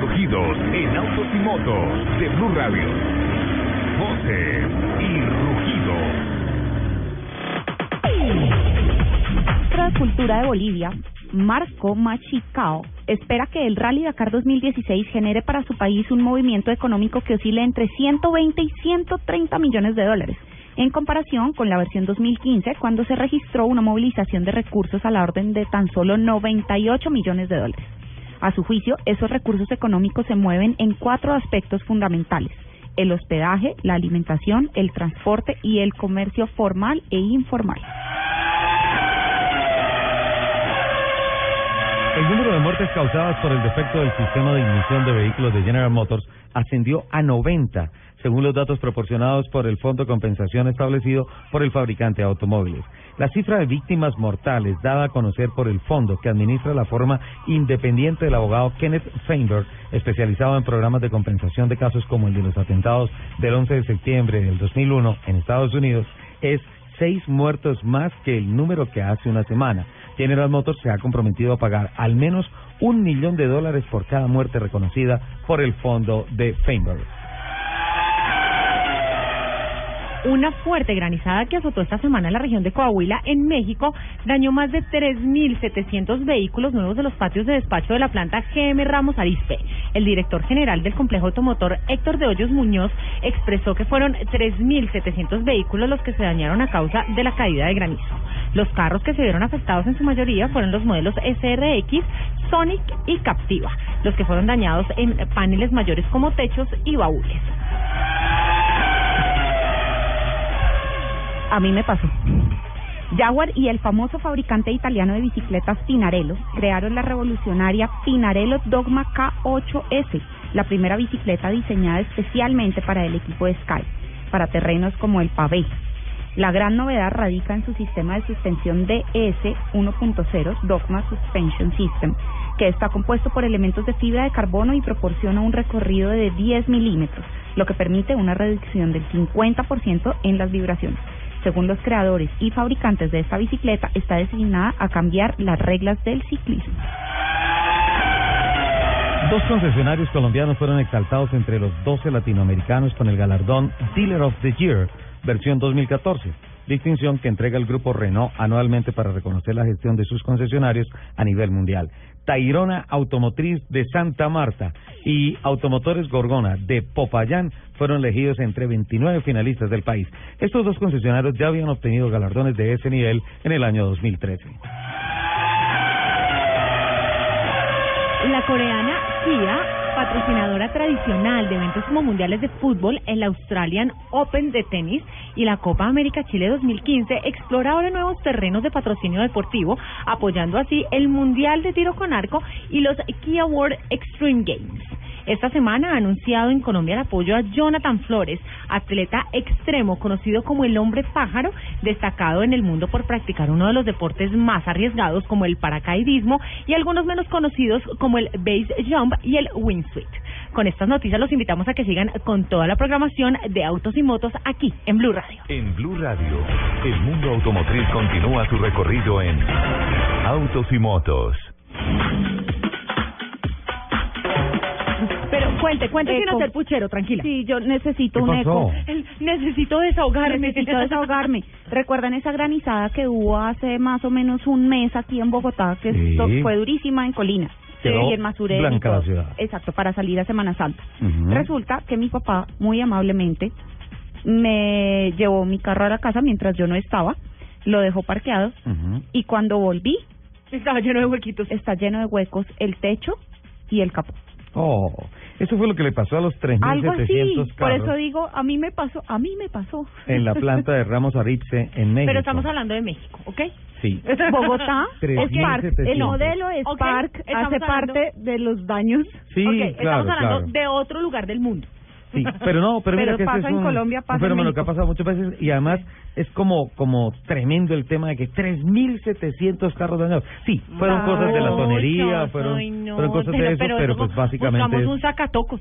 Rugidos en autos y motos de Blue Radio. Voces y rugidos. de Cultura de Bolivia, Marco Machicao, espera que el Rally Dakar 2016 genere para su país un movimiento económico que oscile entre 120 y 130 millones de dólares, en comparación con la versión 2015, cuando se registró una movilización de recursos a la orden de tan solo 98 millones de dólares. A su juicio, esos recursos económicos se mueven en cuatro aspectos fundamentales el hospedaje, la alimentación, el transporte y el comercio formal e informal. El número de muertes causadas por el defecto del sistema de ignición de vehículos de General Motors ascendió a 90, según los datos proporcionados por el Fondo de Compensación establecido por el fabricante de automóviles. La cifra de víctimas mortales dada a conocer por el fondo que administra la forma independiente del abogado Kenneth Feinberg, especializado en programas de compensación de casos como el de los atentados del 11 de septiembre del 2001 en Estados Unidos, es seis muertos más que el número que hace una semana. General Motors se ha comprometido a pagar al menos un millón de dólares por cada muerte reconocida por el fondo de Feinberg. Una fuerte granizada que azotó esta semana en la región de Coahuila, en México, dañó más de 3.700 vehículos nuevos de los patios de despacho de la planta GM Ramos Arispe. El director general del complejo automotor, Héctor de Hoyos Muñoz, expresó que fueron 3.700 vehículos los que se dañaron a causa de la caída de granizo. Los carros que se vieron afectados en su mayoría fueron los modelos SRX, Sonic y Captiva, los que fueron dañados en paneles mayores como techos y baúles. A mí me pasó. Jaguar y el famoso fabricante italiano de bicicletas Pinarello crearon la revolucionaria Pinarello Dogma K8S, la primera bicicleta diseñada especialmente para el equipo de Sky, para terrenos como el pavé. La gran novedad radica en su sistema de suspensión DS 1.0 Dogma Suspension System, que está compuesto por elementos de fibra de carbono y proporciona un recorrido de 10 milímetros, lo que permite una reducción del 50% en las vibraciones. Según los creadores y fabricantes de esta bicicleta, está designada a cambiar las reglas del ciclismo. Dos concesionarios colombianos fueron exaltados entre los 12 latinoamericanos con el galardón Dealer of the Year, versión 2014, distinción que entrega el grupo Renault anualmente para reconocer la gestión de sus concesionarios a nivel mundial. Tairona Automotriz de Santa Marta y Automotores Gorgona de Popayán fueron elegidos entre 29 finalistas del país. Estos dos concesionarios ya habían obtenido galardones de ese nivel en el año 2013. La coreana Kia, patrocinadora tradicional de eventos como mundiales de fútbol, el Australian Open de tenis y la Copa América Chile 2015, explora ahora nuevos terrenos de patrocinio deportivo, apoyando así el Mundial de Tiro con Arco y los Kia World Extreme Games. Esta semana ha anunciado en Colombia el apoyo a Jonathan Flores, atleta extremo conocido como el hombre pájaro, destacado en el mundo por practicar uno de los deportes más arriesgados como el paracaidismo y algunos menos conocidos como el base jump y el wingsuit. Con estas noticias los invitamos a que sigan con toda la programación de Autos y Motos aquí en Blue Radio. En Blue Radio, el mundo automotriz continúa su recorrido en Autos y Motos. Pero cuente, cuente sin hacer puchero, tranquila. Sí, yo necesito ¿Qué un eco. El- Necesito desahogarme. Necesito desahogarme. ¿Recuerdan esa granizada que hubo hace más o menos un mes aquí en Bogotá, que Sí. esto fue durísima en Colina? Quedó y en ciudad. Exacto, para salir a Semana Santa. Resulta que mi papá, muy amablemente, me llevó mi carro a la casa mientras yo no estaba, lo dejó parqueado y cuando volví, Estaba lleno de huequitos. está lleno de huecos el techo y el capó. Oh, eso fue lo que le pasó a los Algo así. 3.700 Por carros eso digo, a mí me pasó, a mí me pasó. en la planta de Ramos Arizpe en México. Pero estamos hablando de México, ¿ok? Sí. Bogotá, 3.700. Spark, el modelo Spark estamos hace hablando- parte de los daños. Sí, Ok, claro, estamos hablando claro. de otro lugar del mundo. Sí, pero no, pero, mira Pero que ese pasa es en un, Colombia, pasa un en fenómeno que ha pasado muchas veces y además es como como tremendo el tema de que 3.700 carros dañados. Sí, fueron cosas de la tonería, fueron, ay, no, fueron cosas de eso, pero, eso pues básicamente Buscamos un sacatocos.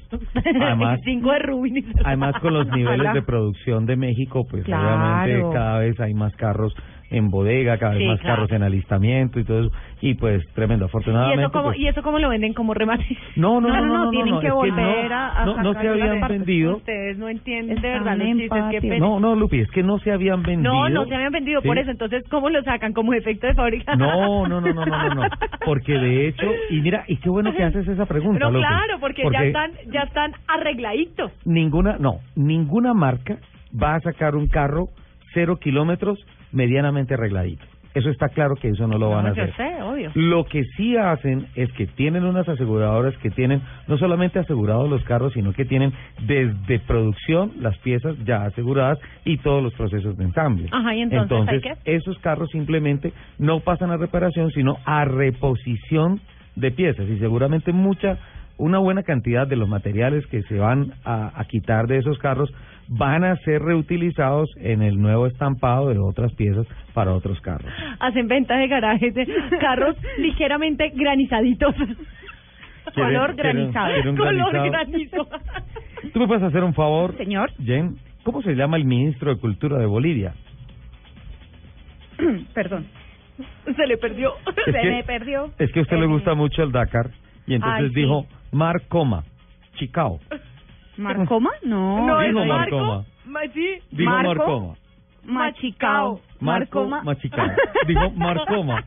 Además- Cinco de Rubin. Además, con los niveles de producción de México, pues Claro. obviamente cada vez hay más carros en bodega, cada vez Sí, más claro. carros en alistamiento y todo eso. Y pues tremendo, ¿Y afortunadamente. eso, cómo, pues, ¿Y eso cómo lo venden? ¿Como remate? No, no, no, no, no, tienen no, que volver no, a- no, no se habían vendido. Ustedes no entienden de verdad los chistes. Pena. No, no, Lupi, es que no se habían vendido. No, no se habían vendido Sí. por eso. Entonces, ¿cómo lo sacan? ¿Como efecto de fábrica? No, no, no, no, no, no, no, porque de hecho, y mira, y qué bueno que haces esa pregunta, No, Lupi, claro, porque, ya están ya están arregladitos. ninguna, no, ninguna marca va a sacar un carro cero kilómetros medianamente arregladito. Eso está claro que eso no lo van a No, hacer. sé, obvio. Lo que sí hacen es que tienen unas aseguradoras que tienen no solamente asegurados los carros, sino que tienen desde producción las piezas ya aseguradas y todos los procesos de ensamble. Ajá, ¿y entonces hay qué? esos carros simplemente no pasan a reparación, sino a reposición de piezas y seguramente mucha una buena cantidad de los materiales que se van a, a quitar de esos carros van a ser reutilizados en el nuevo estampado de otras piezas para otros carros. Hacen venta de garajes de carros ligeramente granizaditos. Color ¿Quieren- granizado. quieren Color granizado? granizo. ¿Tú me puedes hacer un favor? Señor. Jen, ¿cómo se llama el ministro de Cultura de Bolivia? Perdón. Se le perdió. Es Se que- me perdió. Es que a usted le gusta mucho el Dakar y entonces Ay, sí. dijo Mar Coma, Chicao. ¿Marcoma? No. No, Dijo es Marco. Marco. Ma- sí. Dijo Marco. Marcoma. Machicao. Marco Marcoma. Machicao. Dijo Marcoma.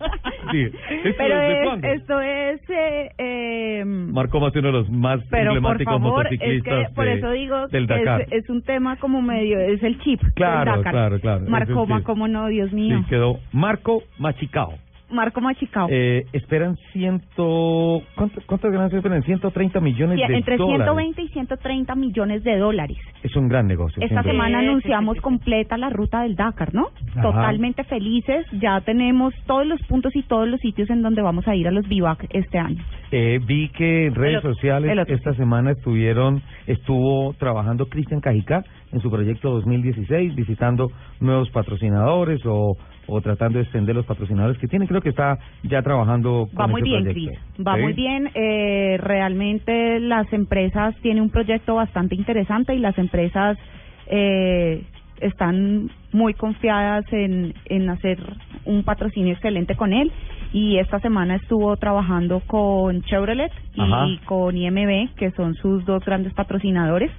Sí. ¿Esto Pero es- cuándo? esto es... Eh, eh, Marcoma es uno de los más pero por emblemáticos favor, es motociclistas que por de- eso digo del que Dakar. es, es un tema como medio, es el chip Claro, del Dakar. claro, claro, es el Marcoma, chip. cómo no, Dios mío. Sí, quedó Marco Machicao. Marco Machicao. Eh, esperan ciento... ¿cuánto- ¿Cuántas ganancias esperan? 130 millones Sí, de entre dólares. 120 y 130 millones de dólares. Es un gran negocio. Esta semana anunciamos sí, sí. completa la ruta del Dakar, ¿no? Ajá. Totalmente felices. Ya tenemos todos los puntos y todos los sitios en donde vamos a ir a los bivac este año. Eh, vi que en redes otro, sociales esta semana estuvieron, estuvo trabajando Cristian Cajicá en su proyecto 2016, visitando nuevos patrocinadores o, o tratando de extender los patrocinadores que tiene. Creo que está ya trabajando con Va muy bien, proyecto. Cris. Va ¿Sí? muy bien. Eh, realmente las empresas tienen un proyecto bastante interesante y las empresas eh, están muy confiadas en, en hacer un patrocinio excelente con él. Y esta semana estuvo trabajando con Chevrolet Ajá. y con IMB, que son sus dos grandes patrocinadores.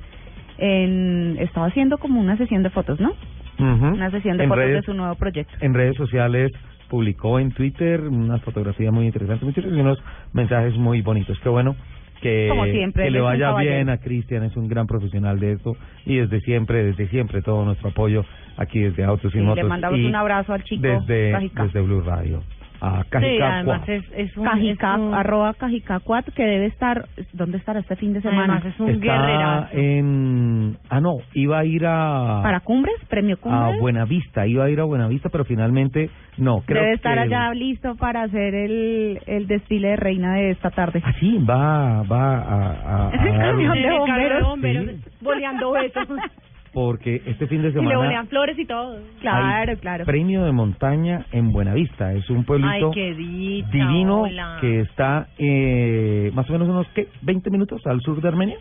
En, estaba haciendo como una sesión de fotos, ¿no? Una sesión de En fotos redes- de su nuevo proyecto. en redes sociales publicó en Twitter unas fotografías muy interesantes, muchos y unos mensajes muy bonitos. Qué bueno que, Como siempre, que le vaya bien a Cristian, es un gran profesional de esto y desde siempre, desde siempre todo nuestro apoyo aquí desde Autos y Sí, Motos. le mandamos y un abrazo al chico desde, desde Blue Radio. A Sí, Cajica además es, es un... Cajica, es un- arroba Cajicacuat, que debe estar, ¿dónde estará este fin de semana? Además es un Está guerrerazo. en... Ah, no, iba a ir a... ¿Para Cumbres? ¿Premio a Cumbres? Buenavista, iba a ir a Buenavista, pero finalmente no. Creo debe estar que- allá listo para hacer el, el desfile de reina de esta tarde. Ah, sí, va, va a, a- a dar- Camión de bomberos, Sí. boleando besos. porque este fin de y le semana bolean flores y todo. Claro, claro. premio de montaña en Buenavista. Es un Ay, pueblito qué dicha, divino hola. que está eh, más o menos unos ¿qué? 20 minutos al sur de Armenia.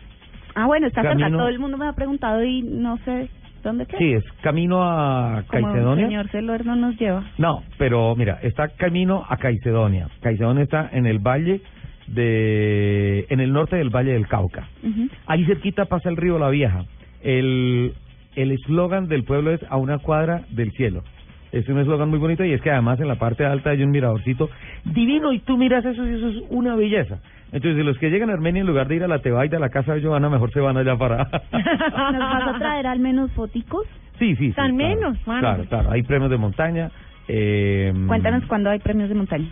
Ah, bueno, está cerca. Camino- Todo el mundo me ha preguntado y no sé dónde queda. Sí, es camino a Como el Caicedonia. señor Celor no nos lleva. No, pero mira, está camino a Caicedonia. Caicedonia está en el valle de en el norte del Valle del Cauca. Ahí cerquita pasa el río La Vieja. El el eslogan del pueblo es a una cuadra del cielo. Es un eslogan muy bonito y es que además en la parte alta hay un miradorcito divino y tú miras eso y eso es una belleza. Entonces, los que llegan a Armenia en lugar de ir a la Tebaida, a la casa de Giovanna, mejor se van allá para... ¿Nos vas a traer al menos foticos? sí, sí, sí. Claro. menos, mano. Claro, claro. Hay premios de montaña. Eh, Cuéntanos cuándo hay premios de montaña.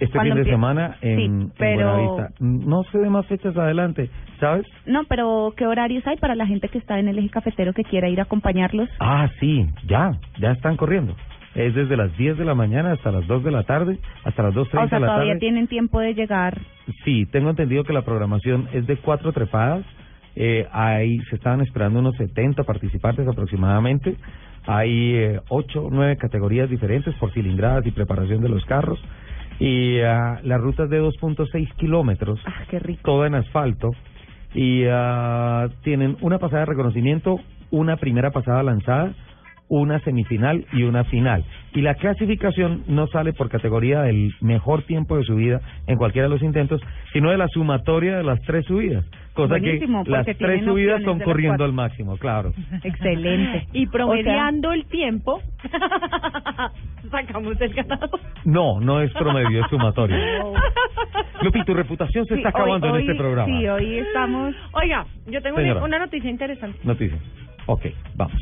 Este ¿Cuándo fin de semana en, Sí, en pero- Buenavista. No sé de más fechas adelante, ¿sabes? No, pero ¿qué horarios hay para la gente que está en el eje cafetero que quiera ir a acompañarlos? Ah, sí, ya, ya están corriendo. Es desde las 10 de la mañana hasta las 2 de la tarde, hasta las 2.30 O sea, de la todavía tarde. tienen tiempo de llegar. Sí, tengo entendido que la programación es de cuatro trepadas. Eh, ahí se estaban esperando unos 70 participantes aproximadamente. Hay eh, ocho o nueve categorías diferentes por cilindradas y preparación de los carros. Y ah, la ruta es de 2.6 kilómetros, Ah, qué rico. toda en asfalto. Y ah, tienen una pasada de reconocimiento, una primera pasada lanzada, una semifinal y una final. Y la clasificación no sale por categoría del mejor tiempo de subida en cualquiera de los intentos, sino de la sumatoria de las tres subidas. Cosa Buenísimo, que las tres subidas son corriendo al máximo, claro. Excelente. Y promediando el tiempo, sacamos el ganador. No, no es promedio, es sumatoria. Lupi, tu reputación se Sí, está acabando hoy- en este programa. Sí, hoy estamos... Oiga, yo tengo Señora. una noticia interesante. Noticia. Ok, vamos.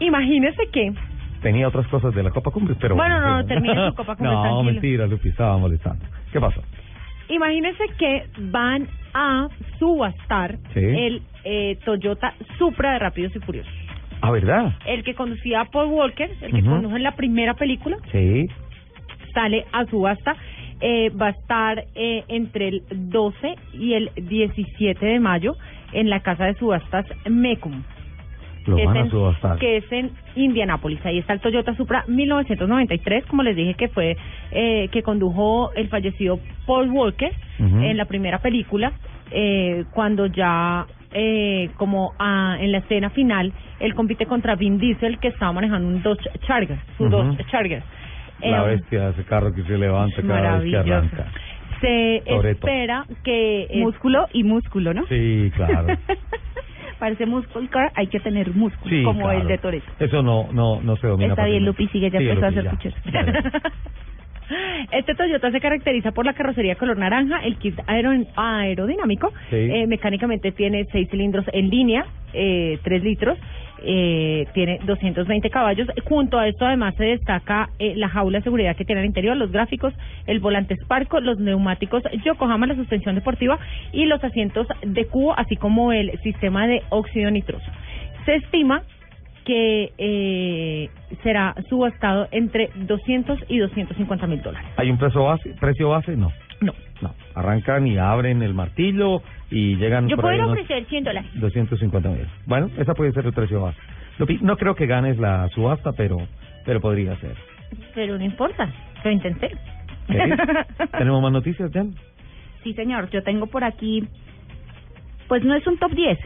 Imagínese que Tenía otras cosas de la Copa Cumbre, pero Bueno, no, sí. termine su Copa Cumbre, No, tranquilo. mentira, Lupi, estaba molestando. ¿Qué pasó? Imagínense que van a subastar Sí. el eh, Toyota Supra de Rápidos y Furiosos. Ah, ¿verdad? El que conducía a Paul Walker, el que condujo en la primera película, Sí. sale a subasta. Eh, va a estar eh, entre el 12 y el 17 de mayo en la casa de subastas Mecum. Lo que es van a en- subastar. Que es en Indianápolis. Ahí está el Toyota Supra 1993, como les dije que fue eh, que condujo el fallecido Paul Walker en la primera película, eh, cuando ya eh, como ah, en la escena final él compite contra Vin Diesel que estaba manejando un Dodge Charger, su. Dodge Charger. La Eh, bestia, ese carro que se levanta cada vez que arranca. se Toretto. espera que es- Músculo y músculo, ¿no? Sí, claro. Parece muscle car, hay que tener músculo, Sí, como claro. el de Toretto. Eso no, no, no se domina. Está bien. Lupi, sigue, ya Sigue, empezó a hacer pucheros. Este Toyota se caracteriza por la carrocería color naranja, el kit aero- aerodinámico, Sí. eh, mecánicamente tiene seis cilindros en línea, eh, 3 litros, eh, tiene 220 caballos. Junto a esto además se destaca eh, la jaula de seguridad que tiene al interior, los gráficos, el volante Sparco, los neumáticos Yokohama, la suspensión deportiva y los asientos de cubo, así como el sistema de óxido nitroso. Se estima que eh, será subastado entre 200 y 250 mil dólares. ¿Hay un precio base? ¿Precio base? No. No. No. Arrancan y abren el martillo y llegan Yo por puedo ofrecer 100 dólares. 250 mil. Bueno, esa puede ser el precio base. Lupi, no creo que ganes la subasta, pero pero podría ser. Pero no importa, lo intenté. ¿Sí? ¿Tenemos más noticias, Jan? Sí, señor, yo tengo por aquí, pues no es un top 10,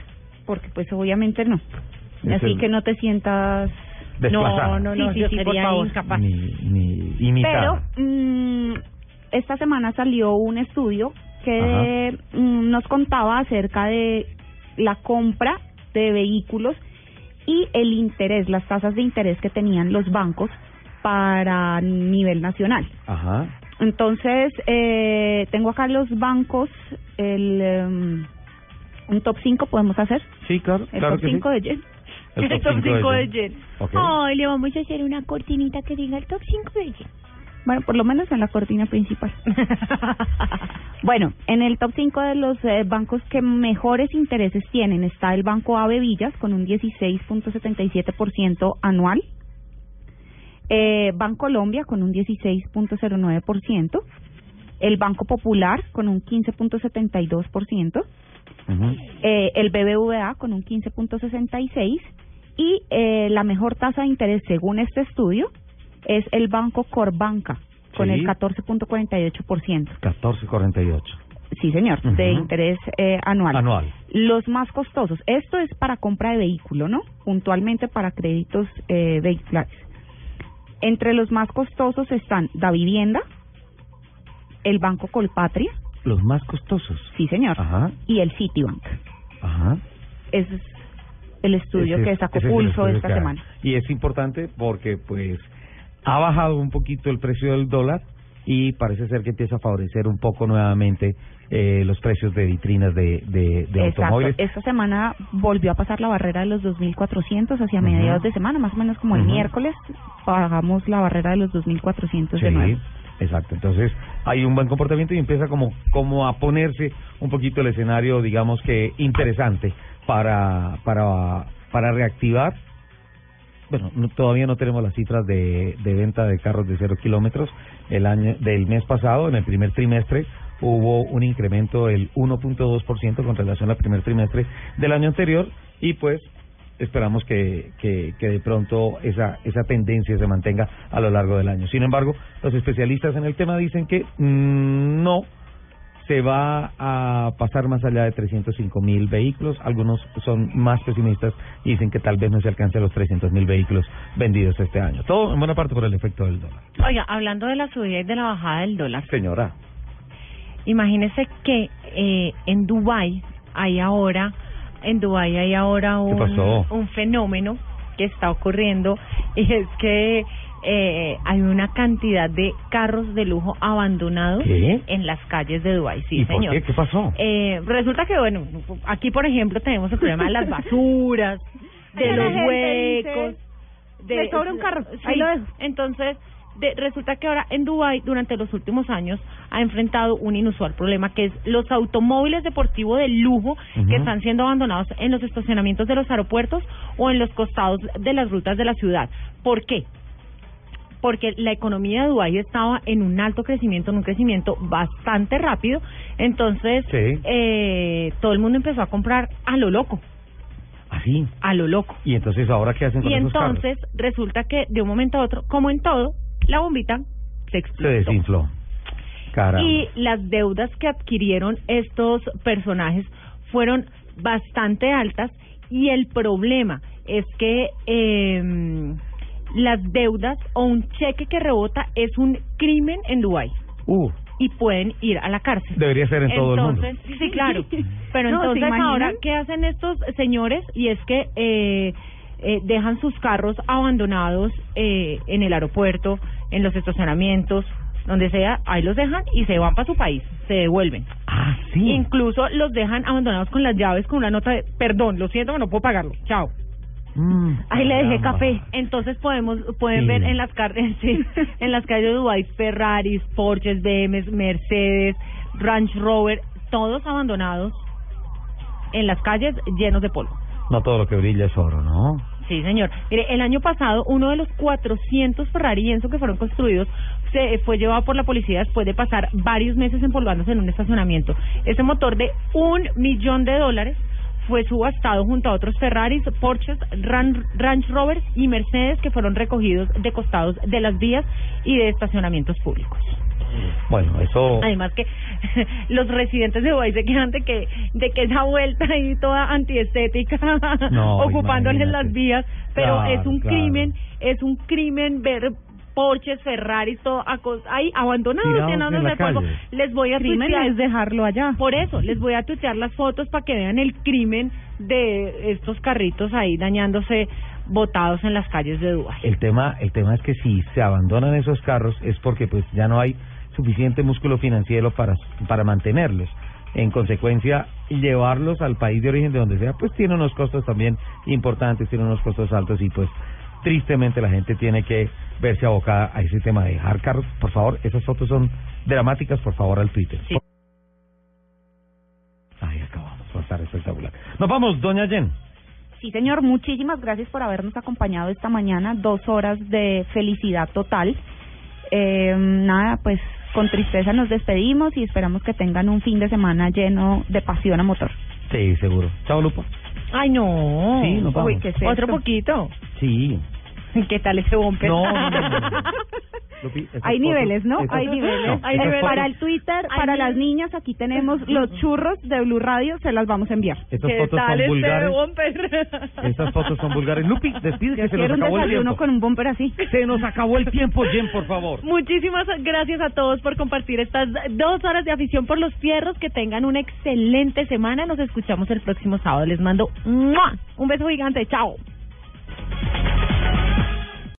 porque pues obviamente no. Es Así el- que no te sientas... Desplazada. No, no, Sí, no, sí, yo sí, sería incapaz. Ni, ni imitada. Pero mm, esta semana salió un estudio que mm, nos contaba acerca de la compra de vehículos y el interés, las tasas de interés que tenían los bancos para nivel nacional. Ajá. Entonces, eh, tengo acá los bancos, el em, un top 5 podemos hacer. Sí, claro. El claro top que sí. 5 de Jen. El top cinco de. Ok. Ay, le vamos a hacer una cortinita que diga el top 5 de Jen. Bueno, por lo menos en la cortina principal. bueno, en el top 5 de los eh, bancos que mejores intereses tienen está el Banco Ave Villas con un 16.77% anual. Eh, Banco Colombia con un 16.09%. El Banco Popular con un 15.72%. Ujú. eh, el BBVA con un 15.66 y eh, la mejor tasa de interés según este estudio es el Banco Corbanca con Sí. el 14.48%. 14.48. Sí, señor, de Ujú. interés eh, anual. Anual. Los más costosos, esto es para compra de vehículo, ¿no? Puntualmente para créditos eh, vehiculares. Entre los más costosos están Da Vivienda, el Banco Colpatria, Los más costosos. sí señor, Ajá. y el Citibank. Ajá. Ese es el estudio Ese que es- sacó ese es el Pulso estudio esta que semana. Y es importante porque, pues, ha bajado un poquito el precio del dólar y parece ser que empieza a favorecer un poco nuevamente eh, los precios de vitrinas de, de, de automóviles. Esta semana volvió a pasar la barrera de los 2.400 hacia Ujú. mediados de semana, más o menos como el miércoles pagamos la barrera de los 2.400 de Sí. nuevo. Exacto, entonces hay un buen comportamiento y empieza como, como a ponerse un poquito el escenario, digamos que interesante para, para, para reactivar. Bueno, no- todavía no tenemos las cifras de, venta de carros de cero kilómetros. El año del mes pasado, en el primer trimestre, hubo un incremento del 1.2% con relación al primer trimestre del año anterior y pues esperamos que, que, que de pronto esa, esa tendencia se mantenga a lo largo del año. Sin embargo, los especialistas en el tema dicen que mm, no se va a pasar más allá de 305 mil vehículos. Algunos son más pesimistas y dicen que tal vez no se alcance a los 300 mil vehículos vendidos este año. Todo en buena parte por el efecto del dólar. Oiga, hablando de la subida y de la bajada del dólar, Señora. imagínese que eh, en Dubai hay ahora, en Dubai hay ahora un fenómeno que está ocurriendo y es que eh, hay una cantidad de carros de lujo abandonados ¿Qué? en las calles de Dubai. Sí, ¿Y por señor. qué? ¿Qué pasó? Eh, resulta que, bueno, aquí por ejemplo tenemos el problema de las basuras, de los gente dice, huecos. "Me sobra un carro, Sí, ahí lo dejo". Entonces, de- resulta que ahora en Dubai durante los últimos años ha enfrentado un inusual problema que es los automóviles deportivos de lujo que están siendo abandonados en los estacionamientos de los aeropuertos o en los costados de las rutas de la ciudad. ¿Por qué? Porque la economía de Dubái estaba en un alto crecimiento, en un crecimiento bastante rápido, entonces Sí. eh, todo el mundo empezó a comprar a lo loco, Así. a lo loco. ¿Y entonces ahora qué hacen con Y esos carros? entonces resulta que de un momento a otro, como en todo, la bombita se Se explotó. desinfló. Caramba. Y las deudas que adquirieron estos personajes fueron bastante altas y el problema es que eh, las deudas o un cheque que rebota es un crimen en Dubái Uh, y pueden ir a la cárcel. Debería ser en todo el mundo. Entonces, Sí, claro. Pero No, ¿se entonces ahora, ¿qué hacen estos señores? Y es que eh, eh, dejan sus carros abandonados eh, en el aeropuerto, en los estacionamientos, donde sea, ahí los dejan y se van para su país, se devuelven. Ah, sí. Incluso los dejan abandonados con las llaves, con una nota de, perdón, lo siento, no puedo pagarlo, chao. Mm, Ahí le dejé caramba. café. Entonces podemos pueden Sí. ver en las car- sí, en las calles de Dubái Ferraris, Porsches, BMWs, Mercedes, Range Rover, todos abandonados en las calles llenos de polvo. No todo lo que brilla es oro, ¿no? Sí, señor. Mire, el año pasado uno de los 400 Ferrari Enzo que fueron construidos se fue llevado por la policía después de pasar varios meses empolvándose en un estacionamiento. Ese motor de un millón de dólares fue subastado junto a otros Ferraris, Porsches, Ran- Range Rovers y Mercedes que fueron recogidos de costados de las vías y de estacionamientos públicos. Bueno, eso... Además que los residentes de Dubái se quejan de que de que esa vuelta ahí toda antiestética No, ocupándoles imagínate. las vías, pero Claro, es un claro. crimen, es un crimen ver Porsches, Ferraris, todo ahí abandonados, la de polvo. Les voy a Crimen tuitear- es dejarlo allá. Por eso, les voy a tuitear las fotos para que vean el crimen de estos carritos ahí dañándose botados en las calles de Dubái. El tema, el tema es que si se abandonan esos carros es porque pues ya no hay suficiente músculo financiero para, para mantenerlos. En consecuencia, llevarlos al país de origen de donde sea, pues tiene unos costos también importantes, tiene unos costos altos y pues tristemente la gente tiene que verse abocada a ese tema de dejar carros. Por favor, esas fotos son dramáticas, por favor, al Twitter. Ahí acabamos, va a estar espectacular. Nos vamos, doña Jen. Sí, señor, muchísimas gracias por habernos acompañado esta mañana. Dos horas de felicidad total. Eh, nada, pues con tristeza nos despedimos y esperamos que tengan un fin de semana lleno de pasión a motor. Sí, seguro. Chao, Lupa. Ay, no. Sí, nos vamos. Uy, ¿qué es Otro esto? poquito. Sí. ¿Qué tal ese bumper? No, no, no, no. Lupi, esas Hay fotos- niveles, ¿no? esas- Hay niveles. no, Hay esas niveles. fotos- Para el Twitter, para las niñas, aquí tenemos los churros de Blue Radio, se las vamos a enviar. Estas fotos son vulgares. bumper? Estas fotos son vulgares. Lupi, despide que se nos un acabó el tiempo. con un bumper así. Se nos acabó el tiempo, Jen, por favor. Muchísimas gracias a todos por compartir estas dos horas de afición por los fierros. Que tengan una excelente semana. Nos escuchamos el próximo sábado. Les mando ¡mua! un beso gigante. Chao.